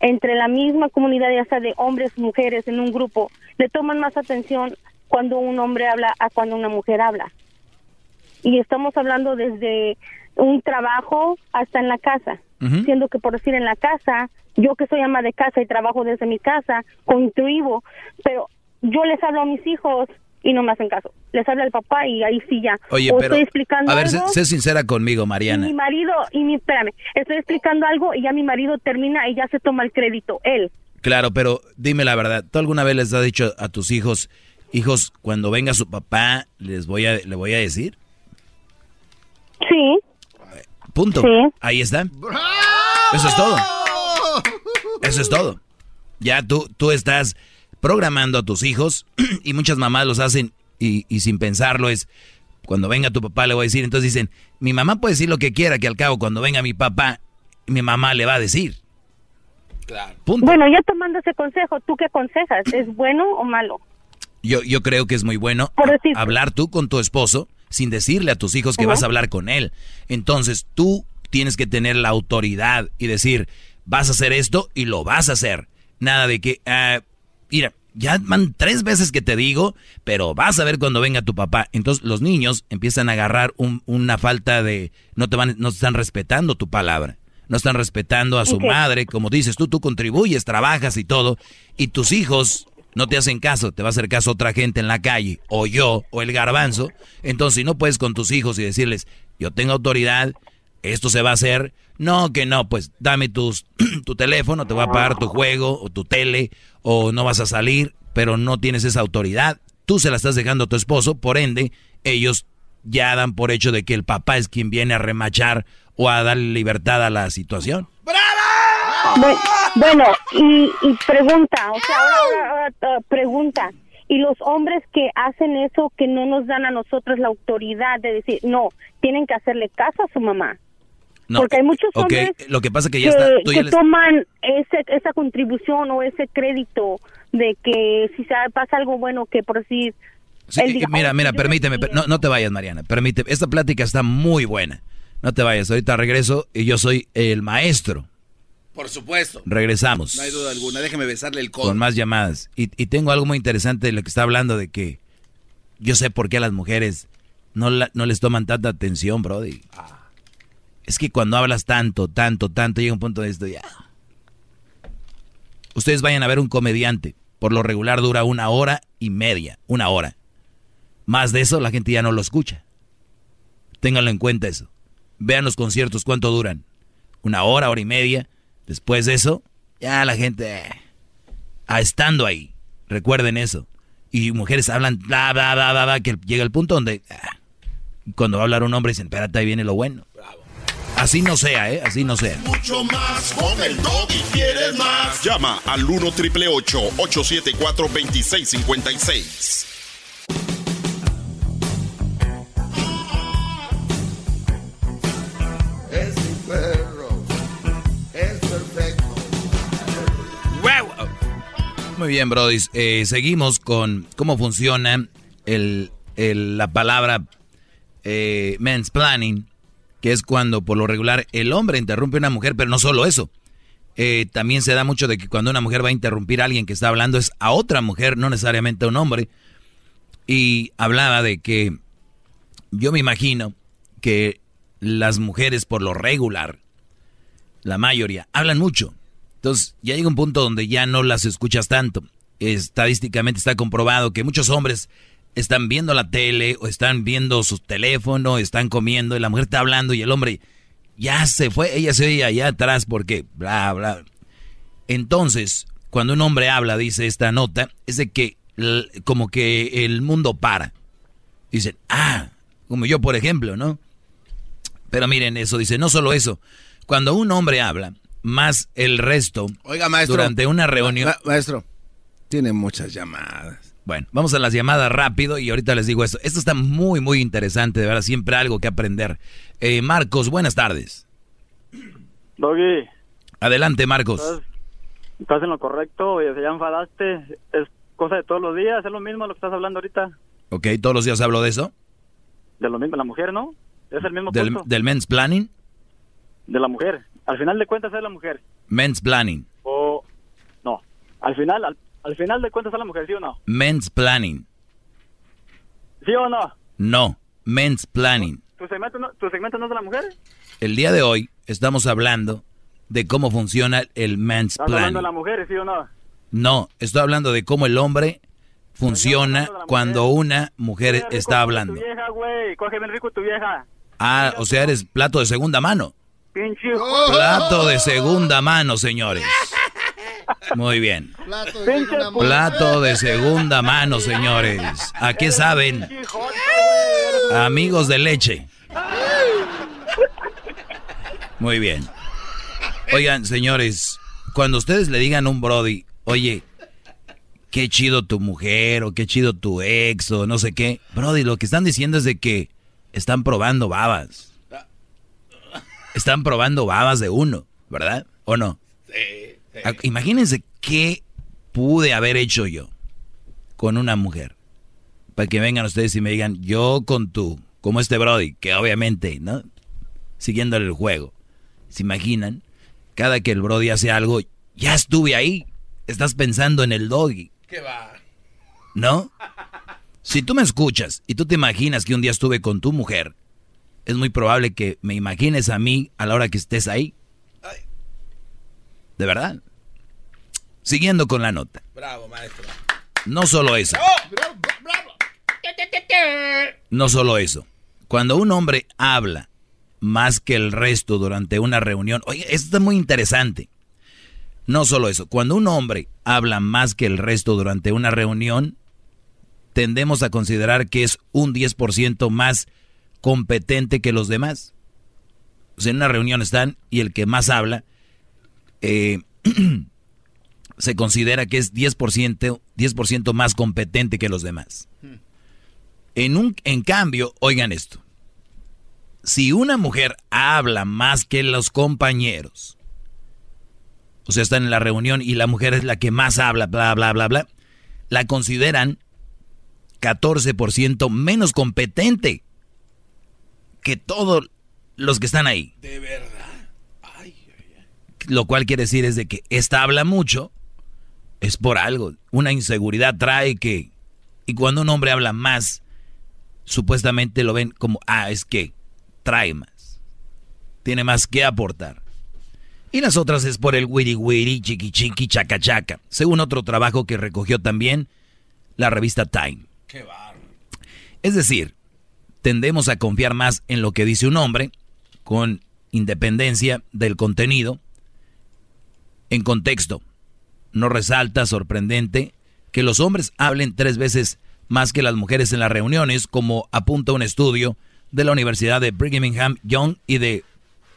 S23: entre la misma comunidad, ya sea de hombres, mujeres, en un grupo, le toman más atención cuando un hombre habla a cuando una mujer habla y estamos hablando desde un trabajo hasta en la casa,
S24: Ujú.
S23: siendo que por decir en la casa, yo que soy ama de casa y trabajo desde mi casa, contribuyo, pero yo les hablo a mis hijos y no me hacen caso. Les habla el papá y ahí sí ya.
S3: Oye,
S23: o
S3: pero
S23: estoy explicando
S3: a ver, sé,
S23: algo,
S3: sé sincera conmigo,
S23: y
S3: Mariana.
S23: mi marido y mi espérame, estoy explicando algo y ya mi marido termina y ya se toma el crédito él.
S3: Claro, pero dime la verdad. ¿Tú alguna vez les has dicho a tus hijos, hijos, cuando venga su papá, les voy a, le voy a decir?
S23: Sí.
S3: Punto.
S23: Sí.
S3: Ahí está. Eso es todo. Eso es todo. Ya tú, tú estás programando a tus hijos y muchas mamás los hacen y, y sin pensarlo es, cuando venga tu papá le voy a decir, entonces dicen, mi mamá puede decir lo que quiera, que al cabo cuando venga mi papá, mi mamá le va a decir. Punto.
S23: Bueno, ya tomando ese consejo, ¿tú qué aconsejas? ¿Es bueno o malo?
S3: Yo, yo creo que es muy bueno
S23: decir-
S3: hablar tú con tu esposo sin decirle a tus hijos que vas a hablar con él. Entonces tú tienes que tener la autoridad y decir, vas a hacer esto y lo vas a hacer. Nada de que, ah, mira, ya van tres veces que te digo, pero vas a ver cuando venga tu papá. Entonces los niños empiezan a agarrar un- una falta de, no te van, no están respetando tu palabra. No están respetando a su madre, como dices tú, tú contribuyes, trabajas y todo, y tus hijos no te hacen caso, te va a hacer caso otra gente en la calle, o yo, o el garbanzo. Entonces, si no puedes con tus hijos y decirles, yo tengo autoridad, esto se va a hacer, no, que no, pues dame tus, tu teléfono, te voy a pagar tu juego, o tu tele, o no vas a salir, pero no tienes esa autoridad. Tú se la estás dejando a tu esposo, por ende, ellos ya dan por hecho de que el papá es quien viene a remachar o a darle libertad a la situación.
S23: Bu- Bueno, y, y pregunta, o sea, ahora, ahora, ahora, uh, pregunta, y los hombres que hacen eso, que no nos dan a nosotros la autoridad de decir, no, tienen que hacerle caso a su mamá.
S3: No,
S23: Porque hay muchos hombres
S3: lo que pasa que
S23: que,
S3: ya está, tú
S23: que
S3: ya les-
S23: toman ese, esa contribución o ese crédito de que si sa- pasa algo bueno, que por decir...
S3: Sí,
S23: él diga,
S3: mira,
S23: "Oh,
S3: mira, permíteme, per- no, no te vayas, Mariana, permíteme. Esta plática está muy buena. No te vayas, ahorita regreso y yo soy el maestro.
S2: Por supuesto.
S3: Regresamos.
S2: No hay duda alguna. Déjeme besarle el codo.
S3: Con más llamadas. Y, y tengo algo muy interesante de lo que está hablando de que yo sé por qué a las mujeres no, la- no les toman tanta atención, Brody. Es que cuando hablas tanto, tanto, tanto, llega un punto de esto ya. Ustedes vayan a ver un comediante. Por lo regular dura una hora y media. Una hora. Más de eso la gente ya no lo escucha. Ténganlo en cuenta eso. Vean los conciertos cuánto duran. Una hora, hora y media. Después de eso, ya la gente... ah, estando ahí. Recuerden eso. Y mujeres hablan bla, bla, bla, bla, bla, que llega el punto donde... ah, cuando va a hablar un hombre dicen, espérate, ahí viene lo bueno. Así no sea, ¿eh? Así no sea.
S9: Mucho más con el doggy. ¿Quieres más? Llama al 1 triple 874 2656.
S3: Muy bien, Brody. Eh, seguimos con cómo funciona el, la palabra eh, mansplaining, que es cuando por lo regular el hombre interrumpe a una mujer, pero no solo eso. Eh, también se da mucho de que cuando una mujer va a interrumpir a alguien que está hablando es a otra mujer, no necesariamente a un hombre. Y hablaba de que yo me imagino que las mujeres por lo regular, la mayoría, hablan mucho. Entonces ya llega un punto donde ya no las escuchas tanto. Estadísticamente está comprobado que muchos hombres están viendo la tele o están viendo su teléfono, están comiendo y la mujer está hablando y el hombre ya se fue, ella se oye allá atrás porque bla, bla. Entonces, cuando un hombre habla, dice esta nota, es de que como que el mundo para. Dicen, ah, como yo por ejemplo, ¿no? Pero miren eso, dice, no solo eso, cuando un hombre habla, más el resto,
S2: Oiga, maestro.
S3: durante una reunión...
S2: Ma- maestro, tiene muchas llamadas.
S3: Bueno, vamos a las llamadas rápido y ahorita les digo esto. Esto está muy, muy interesante, de verdad, siempre algo que aprender. Eh, Marcos, buenas tardes.
S25: Doggy,
S3: Adelante, Marcos.
S25: estás, estás en lo correcto, oye, ya enfadaste, es cosa de todos los días, es lo mismo lo que estás hablando ahorita,
S3: Ok, todos los días hablo de eso.
S25: de lo mismo, la mujer, ¿no? Es el mismo
S3: Del,
S25: punto,
S3: del men's planning.
S25: de la mujer, al final de cuentas es la mujer,
S3: Men's planning.
S25: o no, al final, al, al final de cuentas es la mujer, ¿sí o no?
S3: Men's planning.
S25: ¿Sí o no?
S3: No, men's planning.
S25: ¿Tu segmento no, tu segmento no es de la mujer?
S3: El día de hoy estamos hablando de cómo funciona el men's
S25: ¿Estás hablando
S3: planning.
S25: de la mujer, sí o no?
S3: No, estoy hablando de cómo el hombre funciona cuando una mujer está hablando.
S25: Tu vieja, güey, coge bien rico tu vieja,
S3: Ah, o sea, eres plato de segunda mano.
S25: Pinche
S3: Plato de segunda mano, señores. Muy bien.
S7: Plato
S25: de segunda mano.
S3: Plato de segunda mano, señores. ¿A qué saben? Amigos de leche. Muy bien. Oigan, señores, cuando ustedes le digan a un Brody, oye, qué chido tu mujer o qué chido tu ex o no sé qué, Brody, lo que están diciendo es de que están probando babas. Están probando babas de uno, ¿verdad? ¿O no? Ah, Imagínense qué pude haber hecho yo con una mujer. Para que vengan ustedes y me digan, yo con tú, como este Brody, que obviamente, ¿no? Siguiéndole el juego. ¿Se imaginan? Cada que el Brody hace algo, ya estuve ahí. Estás pensando en el doggy,
S2: ¿Qué va?
S3: ¿no? Si tú me escuchas y tú te imaginas que un día estuve con tu mujer, es muy probable que me imagines a mí a la hora que estés ahí. ¿De verdad? Siguiendo con la nota.
S2: Bravo, maestro.
S3: No solo eso. No solo eso. Cuando un hombre habla más que el resto durante una reunión, oye, esto es muy interesante. No solo eso, cuando un hombre habla más que el resto durante una reunión, tendemos a considerar que es un 10% más competente que los demás. O sea, en una reunión están y el que más habla eh, se considera que es 10%, 10 más competente que los demás. En, un, en cambio, oigan esto, si una mujer habla más que los compañeros, o sea, están en la reunión y la mujer es la que más habla, bla, bla, bla, bla, la consideran 14% menos competente que todos los que están ahí.
S2: De verdad.
S3: Lo cual quiere decir es de que esta habla mucho, es por algo. Una inseguridad trae que... Y cuando un hombre habla más, supuestamente lo ven como, ah, es que trae más. Tiene más que aportar. Y las otras es por el wiri wiri, chiqui chiqui, chaca chaca. Según otro trabajo que recogió también la revista Time.
S2: Qué
S3: Es decir, tendemos a confiar más en lo que dice un hombre, con independencia del contenido, en contexto. No resalta sorprendente que los hombres hablen tres veces más que las mujeres en las reuniones, como apunta un estudio de la Universidad de Brigham Young y de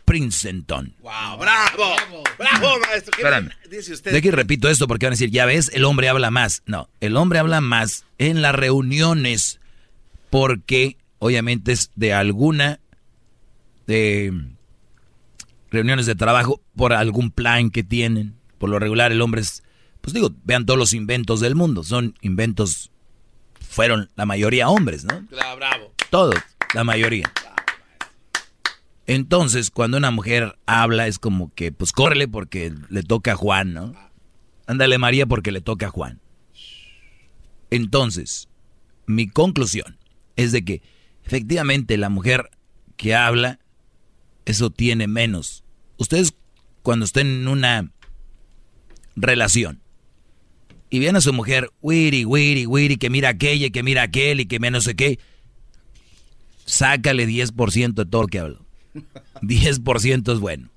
S3: Princeton.
S2: ¡Wow! ¡Bravo! ¡Bravo, maestro! ¿Qué dice usted?
S3: De que repito esto porque van a decir, ya ves, el hombre habla más. No, el hombre habla más en las reuniones porque obviamente es de alguna de reuniones de trabajo por algún plan que tienen. Por lo regular el hombre es, pues digo, vean todos los inventos del mundo, son inventos, fueron la mayoría hombres, ¿no?
S2: Claro, bravo.
S3: Todos, la mayoría. Entonces, cuando una mujer habla es como que, pues córrele porque le toca a Juan, ¿no? Ándale María porque le toca a Juan. Entonces, mi conclusión es de que efectivamente la mujer que habla, eso tiene menos. Ustedes cuando estén en una relación y ven a su mujer, wiri, wiri, wiri, que mira aquella y que mira aquel y que no sé qué, sácale 10% de todo lo que hablo. 10% es bueno.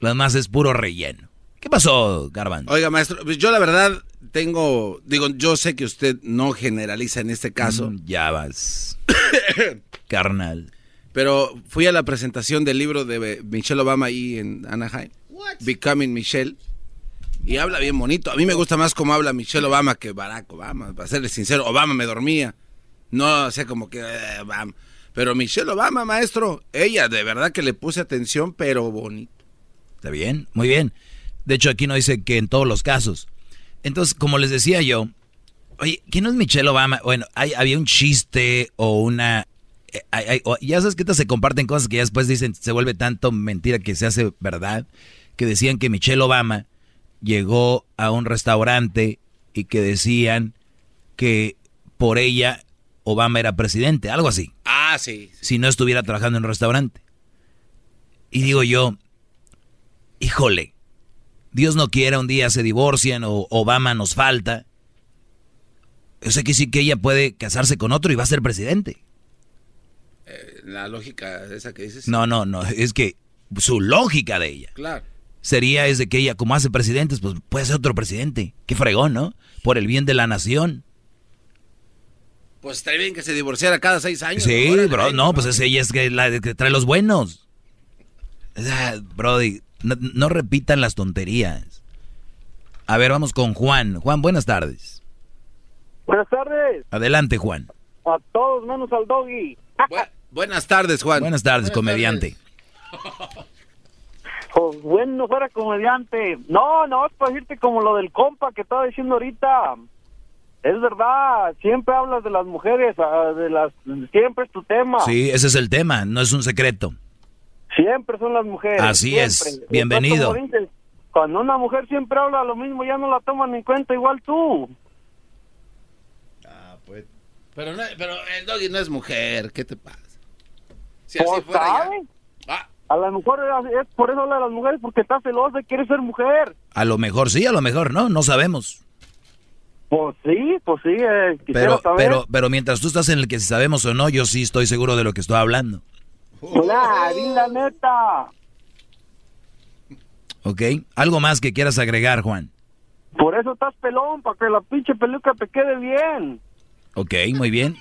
S3: Lo demás es puro relleno. ¿Qué pasó, Garbanzo?
S2: Oiga, maestro, yo la verdad tengo, digo, yo sé que usted no generaliza en este caso.
S3: Mm, ya vas. Carnal.
S2: Pero fui a la presentación del libro de Michelle Obama ahí en Anaheim. Becoming Michelle. Y habla bien bonito. A mí me gusta más cómo habla Michelle Obama que Barack Obama. Para serle sincero, Obama me dormía. No sé como que... eh, Obama. Pero Michelle Obama, maestro, ella de verdad que le puse atención, pero bonito.
S3: Está bien, muy bien. De hecho, aquí no dice que en todos los casos. Entonces, como les decía yo, oye, ¿quién es Michelle Obama? Bueno, hay, había un chiste o una... eh, hay- hay- o- ya sabes que estas se comparten cosas que ya después dicen, se vuelve tanto mentira que se hace verdad, que decían que Michelle Obama llegó a un restaurante y que decían que por ella Obama era presidente, algo así
S2: Ah, sí.
S3: si no estuviera trabajando en un restaurante. Y digo yo, híjole, Dios no quiera, un día se divorcian o Obama nos falta. Yo sé que sí que ella puede casarse con otro y va a ser presidente.
S2: Eh, la lógica esa que dices.
S3: No, no, no, es que su lógica de ella
S2: Claro.
S3: sería es de que ella, como hace presidentes, pues puede ser otro presidente. Qué fregón, ¿no? Por el bien de la nación.
S2: Pues estaría bien que se divorciara cada seis años.
S3: Sí, bro, no, pues es ella es que la que trae los buenos. Ah, Brody, no, no repitan las tonterías. A ver, vamos con Juan. Juan, buenas tardes.
S25: Buenas tardes
S3: Adelante, Juan.
S25: a todos menos al doggy.
S2: buenas tardes, Juan.
S3: Buenas tardes, comediante.
S25: Oh, bueno, fuera comediante. No, no, es para decirte como lo del compa que estaba diciendo ahorita. Es verdad, siempre hablas de las mujeres, ah, de las siempre es tu tema.
S3: Sí, ese es el tema, no es un secreto.
S25: Siempre son las mujeres.
S3: Así
S25: siempre.
S3: es, bienvenido.
S25: dices, cuando una mujer siempre habla lo mismo, ya no la toman en cuenta igual tú.
S2: Pero, no, pero el doggy no es mujer, ¿qué te pasa? Si
S25: Pues,
S2: así fuera ya-
S25: ¿sabe? A lo mejor es es por eso habla de las mujeres, porque está celosa y quiere ser mujer.
S3: A lo mejor sí, a lo mejor no, no sabemos.
S25: Pues sí, pues sí, eh, quisiera
S3: Pero,
S25: saber.
S3: pero, pero mientras tú estás en el que si sabemos o no, yo sí estoy seguro de lo que estoy hablando.
S25: Nah, di la neta.
S3: ¿Ok? ¿Algo más que quieras agregar, Juan?
S25: Por eso estás pelón, para que la pinche peluca te quede bien.
S3: Ok, muy bien.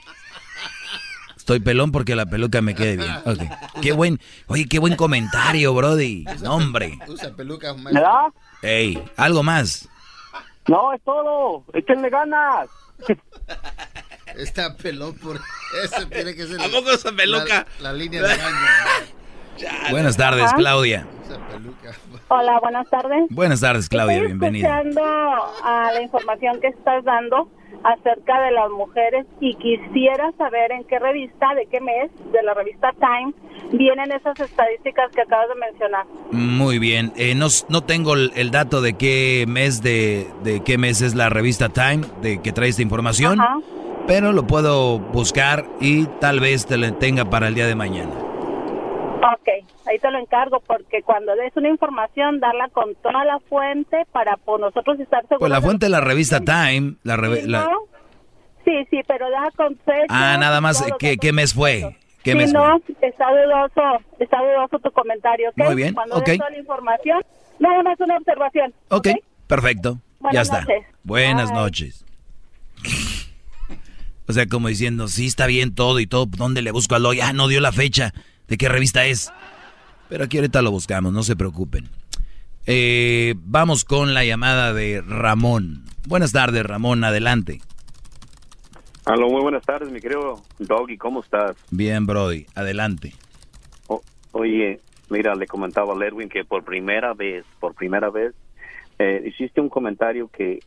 S3: Estoy pelón porque la peluca me quede bien. Ok. Qué buen, oye, qué buen comentario, Brody. No, hombre.
S7: Usa peluca,
S25: ¿Verdad?
S3: Ey, algo más.
S25: No, es todo. Échenle ganas.
S7: Está pelón por... Eso tiene que ser...
S2: ¿A poco esa peluca?
S7: La, la línea de baño.
S3: Buenas tardes. Claudia.
S23: Hola, buenas tardes.
S3: Buenas tardes, Claudia.
S23: Estoy
S3: Bienvenida.
S23: escuchando a la información que estás dando acerca de las mujeres y quisiera saber en qué revista, de qué mes, de la revista Time, vienen esas estadísticas que acabas de mencionar.
S3: Muy bien. Eh, no, no tengo el, el dato de qué mes de, de qué mes es la revista Time de que trae esta información,
S23: Ajá.
S3: Pero lo puedo buscar y tal vez te lo tenga para el día de mañana.
S23: Ok, ahí te lo encargo porque cuando des una información, darla con toda la fuente para por nosotros estar seguros.
S3: Pues la fuente de la revista Time, la,
S23: Sí,
S3: la-
S23: ¿no? Sí, sí, pero da con fecha,
S3: Ah, nada más, ¿qué, qué mes fue? ¿Qué
S23: Si
S3: mes
S23: no,
S3: fue?
S23: está dudoso, está dudoso tu comentario, ¿ok?
S3: Muy bien,
S23: Cuando
S3: ok.
S23: des toda la información, nada más una observación.
S3: Ok, perfecto. ya
S23: Buenas
S3: está.
S23: noches.
S3: Buenas
S23: Bye.
S3: noches. O sea, como diciendo, sí está bien todo y todo, ¿dónde le busco a Loy? Ah, no dio la fecha. ¿De qué revista es? Pero aquí ahorita lo buscamos, no se preocupen. Eh, vamos con la llamada de Ramón. Buenas tardes, Ramón, adelante.
S26: Aló, muy buenas tardes, mi querido Doggy, ¿cómo estás?
S3: Bien, Brody, adelante.
S26: O- oye, mira, le comentaba a Lerwin que por primera vez, por primera vez, eh, hiciste un comentario que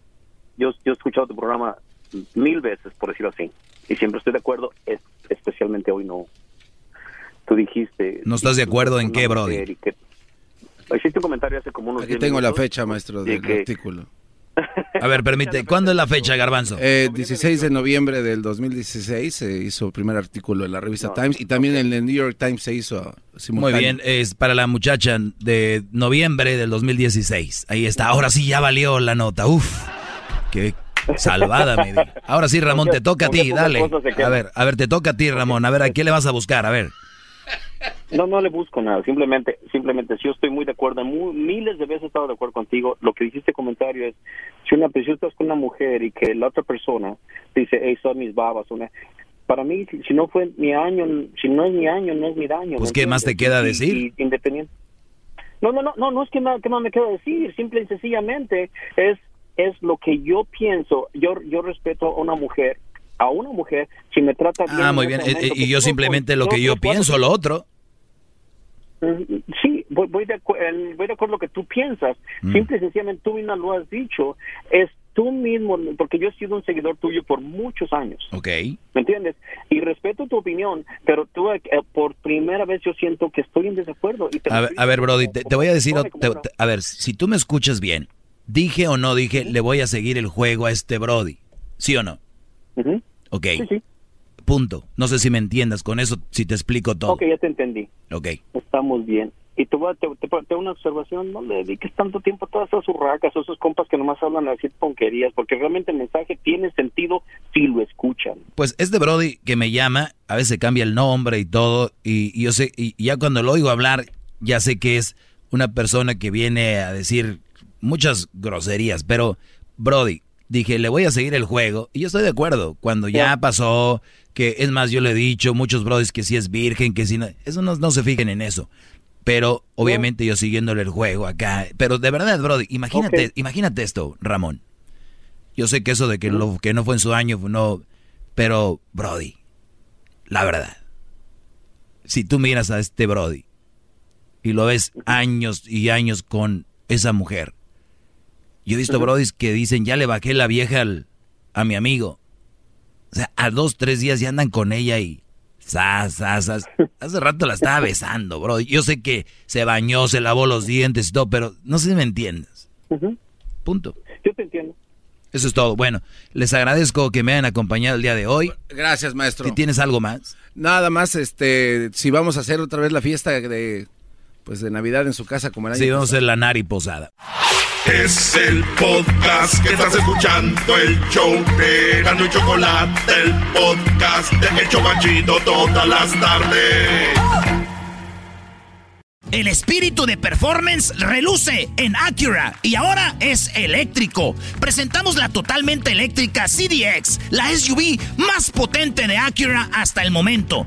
S26: yo, yo he escuchado tu programa mil veces, por decirlo así, y siempre estoy de acuerdo, es- especialmente hoy no. Tú dijiste...
S3: ¿No estás de acuerdo en qué, Brody?
S26: que- Hiciste un comentario hace como unos
S2: Aquí
S26: 10
S2: tengo la
S26: minutos
S2: fecha, maestro,
S26: de
S2: del
S26: que-
S2: artículo.
S3: A ver, permite, ¿cuándo es la fecha, Garbanzo?
S2: Eh, 16 de noviembre del 2016 se hizo el primer artículo en la revista Times y también en el New York Times se hizo
S3: Muy
S2: simultáneo.
S3: bien, es para la muchacha de noviembre del 2016. Ahí está, ahora sí ya valió la nota. Uf, qué salvada me. Ahora sí, Ramón, te toca a ti, dale. A ver, a ver, te toca a ti, Ramón. A ver, ¿a qué le vas a buscar? A ver.
S26: No, no le busco nada. Simplemente, simplemente, si yo estoy muy de acuerdo, mu- miles de veces he estado de acuerdo contigo. Lo que dijiste comentario es, si una si estás con una mujer y que la otra persona dice, hey, son mis babas, una, para mí, si, si no fue mi año, si no es mi año, no es mi daño.
S3: Pues,
S26: ¿me
S3: ¿qué más te queda
S26: Y-
S3: decir?
S26: y independiente. No, no, no, no, no es que más, que más me queda decir. Simple y sencillamente es, es lo que yo pienso. Yo, yo respeto a una mujer, a una mujer, si me trata bien.
S3: Ah, muy bien.
S26: momento,
S3: Eh, eh, Y yo
S26: no,
S3: simplemente
S26: pues,
S3: lo que yo pienso, lo otro.
S26: Mm, Sí, voy, voy, de acu- voy de acuerdo con lo que tú piensas.
S3: Mm.
S26: Simple y sencillamente tú misma lo has dicho. Es tú mismo, porque yo he sido un seguidor tuyo por muchos años.
S3: Ok.
S26: ¿Me entiendes? Y respeto tu opinión, pero tú eh, por primera vez yo siento que estoy en desacuerdo. Y te
S3: A ver,
S26: estoy
S3: a ver Brody, te, te voy a decir, te- a ver, si tú me escuchas bien, dije o no dije, le voy a seguir el juego a este Brody, ¿sí o no?
S26: Ujú.
S3: Ok. Punto. No sé si me entiendas con eso, si te explico todo.
S26: Ok, ya te entendí.
S3: Ok.
S26: Estamos bien. Y te voy a te, te, te hago una observación, no le dediques tanto tiempo a todas esas urracas, a esos compas que nomás hablan a decir ponquerías, porque realmente el mensaje tiene sentido si lo escuchan.
S3: Pues este Brody que me llama, a veces cambia el nombre y todo, y, y yo sé, y ya cuando lo oigo hablar, ya sé que es una persona que viene a decir muchas groserías, pero Brody, dije, le voy a seguir el juego, y yo estoy de acuerdo, cuando ya pasó, que es más, yo le he dicho, muchos Brodis que si es virgen, que si no, eso no, no se fijen en eso. Pero obviamente yo siguiéndole el juego acá. Pero de verdad, Brody, imagínate, imagínate esto, Ramón. Yo sé que eso de que, lo, que no fue en su año, no. Pero, Brody, la verdad. Si tú miras a este Brody y lo ves años y años con esa mujer. Yo he visto Brodis que dicen, ya le bajé la vieja al- a mi amigo. O sea, a dos, tres días ya andan con ella y... Sas, sas, sas. Hace rato la estaba besando, bro. Yo sé que se bañó, se lavó los dientes y todo, pero no sé si me entiendes. Punto.
S26: Yo te entiendo.
S3: Eso es todo. Bueno, les agradezco que me hayan acompañado el día de hoy.
S2: Gracias, maestro.
S3: Si tienes algo más.
S2: Nada más, este, si vamos a hacer otra vez la fiesta de, pues, de Navidad en su casa como el año
S3: Sí, vamos a hacer la nari posada.
S18: Es el podcast que estás escuchando, el show de Gano y Chocolate, el podcast de El Chobachito todas las tardes.
S1: El espíritu de performance reluce en Acura y ahora es eléctrico. Presentamos la totalmente eléctrica CDX, la SUV más potente de Acura hasta el momento.